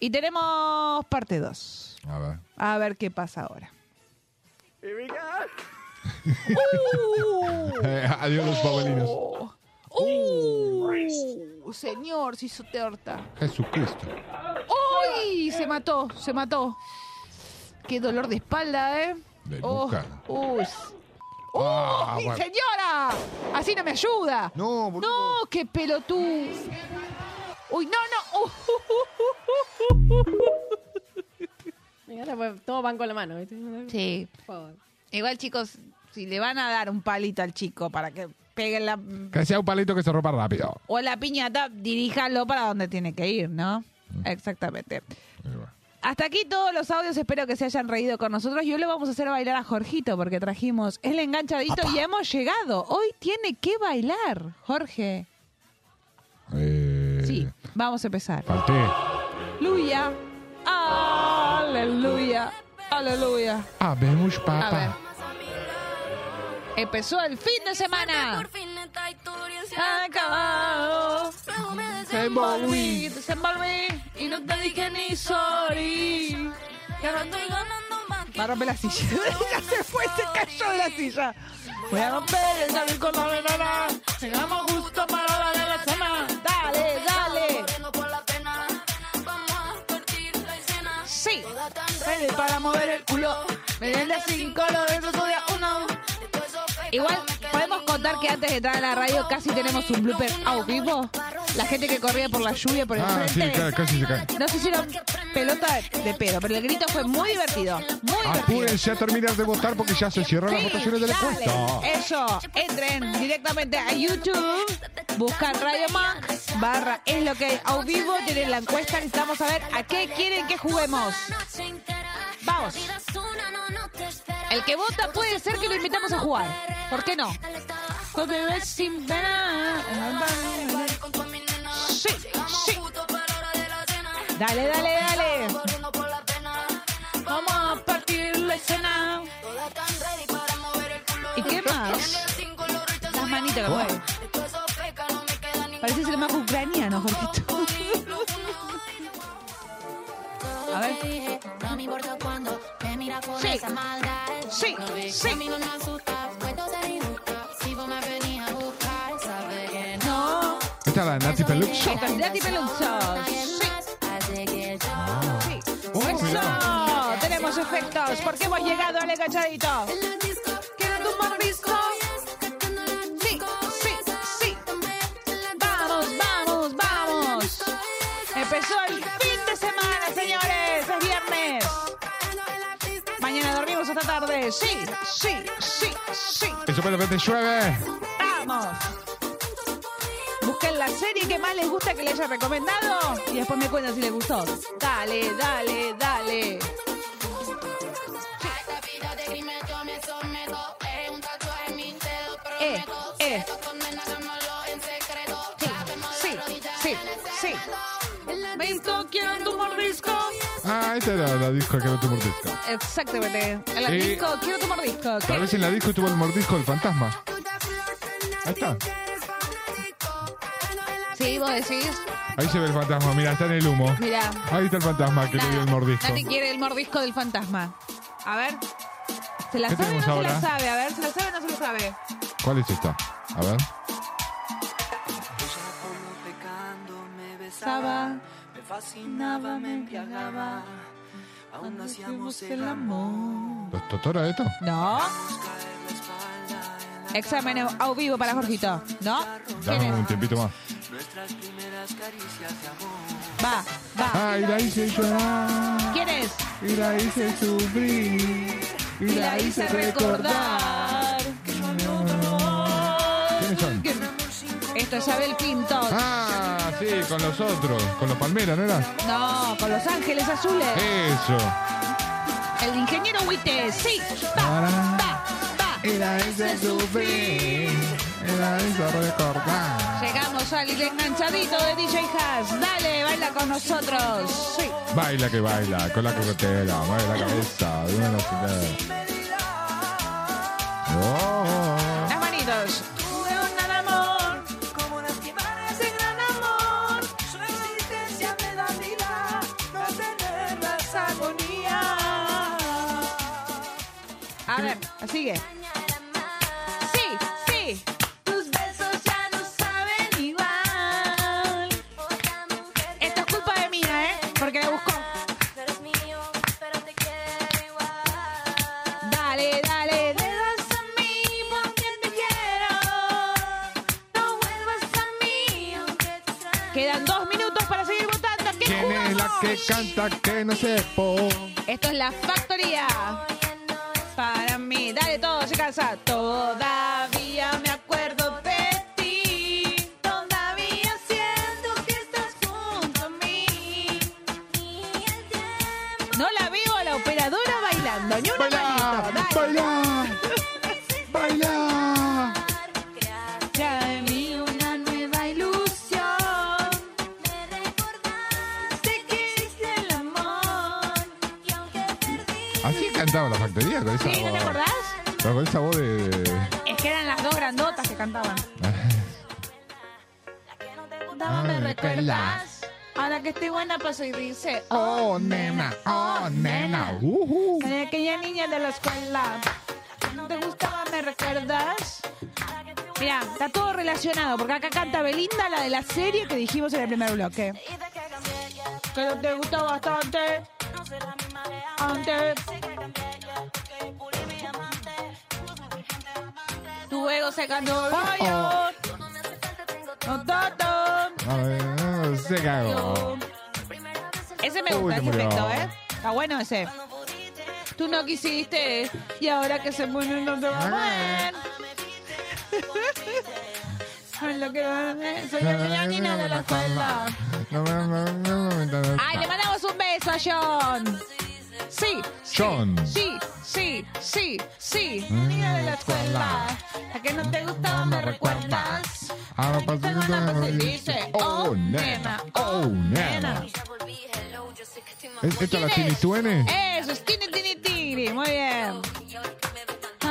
Y tenemos parte 2. A ver. A ver qué pasa ahora. *laughs* Eh, adiós los pavelinos. Uh, señor, se hizo torta. Jesucristo. ¡Uy! Se mató, se mató. Qué dolor de espalda, ¿eh? De Oh, nuca. Ah, ¡Uy, bueno. señora! Así no me ayuda. No, boludo. No, qué pelotudo. Uy, no, no. *laughs* Pues, Todos van con la mano. ¿viste? Sí. Igual, chicos, si le van a dar un palito al chico para que pegue la... Que sea un palito que se rompa rápido. O la piñata, diríjalo para donde tiene que ir, ¿no? Exactamente. Hasta aquí todos los audios, espero que se hayan reído con nosotros. Y hoy le vamos a hacer bailar a Jorgito porque trajimos el enganchadito y hemos llegado. Hoy tiene que bailar, Jorge. Eh, Sí, vamos a empezar. Falté. Aleluya, aleluya, aleluya. Habemos A ver. papa. Empezó el fin de semana. Acabado. Desenvolví, desenvolví y no te dije ni sorry. Y ahora estoy ganando más. Va a romper la silla. *laughs* ya se fue, se cayó de la silla. Voy a romper el salir con la venena. Llegamos justo para la de la cena. Dale, dale. Sí. Vete para mover el culo. Ven de cinco, lo de otro día uno. Igual, podemos contar que antes de entrar a la radio casi tenemos un blooper a vivo. La gente que corría por la lluvia por el Ah, sí, frente. ca- casi se cae. No se hicieron pelota de pedo, pero el grito fue muy divertido. Muy divertido. Apúrense a terminar de votar porque ya se cierran las votaciones de la dale. encuesta. Eso, entren directamente a YouTube, buscan Radio Monk, barra es lo que hay a vivo, tienen la encuesta, necesitamos saber a qué quieren que juguemos. Vamos. El que vota puede ser que lo invitamos a jugar. ¿Por qué no? Sí, sí. Dale, dale, dale. Vamos a partir la escena. ¿Y qué más? Las manitas que mueve. Parece ser más ucraniano, Jorgito. A ver. Sí, sí, sí. No. Esta es la Nati Pelux. Esta es Nati Peluso. Sí. Sí. Oh, ¡Eso! Tenemos efectos porque hemos llegado al agachadito. Hasta tarde. Sí, sí, sí, sí. Eso de repente llueve. Vamos. Busquen la serie que más les gusta que les haya recomendado y después me cuentan si les gustó. Dale, dale, dale. Eh, eh. Sí, sí, sí, sí. Disco, quiero tu mordisco. Esta era la disco que no te mordisco. Exactamente. En la Eh, disco, quiero tu mordisco. Tal vez en la disco estuvo el mordisco del fantasma. Ahí está. Sí, vos decís. Ahí se ve el fantasma. Mira, está en el humo. Mira. Ahí está el fantasma que le dio el mordisco. Nati quiere el mordisco del fantasma. A ver. ¿Se la ¿Qué sabe o no tenemos se la ahora? sabe? A ver, ¿se la sabe o no se la sabe? ¿Cuál es esta? A ver. Besaba, me fascinaba, me embriagaba. Aún hacíamos el amor. ¿Los Totora esto? No. Examen a vivo para Jorgito. ¿No? ¿Quién Dame un tiempito más. Va, va. Ay, la hice llorar. ¿Quién es? Y la hice sufrir. Y la hice recordar. Esto es Abel Pinto. Ah, sí, con los otros. Con los Palmeras, ¿no era? No, con Los Ángeles Azules. Eso. El ingeniero Huite. Sí. Va. Y la hice sufrir. Y la hice recordar. Llegamos al enganchadito de DJ Haas. Dale, baila con nosotros. Sí. Baila que baila, con la coquetera, mueve la cabeza, de una velocidad. Oh. A ver, sigue. Sí, sí. Tus besos ya no saben igual. Esto es culpa de mía, ¿eh? Porque la buscó. Dale, dale, le das a mí porque te quiero. No vuelvas a mí aunque te extrañe. Quedan dos minutos para seguir votando. ¿Qué ¿Quién es la que canta que no sepo? Esto es la factoría. Primer bloque Que no te gustó bastante Antes Tu ego se ganó Oh. No, tanto. A ver, se cagó. Ese me gusta, se ese efecto, ¿eh? Está bueno ese. Tú no quisiste y ahora que se muere no te va a ver. Ay, lo que soy la niña de la escuela. Ay, le mandamos un beso a John. Sí, John. sí, sí, sí, sí. Mm, Niña de la escuela. La que no te gustaba, me recuerdas. Ahora pasa cosa y dice, Oh, nena, oh, nena. ¿Es- ¿Esta la Tini Tuene? Eso, es tini, tini, tini. Muy bien.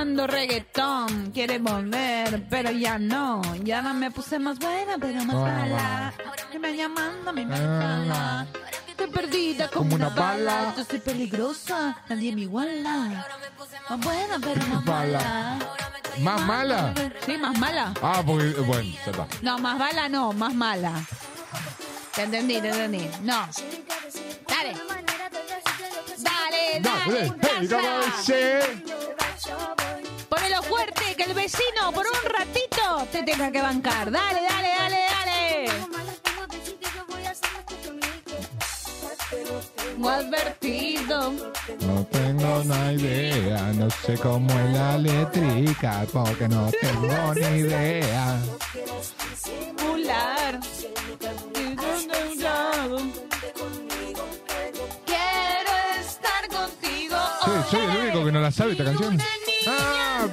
Ando reggaetón. ¿Quién quiere volver, pero ya no. Ya no me puse más buena, pero más Ah, mala. Que me llamando, me Ah. mala. Estoy perdida como, una, bala. Yo soy peligrosa, nadie me iguala. Más buena, pero más mala. ¿Más mala? Sí, más mala. Ah, porque, bueno, ya está. No, más bala no, más mala. Te entendí, te entendí. No. Dale. Dale, dale. Dale, hey, ¿cómo dice? Ponelo fuerte, que el vecino por un ratito te tenga que bancar. Dale, dale, dale, dale. No advertido. No tengo una idea, no sé cómo es la letrica, porque no tengo ni idea. Mular. Quiero estar contigo. Sí, soy el único que no la sabe esta canción. Ah,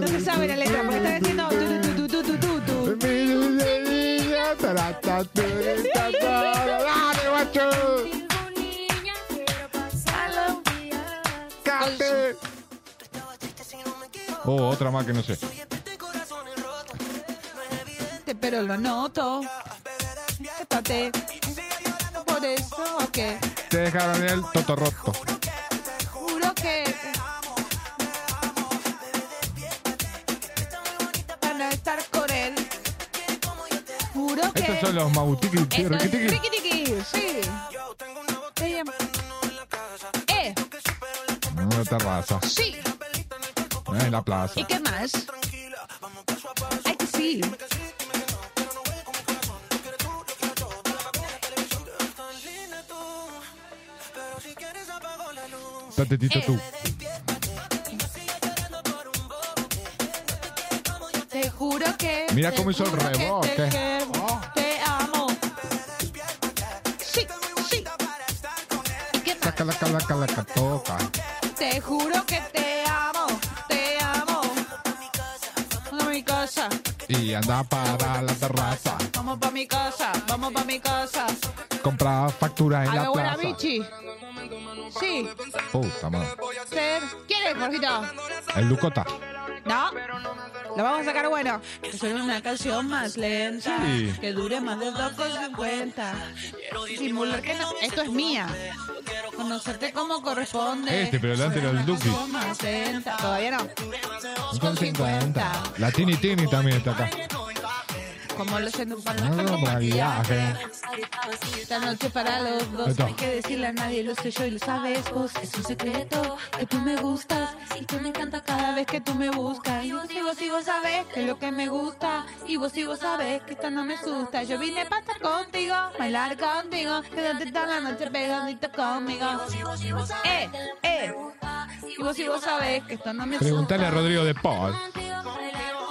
No se sabe la letra porque está diciendo tu, tu, tu, tu, tu, tu, tu. ¡Dale, guacho! ¡Cante! Oh, otra más que no sé. Pero lo noto. Espérate. Eso que Te dejaron el toto roto. juro que para estar con él. Juro que Estos son los mautiqui, Esto es riquitiqui. riquitiqui, sí. Ella- Eh, En una terraza. sí. En la plaza. ¿Y qué más? Tú. Te juro que. Mira cómo hizo el rebote. Te, quiero, te amo. Sí, sí. Saca la calaca, la toca. Te juro que te amo, te amo. Vamos a mi casa, Y anda para la terraza. vamos pa' mi casa, vamos pa' mi casa. Compra factura en A la plaza. bichi. Sí, Puta madre. ¿Quién es, Jorgito? El Lucota. No. Lo vamos a sacar bueno. Que suene una canción más lenta. Sí. Que dure más de 2,50. Simular que no. Esto es mía. Conocerte como corresponde. Este, pero delante era el Duki. Canción más lenta. Todavía no. Con 50. La Tini Tini también está acá. Como lo siento para Ah, como maquillaje. Esta noche para los dos. Esto. No hay que decirle a nadie, lo sé yo y lo sabes vos. Es un secreto que tú me gustas y que me encanta cada vez que tú me buscas. Y vos y vos y vos sabes que es lo que me gusta. Y vos y vos sabes que esto no me asusta. Yo vine para estar contigo, bailar contigo. Quédate toda la noche pegadito conmigo. Eh, eh. Y vos y vos sabes que esto no me asusta. Preguntale a Rodrigo de Paul.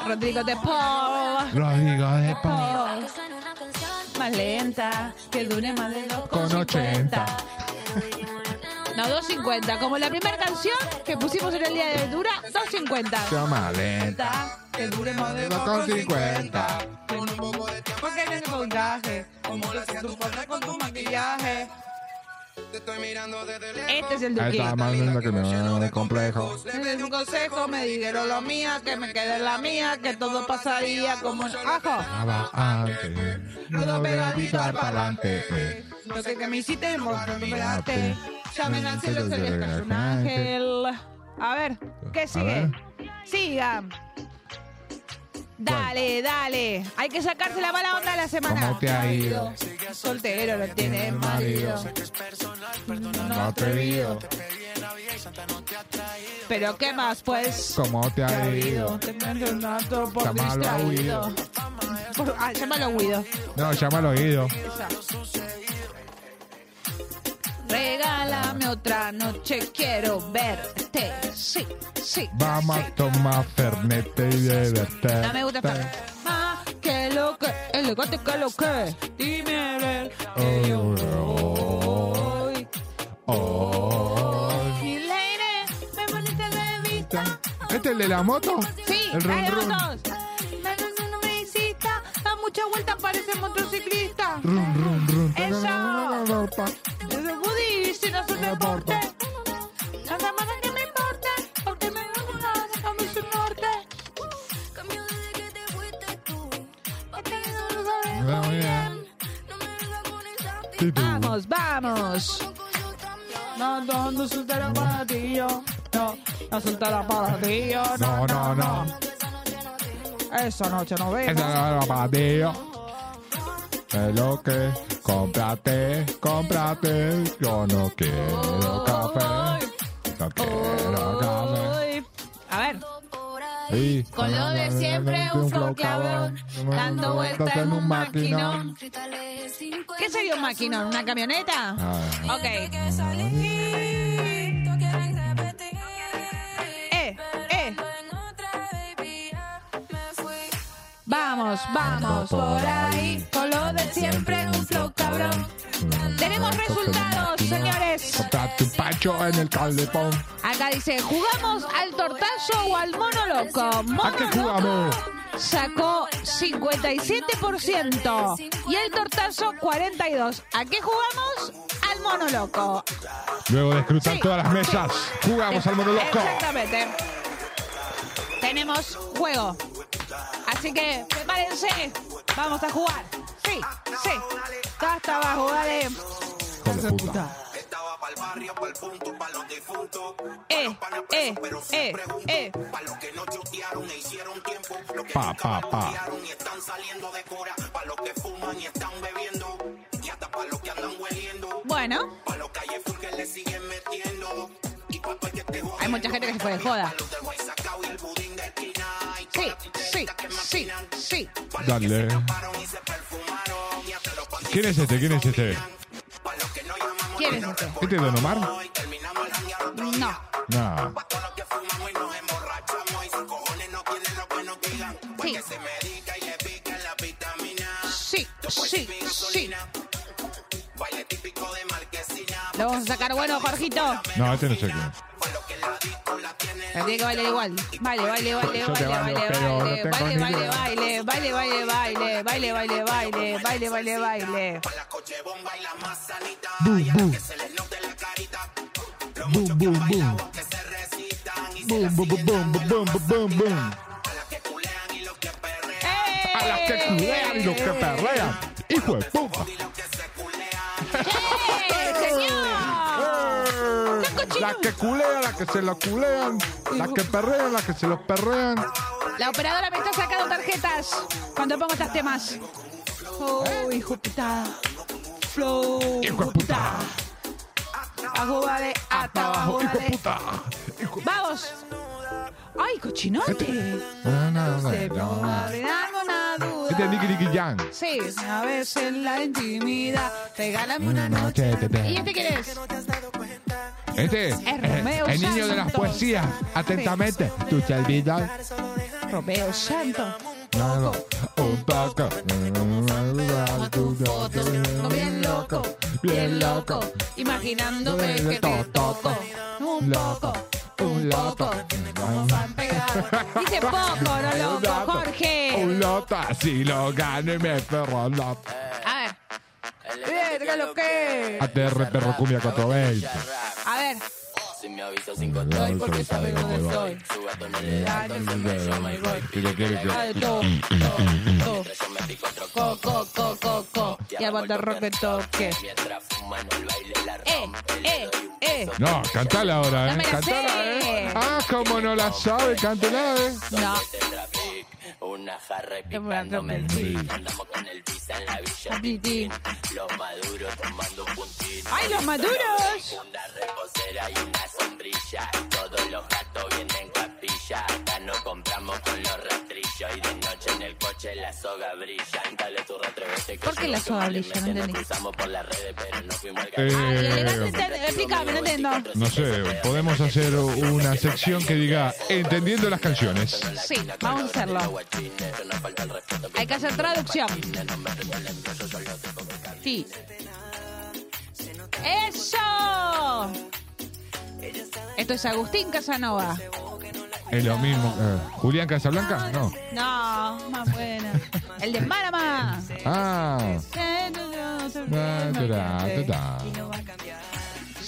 Rodrigo de Paul. Rodrigo de Paul. Más lenta, que dure más de dos Con 80. No, 2.50. Como la primera canción que pusimos en el día de dura, 2.50. Se llama lenta. Que dure más de Con 50. Porque en el montaje, como que se supone con tu maquillaje. Este es el más linda que me de complejo. Un consejo, me dijeron lo mía, que me quede la mía, que todo pasaría como ajo. Pegadito me hiciste, pegaste. Llamen al cielo, se les cayó un ángel. A ver, ¿qué sigue? Siga. Dale, dale. Hay que sacarse la mala onda de la semana. ¿Cómo te ha ido? Soltero, no tiene marido. No atrevido. Pero ¿qué más, pues? ¿Cómo te ha ido? Te mando un por Llámalo a. Por- ah, llámalo a Guido. No, llama al oído. Regálame otra noche, quiero verte. Sí, sí. Vamos a tomar fernete y divertirte. No me gusta. Más que lo que, el legote que lo que. Dime ver que yo voy. Oh. Y lady, me poniste de vista. ¿Este es el de la moto? Sí, El run dale, run muchas vueltas parece monstruo ciclista. Eso. Desde Buddy, deporte. Que me porque me su norte. Que te fuiste tú. Porque eso lo sabes Vamos, vamos. No, no, no soltará para ti, yo. No, no ti. No, no, no. no. Esa noche no vemos. Esa era para ti, yo. Es lo que cómprate, cómprate. Yo no quiero café. No quiero café. A ver. Con lo de siempre, un flow cabrón, dando vueltas en un maquinón. ¿Qué sería un maquinón? ¿Una camioneta? Ah. Ok. Vamos, vamos por ahí, con lo de siempre, un flow cabrón. Tenemos resultados, señores. Un pacho en el calefón. Acá dice, ¿jugamos al tortazo o al mono loco? Mono ¿A qué jugamos? loco sacó 57% y el tortazo 42%. ¿A qué jugamos? Al mono loco. Luego de escrutar Sí, todas las mesas, jugamos al mono loco. Exactamente. Tenemos juego. Así que prepárense, vamos a jugar. Sí, sí, hasta abajo, dale. Eh, eh, eh, eh. Pa, pa, pa. Bueno. Hay mucha gente que se fue de joda. Sí, sí, sí, sí. Dale. ¿Quién es este? ¿Quién es este? ¿Quién es este? ¿Este es Don Omar? No. No. Sí. Sí, sí, sí. Lo vamos a sacar bueno, Jorgito. No, este no sé quién. Pero tiene que bailar igual. Baile, baile, baile, baile, baile, baile, baile, baile, baile, baile, baile, baile, baile, baile, baile, baile, baile, baile. Boom, boom. Boom, boom, boom. Boom, boom, boom, boom, boom, boom, boom, boom. A las que culean y los que perrean. Hijo de puta. Las que culean, las que se los culean, las que perrean, las que se los perrean. La operadora me está sacando tarjetas cuando pongo estos temas. Oh, hijo puta. Flow. Hijo de puta. Abajo, vale, hasta abajo, Hijo vale. puta. Vamos. ¡Ay, cochinote! No, no, no, Se no. duda. Este es Nicky Nicky Jam. Sí, a veces en la intimidad. Regálame una Una noche. ¿Y este quién es? Este es Romeo el niño de las poesías. Atentamente. Tu servidor. Romeo Santo. No, no. Un poco. Bien loco, Bien loco. Imaginándome que te toco. Un poco, Un loco. Dice poco, no *laughs* loco, Jorge. Un loto así lo gano y me perro loto. A ver. Verga, lo que. ATR Perro Cumbia 420. A ver. Si me porque dónde estoy. Co, co, co, co. Y toque. Mientras el baile la. Eh, eh, eh. No, cantala ahora, eh. Cantala. Eh. Ah, como no la sabe, cántala, eh. No. Una jarra y picándome el beat. Andamos con el visa en la villa. Pitín. Los maduros tomando un puntín. ¡Ay, los maduros! Una reposera y una sombrilla. Todos los gatos vienen capilla. Acá no compramos con los rastrillos. Y de noche en el coche la soga brilla. Dale tu retrevete que ¿Por qué la soga brilla? No entendí. cruzamos por las redes, pero no fuimos al Eh, Explícame, no entiendo. no sé, podemos hacer una sección que diga Entendiendo las canciones. Sí, vamos a hacerlo. Hay que hacer traducción. Sí. ¡Eso! Esto es Agustín Casanova. Es lo mismo. eh, ¿Julián Casablanca? No. No, más buena. El de Marama. Ah. Ah.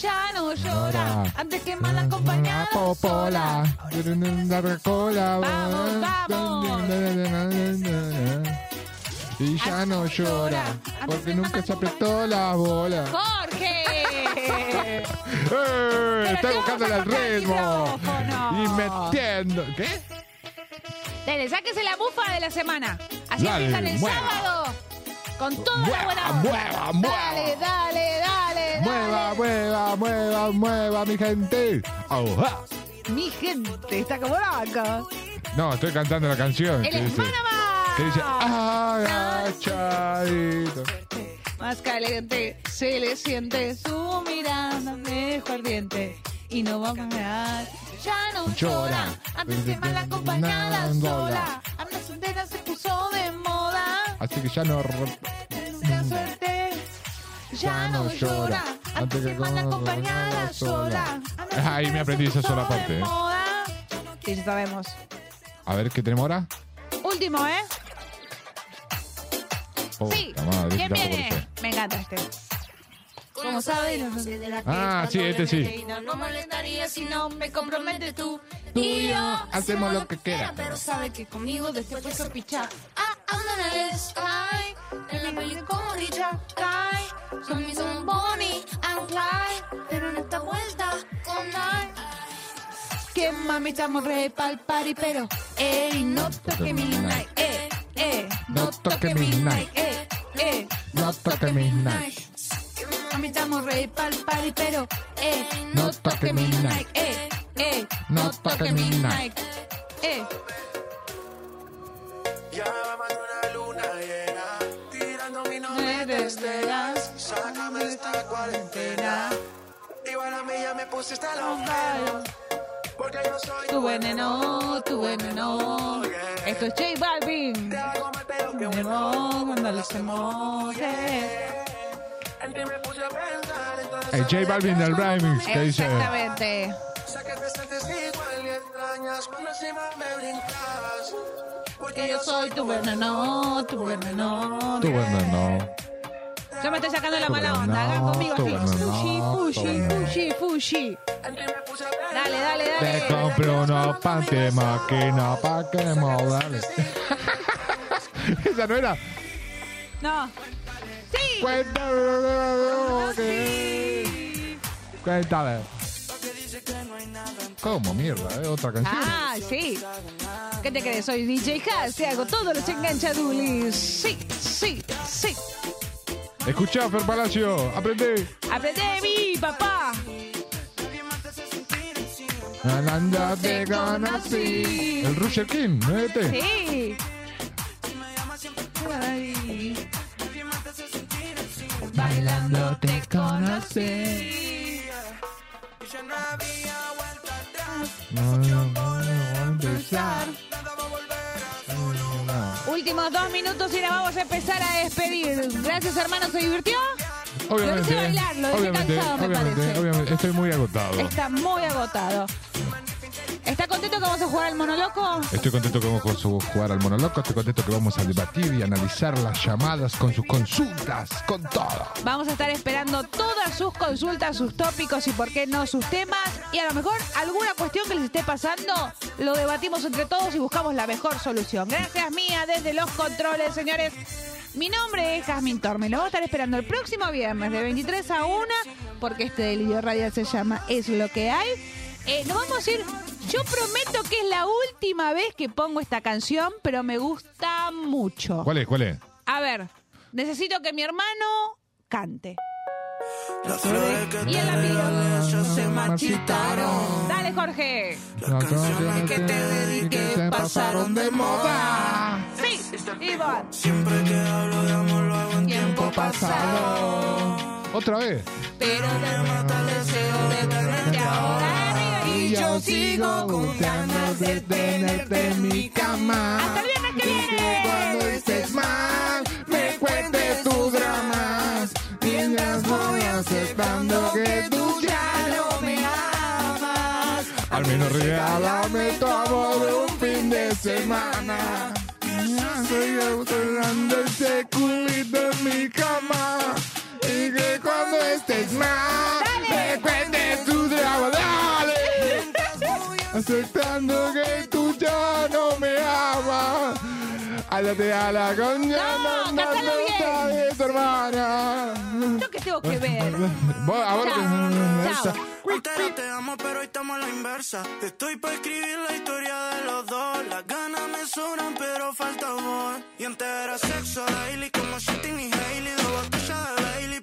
Ya no llora. Antes que mal acompañada. Popola. Dar cola. Vamos, vamos. Y ya no llora, porque nunca se apretó la bola. ¡Jorge! *laughs* ¡Eh! Está buscando el ritmo y metiendo. ¿Qué? Dale, sáquese la bufa de la semana. Así Dale, empiezan el mueva. sábado. Con toda la buena onda. mueva, mueva. Dale, dale, dale, Mueva, mueva, mueva, mueva, mi gente. Ajá. Mi gente está como loca. No, estoy cantando la canción. El que dice. Que dice agachadito. Más caliente se le siente su mirada mejor ardiente. Y no va a cambiar. Ya no llora. Antes que mal acompañada sola. Anda soltera se puso de moda. Así que ya no. La suerte. Ya no llora. Antes que mal acompañada sola. Ahí me aprendí esa sola parte. ¿eh? Sí, ya sabemos. A ver, ¿qué tenemos ahora? Último, ¿eh? Sí. Puta madre, ¿Quién viene? Me encanta este. Como sabes, no sé de la Ah, sí, este sí. No me molestaría si no me comprometes tú. Tú y yo hacemos lo que quieras. Pero sabe que conmigo después puedes sospechar. Ah, anda en el sky. En la peli como Richard Guy. Son mis son Bonnie and Clyde. Pero en esta vuelta con Nike. Que mami estamos re pa'l party, pero ey, no toque mi night, eh, eh, No toque mi night. eh, eh, No toque mi night. Mami estamos re pa'l party, pero eh, No toque mi night. eh, eh, No toque mi night. eh. Eres de las, sácame de esta cuarentena. Igual a mí ya me pusiste los Porque yo soy Tu veneno, tu veneno. Esto es J Balvin. Veneno, cuando los emojis. El J Balvin del Remix que dice. Exactamente. Sé que te sientes igual y extrañas cuando encima me brincas. Porque yo soy tu veneno, tu veneno. Tu veneno. Yo me estoy sacando la mala onda. Hagan conmigo veneno, Fushi, fushi, fushi, fushi. Dale, dale, Te dale. compro unos panty máquina pa' que modales. *laughs* Esa no era. No. Sí. Cuéntame. ¿Cómo mierda? ¿Eh? Otra canción. Ah, sí. ¿Qué te crees? Soy DJ Haas, te hago todos los enganchadulis. Sí, sí, sí. Escuchá, Fer Palacio. Aprendí. Aprende de mí, papá. Ananda te conocí. El Roger King, ¿no es este? Sí. Bailando te conocí. No, no, no, no, empezar. Últimos dos minutos y la vamos a empezar a despedir. Gracias, hermano. ¿Se divirtió? Lo Obviamente, dejé bailar, lo dejé obviamente, cansado, me obviamente, parece. obviamente, estoy muy agotado. Está muy agotado. ¿Está contento que vamos a jugar al monoloco? Estoy contento que vamos a jugar al monoloco, estoy contento que vamos a debatir y analizar las llamadas con sus consultas, con todo. Vamos a estar esperando todas sus consultas, sus tópicos y por qué no sus temas. Y a lo mejor alguna cuestión que les esté pasando, lo debatimos entre todos y buscamos la mejor solución. Gracias mía desde los controles, señores. Mi nombre es Jasmine Torme. Lo voy a estar esperando el próximo viernes de 23 a 1 porque este delirio radial se llama Es lo que hay. Eh, nos vamos a ir. Yo prometo que es la última vez que pongo esta canción, pero me gusta mucho. ¿Cuál es? ¿Cuál es? A ver, necesito que mi hermano cante. Las flores que Y pidió. ya se marchitaron. Dale, Jorge. Las canciones que te dediqué pasaron de moda. Sí, Iván. Siempre que hablo de amor lo hago en Tiempo pasado. ¿Otra vez? Pero me mata el deseo de tenerte ahora yo sigo buscando de tenerte en mi cama. Hasta el viernes que Y que viene. cuando estés mal, me cuentes tus dramas. Mientras voy aceptando que tú ya no me amas. Al menos regálame tu amor de un fin de semana. Estoy buscando ese culito en mi cama. Y que cuando estés mal, Aceptando que tú ya no me amas. Ándate a la coña. No, no, bien, tu hermana. Yo que tengo que ver. Chao. Entera te amo, pero hoy estamos a la inversa. Estoy para escribir la historia de los dos. Las ganas me sobran, pero falta amor. Y entera sexo daily, como Shitting y Hailey. Dos botellas de Bailey